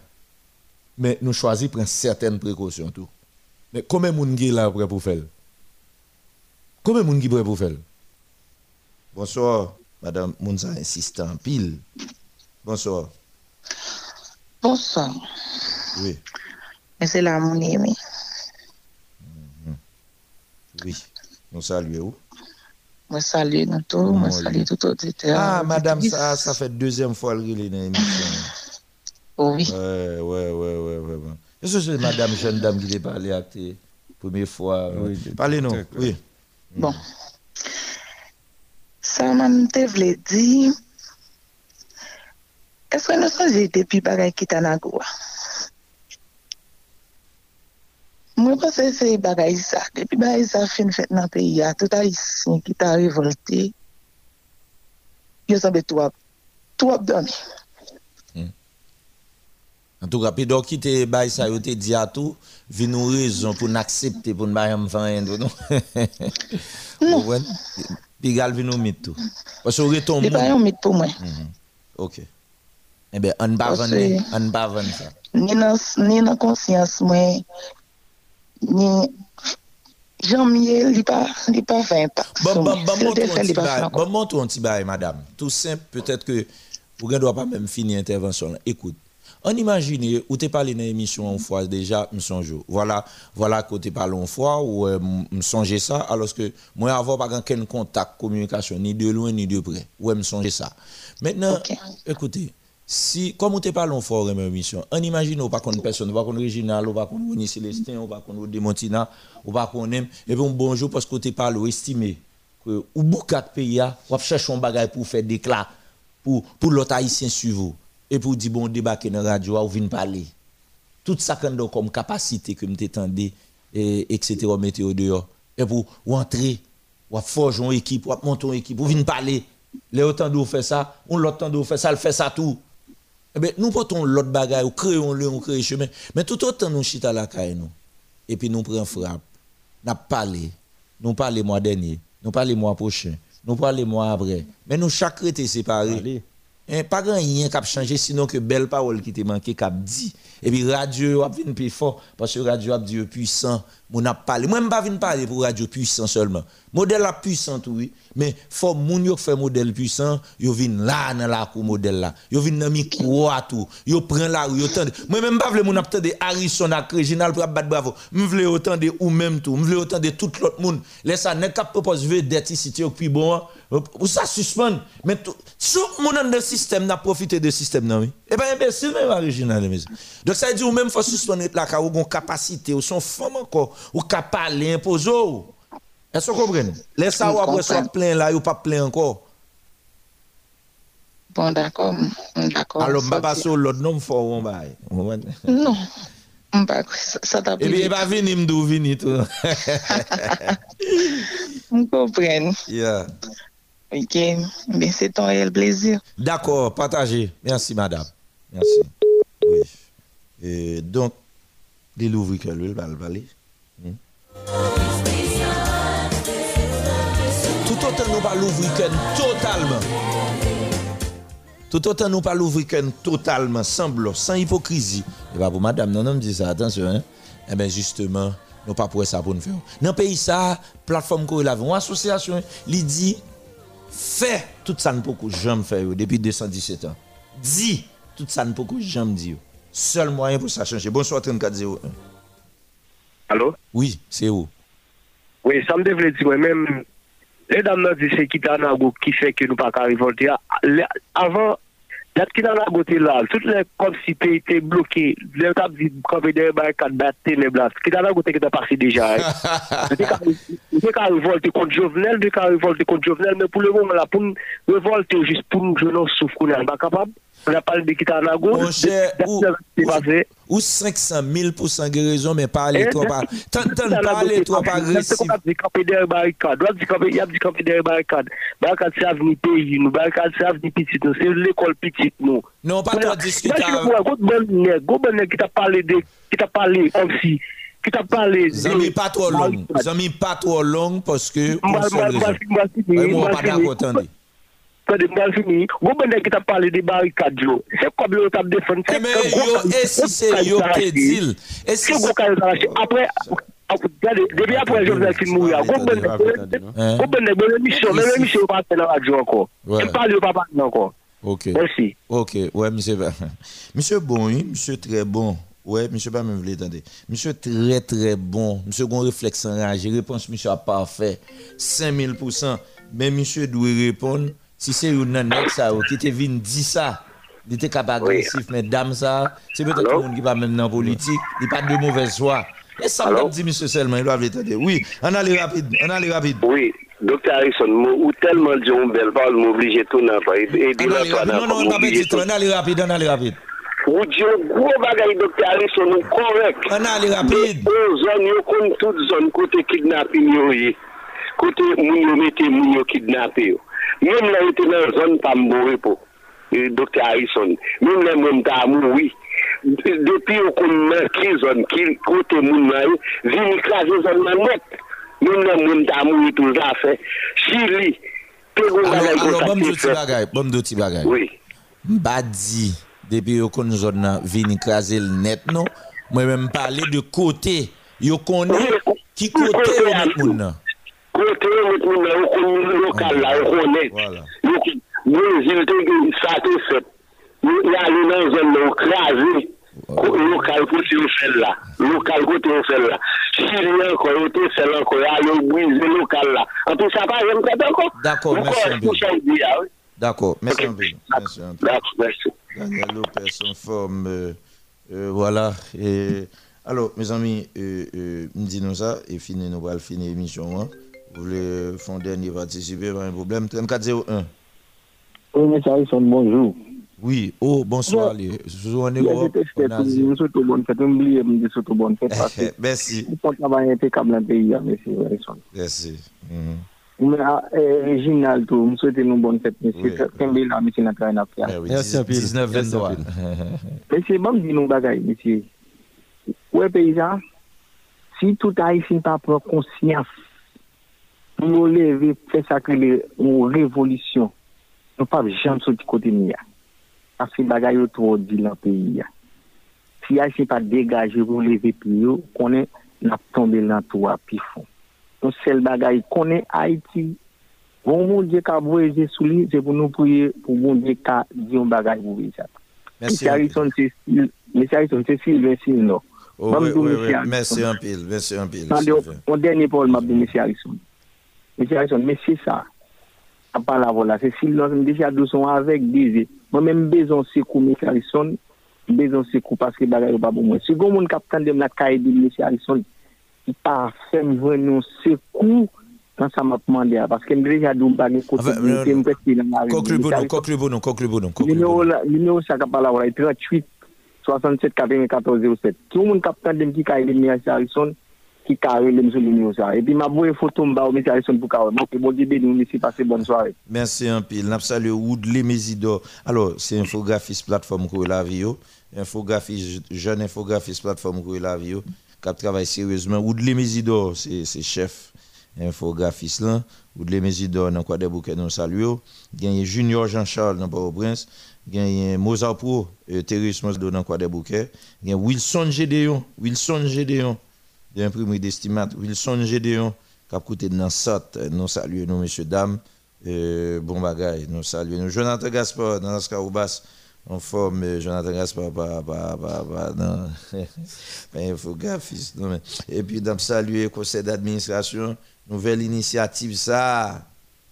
Speaker 2: Mais nous choisissons prendre certaines précautions tout. Mais combien moun là pour faire? Combien moun qui prêt pour faire
Speaker 1: Bonsoir, Madame Mounsa insistant pile. Bonsoir.
Speaker 20: Bonsoir.
Speaker 1: Oui,
Speaker 20: Et c'est là mon aimé.
Speaker 1: oui. Nous saluons.
Speaker 20: Moi salue nous tous, moi
Speaker 1: Oui.
Speaker 20: salue tout auditeur.
Speaker 1: Ah, Madame, ça, ça fait deuxième fois le relais dans l'émission.
Speaker 20: Oui.
Speaker 1: Ouais, ouais, ouais, ouais, ouais. ouais. Est-ce que c'est Madame jeune dame qui t'a parlé à tes première fois?
Speaker 21: Oui,
Speaker 1: Parlez-nous. Oui.
Speaker 20: Bon. Sa man te vle di, eswe nou sonje depi bagay ki tanagwa. Mwen pa se se bagay sa, depi bagay sa fin fet nan peyi ya, tout a yisin ki ta revolte, yo sanbe tou ap, tou ap domi.
Speaker 2: En tout cas, puis donc qui te bail ça yo te dit à tout, vi nous raison pour n'accepter pour ne pas faire non?
Speaker 20: Non.
Speaker 2: Puis vi nous mit tout. Parce que retombe.
Speaker 20: C'est pas un mythe pour moi.
Speaker 2: OK. Eh bien, on va vendre, on va ça.
Speaker 20: ni dans ni dans conscience moi ni janvier li pas li pas fait impact
Speaker 2: Bon, bon, bon, montre un petit
Speaker 20: pas
Speaker 2: bail. madame. Tout simple, peut-être que vous ne doit pas même finir l'intervention. Écoute, on imagine, ou tu parlé dans l'émission une fois déjà, me songe. Voilà, voilà que tu parlé une fois, ou euh, me songe ça, alors que moi, avant, pas aucun contact, communication, ni de loin, ni de près. Ouais, me songe ça. Maintenant, écoutez, si, comme on te parle en fort, même émission, on imagine, ou pas qu'on personne, ou pas qu'on original, ou pas qu'on Winnie Célestin, ou pas qu'on Demontina, ou pas qu'on aime, et puis bonjour parce que tu parles, ou estimé, que, ou beaucoup de pays, ah, ou chercher un bagage pour faire des clats, pour, pour l'autre haïtien suivre, et pour dire, bon, débarquer dans la radio, ou venir parler. Tout ça qu'on comme capacité que me tendez, et, etc., météo dehors, et pour ou entrer, ou forger une équipe, ou monter une équipe, ou venir parler. Les autant de faire ça, on l'autre de faire ça, le fait ça tout. Eh bien, nous portons l'autre bagaille, ou créons le, chemin. Mais tout autant nous chita la caille nous. Et puis nous prenons frappe. Nous parlé. Nous parlons mois dernier. Nous parlons mois prochain. Nous parlons mois après. Mais nous chaque été séparés. Hein, pas grand rien qui a changé sinon que belle parole qui te manqué qui a dit. Et puis radio a venu plus fort parce que radio a dit puissant. Mon a parlé. Moi, ne pas parler pour radio puissant seulement. Modèle la puissant oui, mais faut moun yo fait modèle puissant, yo vinn là dans la cour modèle là. Yo vinn dans micro à tout. Yo prend la rue, yo tande. Moi même pas vle moun ap tande Harrison Reginald pour battre bravo. Me vle autant de ou même tout. Me vle autant de tout l'autre monde. Laisse ça n'est cap propose vedette ici puis bon. Ou ça suspend. Mais tout tout moun dans le système n'a profité de système non oui. Et ben imbécile même Reginald mes. Donc ça veut dire ou même faut suspendre la ka ou capacité ou son femme encore ou ka parler imposer. ou. Est-ce que vous comprenez? Laisse ça ou après soit plein là, ou pas plein encore.
Speaker 20: Bon, d'accord. mm, D'accord.
Speaker 2: Alors, vais passer au l'autre nom fort, on va.
Speaker 20: Non. Mm, bah, Ça ça t'a
Speaker 2: Et puis, il va venir, me d'où venir tout.
Speaker 20: Je comprends.
Speaker 2: Yeah.
Speaker 20: Ok. C'est ton réel plaisir.
Speaker 2: D'accord, partagez. Merci, madame. Merci.
Speaker 1: Oui. Et donc, il ouvre que lui, il va le. Hmm.
Speaker 2: Tout autant nous pas l'ouvrir totalement. Tout autant nous pas l'ouvrir totalement, sans blanc, sans hypocrisie. Et pas pour madame, non, non, me dit ça, attention, hein. Eh bien, justement, nous pas pour ça pour nous faire. Dans le pays ça, plateforme qu'on la une association, il dit fait tout ça ne peut que jamais faire depuis 217 ans. Dit tout ça ne peut que jamais dire. Seul moyen pour ça changer. Bonsoir 3401.
Speaker 15: Allô?
Speaker 2: Oui, c'est où?
Speaker 15: Oui, ça me devait dire moi-même. Les dames nous disent c'est qui qui fait que nous pas révolter. Le- Avant, date Kitanago était là, toutes les comme si pays étaient bloqués, les tables dit comme des barricades battent ténèbres là. Kitanago était passé déjà. hein. C'était qu'à c'était qu'à révolter contre Jovenel, c'était qu'à révolter contre Jovenel, mais pour le moment là, pour révolter juste pour nous jouer nos souffle qu'on n'est pas capable. On a parlé de Kitanago.
Speaker 2: Mon cher, ou,
Speaker 15: c'est passé.
Speaker 2: ou 500 000 guérison, mais
Speaker 15: Eh,
Speaker 2: trop pas. Pas aller trop pas agressif.
Speaker 15: Il y a dit camper derrière barricade. Il y a dit camper derrière barricade. Barricade, c'est avenir pays. Nous, barricade, c'est avenir petit. nous. C'est l'école petite, nous.
Speaker 2: Non, pas trop discuter.
Speaker 15: Imagine-moi, un bon nègre, un bon nègre qui t'a parlé de, qui t'a parlé comme si, qui t'a parlé.
Speaker 2: Zami pas trop long. Zami pas trop long parce que pour moi, pas d'accord, attendez.
Speaker 15: Attendez, m'a fini. Bon t'a yo.
Speaker 2: Eh, yo,
Speaker 15: Jovenel bon
Speaker 2: Hein?
Speaker 15: bon la radio encore.
Speaker 2: Ok.
Speaker 15: Merci.
Speaker 2: Ok, ouais, monsieur. monsieur bon, oui, monsieur très bon. Ouais, monsieur pas même voulu attendre. Monsieur très très bon. Monsieur réflexe enragé. Réponse monsieur a parfait. 5000%. Mais monsieur doit répondre si c'est une nèg ça ou qui te vient dire ça. Il était capable agressif, mais dame ça, c'est peut-être le monde qui va même dans la politique, il pas de mauvaise foi. Et ça me dit monsieur seulement, il doit attendre. Oui, on allait rapide, on allait rapide.
Speaker 9: Oui, docteur Harrison, ou tellement de gens belle parole, m'oblige tout pas. Et.
Speaker 2: Non, non, on pas petit, on allait rapide, on allait rapide.
Speaker 9: Ou di yo gwo bagay Dr. Harrison nou korek.
Speaker 2: An ale rapide.
Speaker 9: Ou zon yo kon tout zon kote kidnapping yo ye. Kote moun yo mette moun yo kidnappe yo. Mèm lè yon te nan zon pa mbore po, e, Dr. Harrison, mèm lè mwen ta moui, depi yo kon mè ki zon, ki kote moun mè yo, vini krasè zon mè mèk, mèm lè mwen ta moui tou zafè, si li, te goun
Speaker 2: alè
Speaker 9: yon
Speaker 2: kontakte. Bom
Speaker 9: douti
Speaker 2: bagay, bom douti bagay.
Speaker 9: Oui.
Speaker 2: Mbadi, depi yo kon zon nan vini krasè l net nou, mwen mèm pale de kote, yo kon ki kote yon moun nan.
Speaker 9: Kote yo met moun nan yo kon lokal la, yo konet. Yo ki, Brésil te gen sa te fet. Yo yale nan zon nan yo krasi. Lokal kote yo fel la. Lokal kote yo fel la. Chili anko, yo te fel anko, yale yo brise lokal la. An tou sa pa jen kat anko. Ya,
Speaker 2: un peu.
Speaker 9: D'accord, merci.
Speaker 2: Daniel Lopez en forme. euh, euh, voilà. Et, alors, mes amis, euh, euh, dis-nous ça et fini, nous allons finir l'émission. Hein. Vous voulez faire un dernier participer, pas un problème. 3401.
Speaker 5: Oui, M. Harrison, bonjour.
Speaker 2: Oui, oh, bonsoir. les- Bonsoir, on est
Speaker 5: Il y a
Speaker 2: au-
Speaker 5: des
Speaker 2: on a-
Speaker 5: tests, nous sommes bonne fête, oubliez, nous sommes bonne fête
Speaker 2: Merci.
Speaker 5: nous sommes impeccable dans le pays, hein, M. Harrison.
Speaker 2: Merci. Mhm.
Speaker 5: Mais, ah, eh, tout, nous souhaitons une bonne fête, monsieur. Kembe là, monsieur, n'a rien à faire.
Speaker 2: Eh oui, 19 23.
Speaker 5: Monsieur, bon, dis nous bagaille, monsieur. Ouais, paysan, si tout haïtien pas conscience, nou leve fè sakri le ou revolisyon, nou pa jan sou di kote ni ya. Asi bagay yo tro di lan peyi ya. Si ya se pa degaje pou leve pi yo, konen nap tombe lan to a pi fon. Nou sel bagay konen Haiti, bon moun diye ka bouye sou li, se pou nou pouye pou moun diye ka diyon bagay bouye
Speaker 2: sa.
Speaker 5: Mèsi Harrison Cecil, mèsi Harrison
Speaker 2: Cecil, mèsi nou.
Speaker 5: Mèsi
Speaker 2: anpil,
Speaker 5: mèsi anpil. On denye pou mèsi Harrison. Mese Harrison, mese sa, apan la vola, se silons mwen deja douson avèk beze. Mwen men bezon se kou mese Harrison, bezon se kou paske bagay ou pa pou mwen. Se goun moun kapitan dem la kae di mese Harrison, ki pa fèm vwen nou se kou nan sa mwen pman de a.
Speaker 2: Paske mwen
Speaker 5: deja dou bagay kote mwen se
Speaker 2: mwen
Speaker 5: peti
Speaker 2: nan
Speaker 5: la
Speaker 2: vè. Koklu bonon, koklu bonon, koklu
Speaker 5: bonon. Mwen yo sa kapan la vola, 38, 67, 94, 07. Ki moun kapitan dem ki kae di mese Harrison, qui carré le monsieur numéro ça et puis m'a voyé photo m'ba au M. Harrison pour carré bon Dieu béni monsieur passez bonne soirée
Speaker 2: Merci un pile. N'a salué Woodley Mésidor. Alors, c'est infographiste plateforme pour la vie. Infographiste, jeune infographiste plateforme pour la vie. Qui travaille sérieusement. Woodley Mésidor, c'est chef infographiste là. Woodley Mésidor, dans quoi des bouquets, nous saluons. A Junior Jean-Charles dans Port-au-Prince. A Mozart Pro, euh, Thérèse Mosdo dans quoi des bouquets. A Wilson Gédéon. Wilson Gédéon. De l'imprimerie d'estimat Wilson Gédéon, qui a coûté dans SOT. Nous saluons nous, messieurs, dames. Euh, bon bagay, nous saluons nous. Jonathan Gaspard, dans la Scaroubas, en forme, euh, Jonathan Gaspard, pas, pas, pas, non. mais infographiste, non, mais. Et puis, dans saluer le conseil d'administration, nouvelle initiative, ça,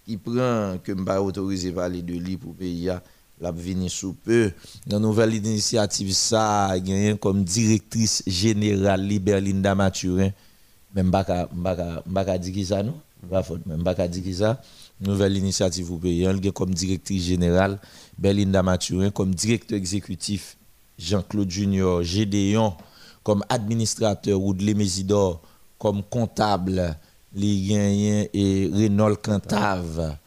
Speaker 2: qui prend, que pas autorisé par les deux lits pour payer la venir sous peu. Dans nouvelle initiative, ça, a comme directrice générale Liberlinda Mathurin. Même pas pas dire qui ça, non? Même pas ça. Nouvelle initiative pour y a comme directrice générale Belinda Mathurin, comme directeur exécutif Jean-Claude Junior, Gédéon, comme administrateur de Mésidor, comme comptable, les et Renault Cantave.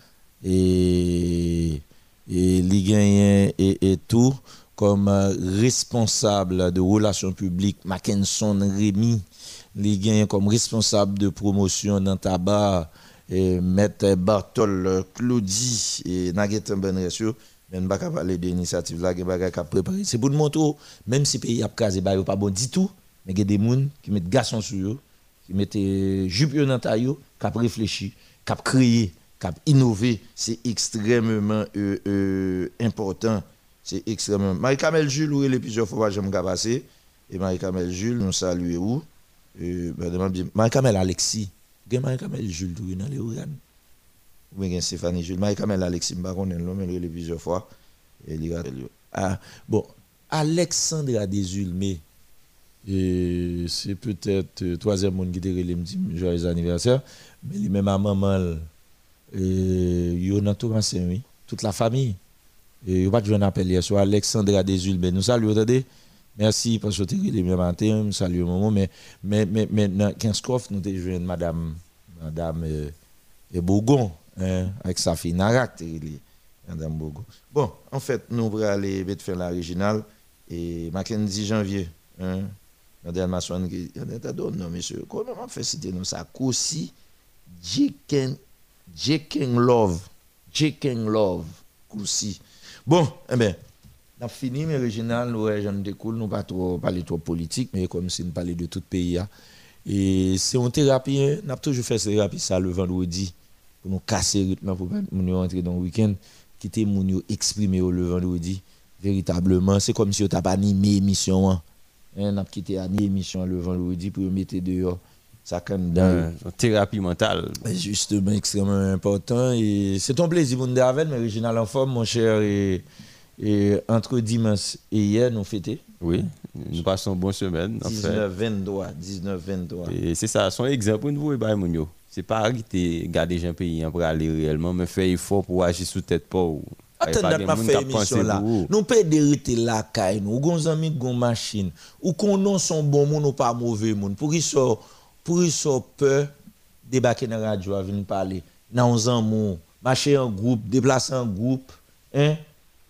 Speaker 2: Et et les et, et tout comme euh, responsable de relations publiques Mackinson Rémy. Les gagnants comme responsable de promotion dans tabac. Et Bartol Claudie et Naguetan Benresio. Mais pas parler là qui a préparé. C'est pour montrer même si pays a casé ba pas bon du tout mais il y a des gens qui mettent garçons sur eux qui mettent jupe dans taille qui réfléchi qui créé cap innover, c'est extrêmement euh, euh, important. C'est extrêmement. Marie-Camel Jules, où est plusieurs fois, j'aime passer. Et Marie-Camel Jules, nous saluons où? Euh, ben, Marie-Camel Alexis. Marie-Camel Jules, tout dans les organes. Oui, Stéphanie Jules. Marie-Camel Alexis, je ne pas plusieurs fois. Et il ah, bon, Alexandra Desulmé, c'est peut-être le troisième monde qui te me dit joyeux anniversaire, mais lui même à maman, oui. Toute la famille. Et pas de appel Alexandra Desulbe nous saluons merci parce que le matin nous maman mais mais mais dans 15 nous avons joué madame madame euh, hein, avec sa fille Narak madame Bourgon bon en fait nous allons aller faire l'original et Mackenzie janvier hein. Madame Masson qui non monsieur. Comment on fait citer nous ça Jeking Love. Jeking Love. Koussi. Bon, eh bien, on a fini, mais original, ouais, j'en découle, nous pas trop politique, mais comme si nous parlions de tout le pays. Hein. Et c'est une thérapie, hein. on a toujours fait cette thérapie ça le vendredi, pour nous casser le rythme, pour nous rentrer dans le week-end, quitter nous exprimer le vendredi. Véritablement, c'est comme si on t'a pas animé l'émission. Hein. On a quitté l'émission le vendredi pour mettre dehors ça comme dans
Speaker 1: thérapie mentale.
Speaker 2: Justement, extrêmement important. Et c'est ton plaisir, vous avec, mais original en forme, mon cher. Et, et entre dimanche et hier, nous fêtons.
Speaker 1: Oui, nous passons une bonne semaine.
Speaker 2: 19-23, 19-23.
Speaker 1: Et c'est ça, son exemple pour nous, et bah, Mounio. C'est pas arrêter garder un pays pour aller réellement, mais faire effort pour agir sous tête pas.
Speaker 2: Attendez, pas fait émission là. Nous pas dériter la caille, nous, gon amis, gon machine, ou qu'on non son bon monde ou pas mauvais monde. Pour qu'ils soient pour soient peur débarquer dans la radio, venir parler, dans un mot, marcher en groupe, déplacer en groupe, hein,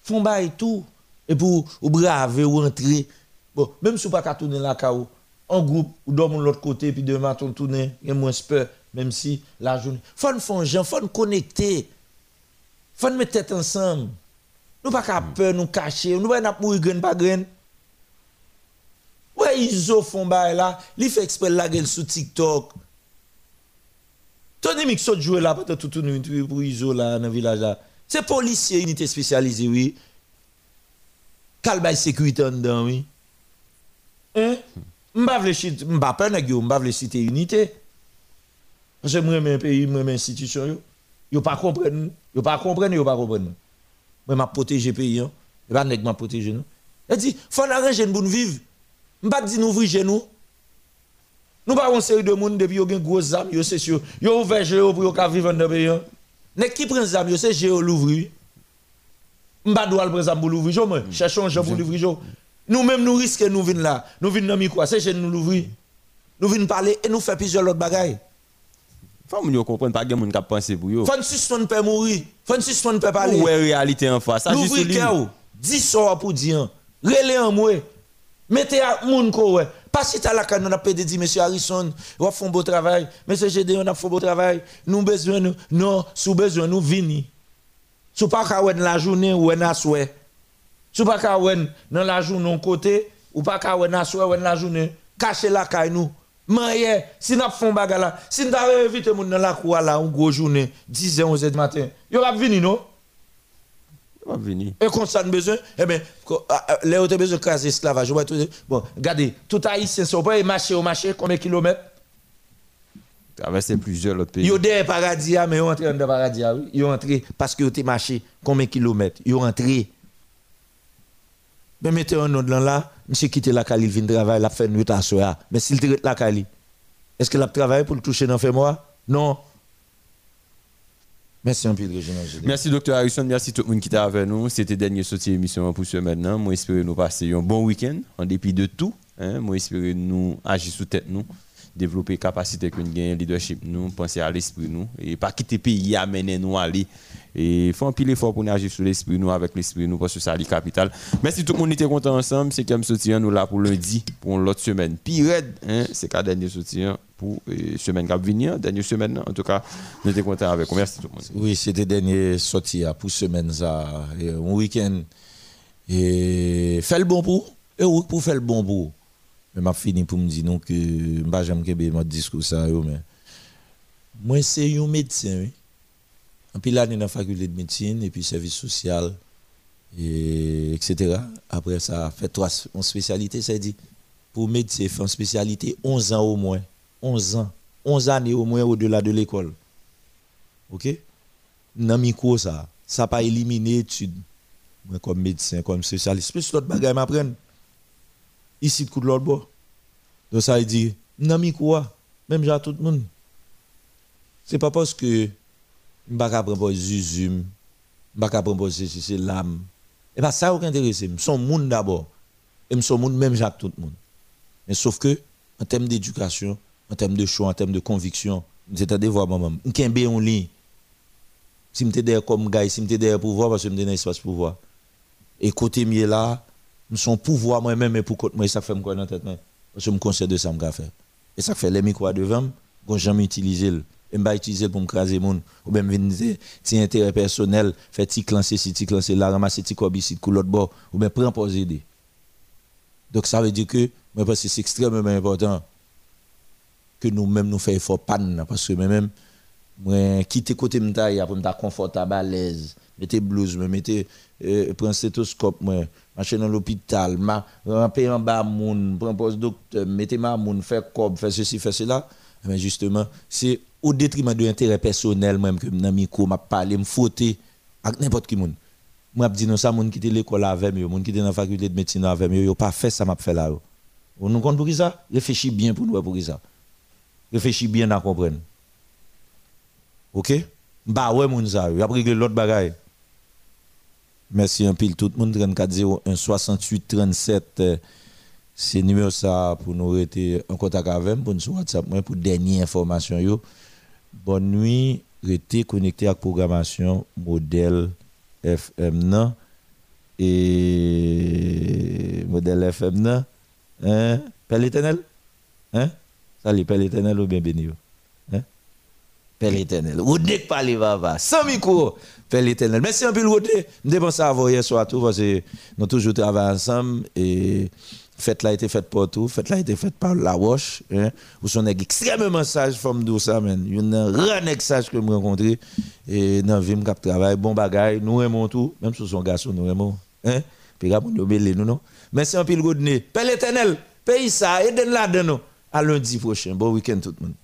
Speaker 2: font et tout. Et pour ou braver ou entrer. Bon, même si vous pas tourner la cao, en groupe, ou dormir de l'autre côté, puis demain, on tourner, il y a moins peur, même si la journée. Faut nous faire faut nous connecter. Faut nous mettre tête ensemble. Nous pas qu'à peur, nous cacher, nous pas mourir grain pas grain. Ouais, ils ont font bail là, il fait exprès la gueule sur TikTok. Tony Mixot joue là pour tout tout nuit pour Iso là dans le village là. C'est policier unité spécialisée oui. Calbaï sécurité en dedans oui. Hein? M'pa vle chit, m'pa pas nèg yo, m'pa vle citer unité. Moi un pays, moi institution yo. Yo pas comprendre, yo pas comprendre, yo pas comprendre. Moi m'a protéger pays hein. Et pas nèg m'a protéger non. Elle dit faut arranger pour nous vivre. M'pas dit nous ouvrir nous. Pas une série de monde depuis yo gen gros âme, yo c'est sûr. Yo ouvert géo pour yo ka vivre dans pays. Nek qui prend zam yo c'est géo l'ouvrir. M'pas doit prendre zam pour l'ouvrir jo moi. Cherchons gens pour l'ouvrir jo. Nous même nous risquons nous venir là. Nous venons dans micro, c'est chez nous l'ouvrir. Nous venons parler et nous faire plusieurs autres bagailles.
Speaker 1: Faut nous comprendre pas qui pour.
Speaker 2: Faut suspendre peut mourir. Faut nous suspendre peut parler.
Speaker 1: Ouais réalité en face?
Speaker 2: Lui. 10 soirs pour dire. Relé en. Mettez à moun ko ouais. Pas si t'as la canne, on a pas dit, monsieur Harrison, on fait un beau travail. Monsieur GD, on a fait un beau travail. Nous besoin, nous, non, sous besoin, nous vini. Sous pas qu'à la journée ou en souhait. Sous pas qu'à dans la journée, côté, ou pas qu'à na souhait ou la journée. Cachez la caille nous. Maye, si faisons bagarre là, si avons invité moun dans la cour là, une grosse journée, 10 h 11 h du matin, yo va venir non?
Speaker 1: Va venir.
Speaker 2: Et qu'on s'en besoin, eh bien, les autres besoin de craser esclavage. ouais, tout- Bon, regardez, tout haïtien, on peut marcher au marché, combien de kilomètres?
Speaker 1: Traverser plusieurs autres pays.
Speaker 2: Yo des paradis, ah, mais yo entré dans le paradis, ah oui. Yo entré parce que yo te marché combien de kilomètres? Yo entré. Mais mettez un dans là, monsieur quitte la Cali, il vient travailler, il a fait nuit à soir. Mais s'il te la Cali, est-ce qu'il a travaillé pour le toucher dans le moi Non. Merci un peu, Régional.
Speaker 1: Merci, docteur Harrison. Merci tout le monde qui était avec nous. C'était dernière sortie émission pour ce maintenant. Moi, j'espère nous passer un bon week-end en dépit de tout. Hein. Moi, j'espère nous agir sous tête nous, développer capacité que nous gagnons, leadership nous, penser à l'esprit nous et pas quitter pays à mener nous à aller. Et faut un pile effort pour nous agir sur l'esprit nous avec l'esprit nous parce que ça le capital. Merci tout le monde était content ensemble. C'est comme sorti nous là pour lundi pour l'autre semaine. Raide, hein, c'est la dernière sortie pour euh, semaine qui va venir, dernière semaine. En tout cas, nous étions contents avec vous. Merci tout le monde.
Speaker 2: Oui, c'était dernier sortie ah, pour semaine ça, un week-end. Et fait le bon pour, et pour faire le bon pour. Mais m'a fini pour me dire non que m'pas jamais que mon discours ça mais moi c'est un médecin oui. En puis là dans la faculté de médecine et puis service social et etc. Après ça fait trois en spécialité ça dit pour médecin faire en spécialité 11 ans au moins, 11 ans, 11 années au moins au-delà de l'école. OK? Dans micro ça, ça pas éliminer études. Moi comme médecin, comme spécialiste, plus l'autre bagaille m'apprendre ici de coup de l'autre bord. Donc ça veut dire, non mi quoi, même j'ai tout le monde. C'est pas parce que je ne pas prendre Zuzum, je ne pas prendre c'est l'âme. Et pas ça qui intéresse, je son monde d'abord. Et je son monde même j'ai tout le monde. Mais sauf que en termes d'éducation, en termes de choix, en termes de conviction, c'est à devoir maman. Je suis en ligne. Si je suis comme gars, si je suis derrière pouvoir, parce que je suis dans l'espace pouvoir. Et côté mieux là, son pouvoir moi-même et pour côté moi ça fait me quoi dans tête parce que me conseille de ça me faire. Et ça fait les micros devant quand jamais utiliser le. Et me utiliser pour me craser monde ou bien venir ti intérêt personnel faire ti clancer si ti clancer là ramasser ti cob ici l'autre bord ou bien prendre pour aider. Donc ça veut dire que moi parce que c'est extrêmement important que nous-mêmes nous faisons effort panne parce que même moi quitter côté m'ta pour me confortable à l'aise. Mettez blouse me mettez euh, prendre stéthoscope moi marcher dans l'hôpital ramper en bas moun prendre poste docteur mettez ma moun faire cob faire ceci faire cela. Mais justement c'est au détriment de l'intérêt personnel même que dans micro m'a parler me fauter avec n'importe qui moun. Moi dit non ça moun qui était l'école avec moi moun qui était dans la faculté de médecine avec moi yo pas fait ça m'a fait là vous nous compte pour ça? Réfléchis bien pour nous pour ça. Réfléchis bien à comprendre. OK? Bah ouais moun ça après régler l'autre bagaille Merci un pile tout le monde 34 01 68 37 c'est numéro ça pour nous rester en contact avec pour nous WhatsApp pour dernière information. Bonne nuit, restez connecté à la programmation modèle FM et modèle FM hein? Père l'éternel? Hein? Salut Père l'éternel ou bien Père l'éternel dès que parler va sans micro Père l'éternel. Merci un peu, Rodé. Je dépense à vous hier soir tout parce que nous toujours travaillé ensemble et fête là a été faite pour tout. Fête là a été faite par la Roche. Hein. Vous sont extrêmement sage, femme douce, ça, man. A un sage que je rencontré et dans la vie, je travaille. Bon bagaille, nous aimons tout. Même si son garçon, nous aimons. Hein? Puis nous nous, non? Merci un peu, Rodé. Père l'éternel, paye ça, aidez-nous là-dedans. À lundi prochain. Bon week-end tout le monde.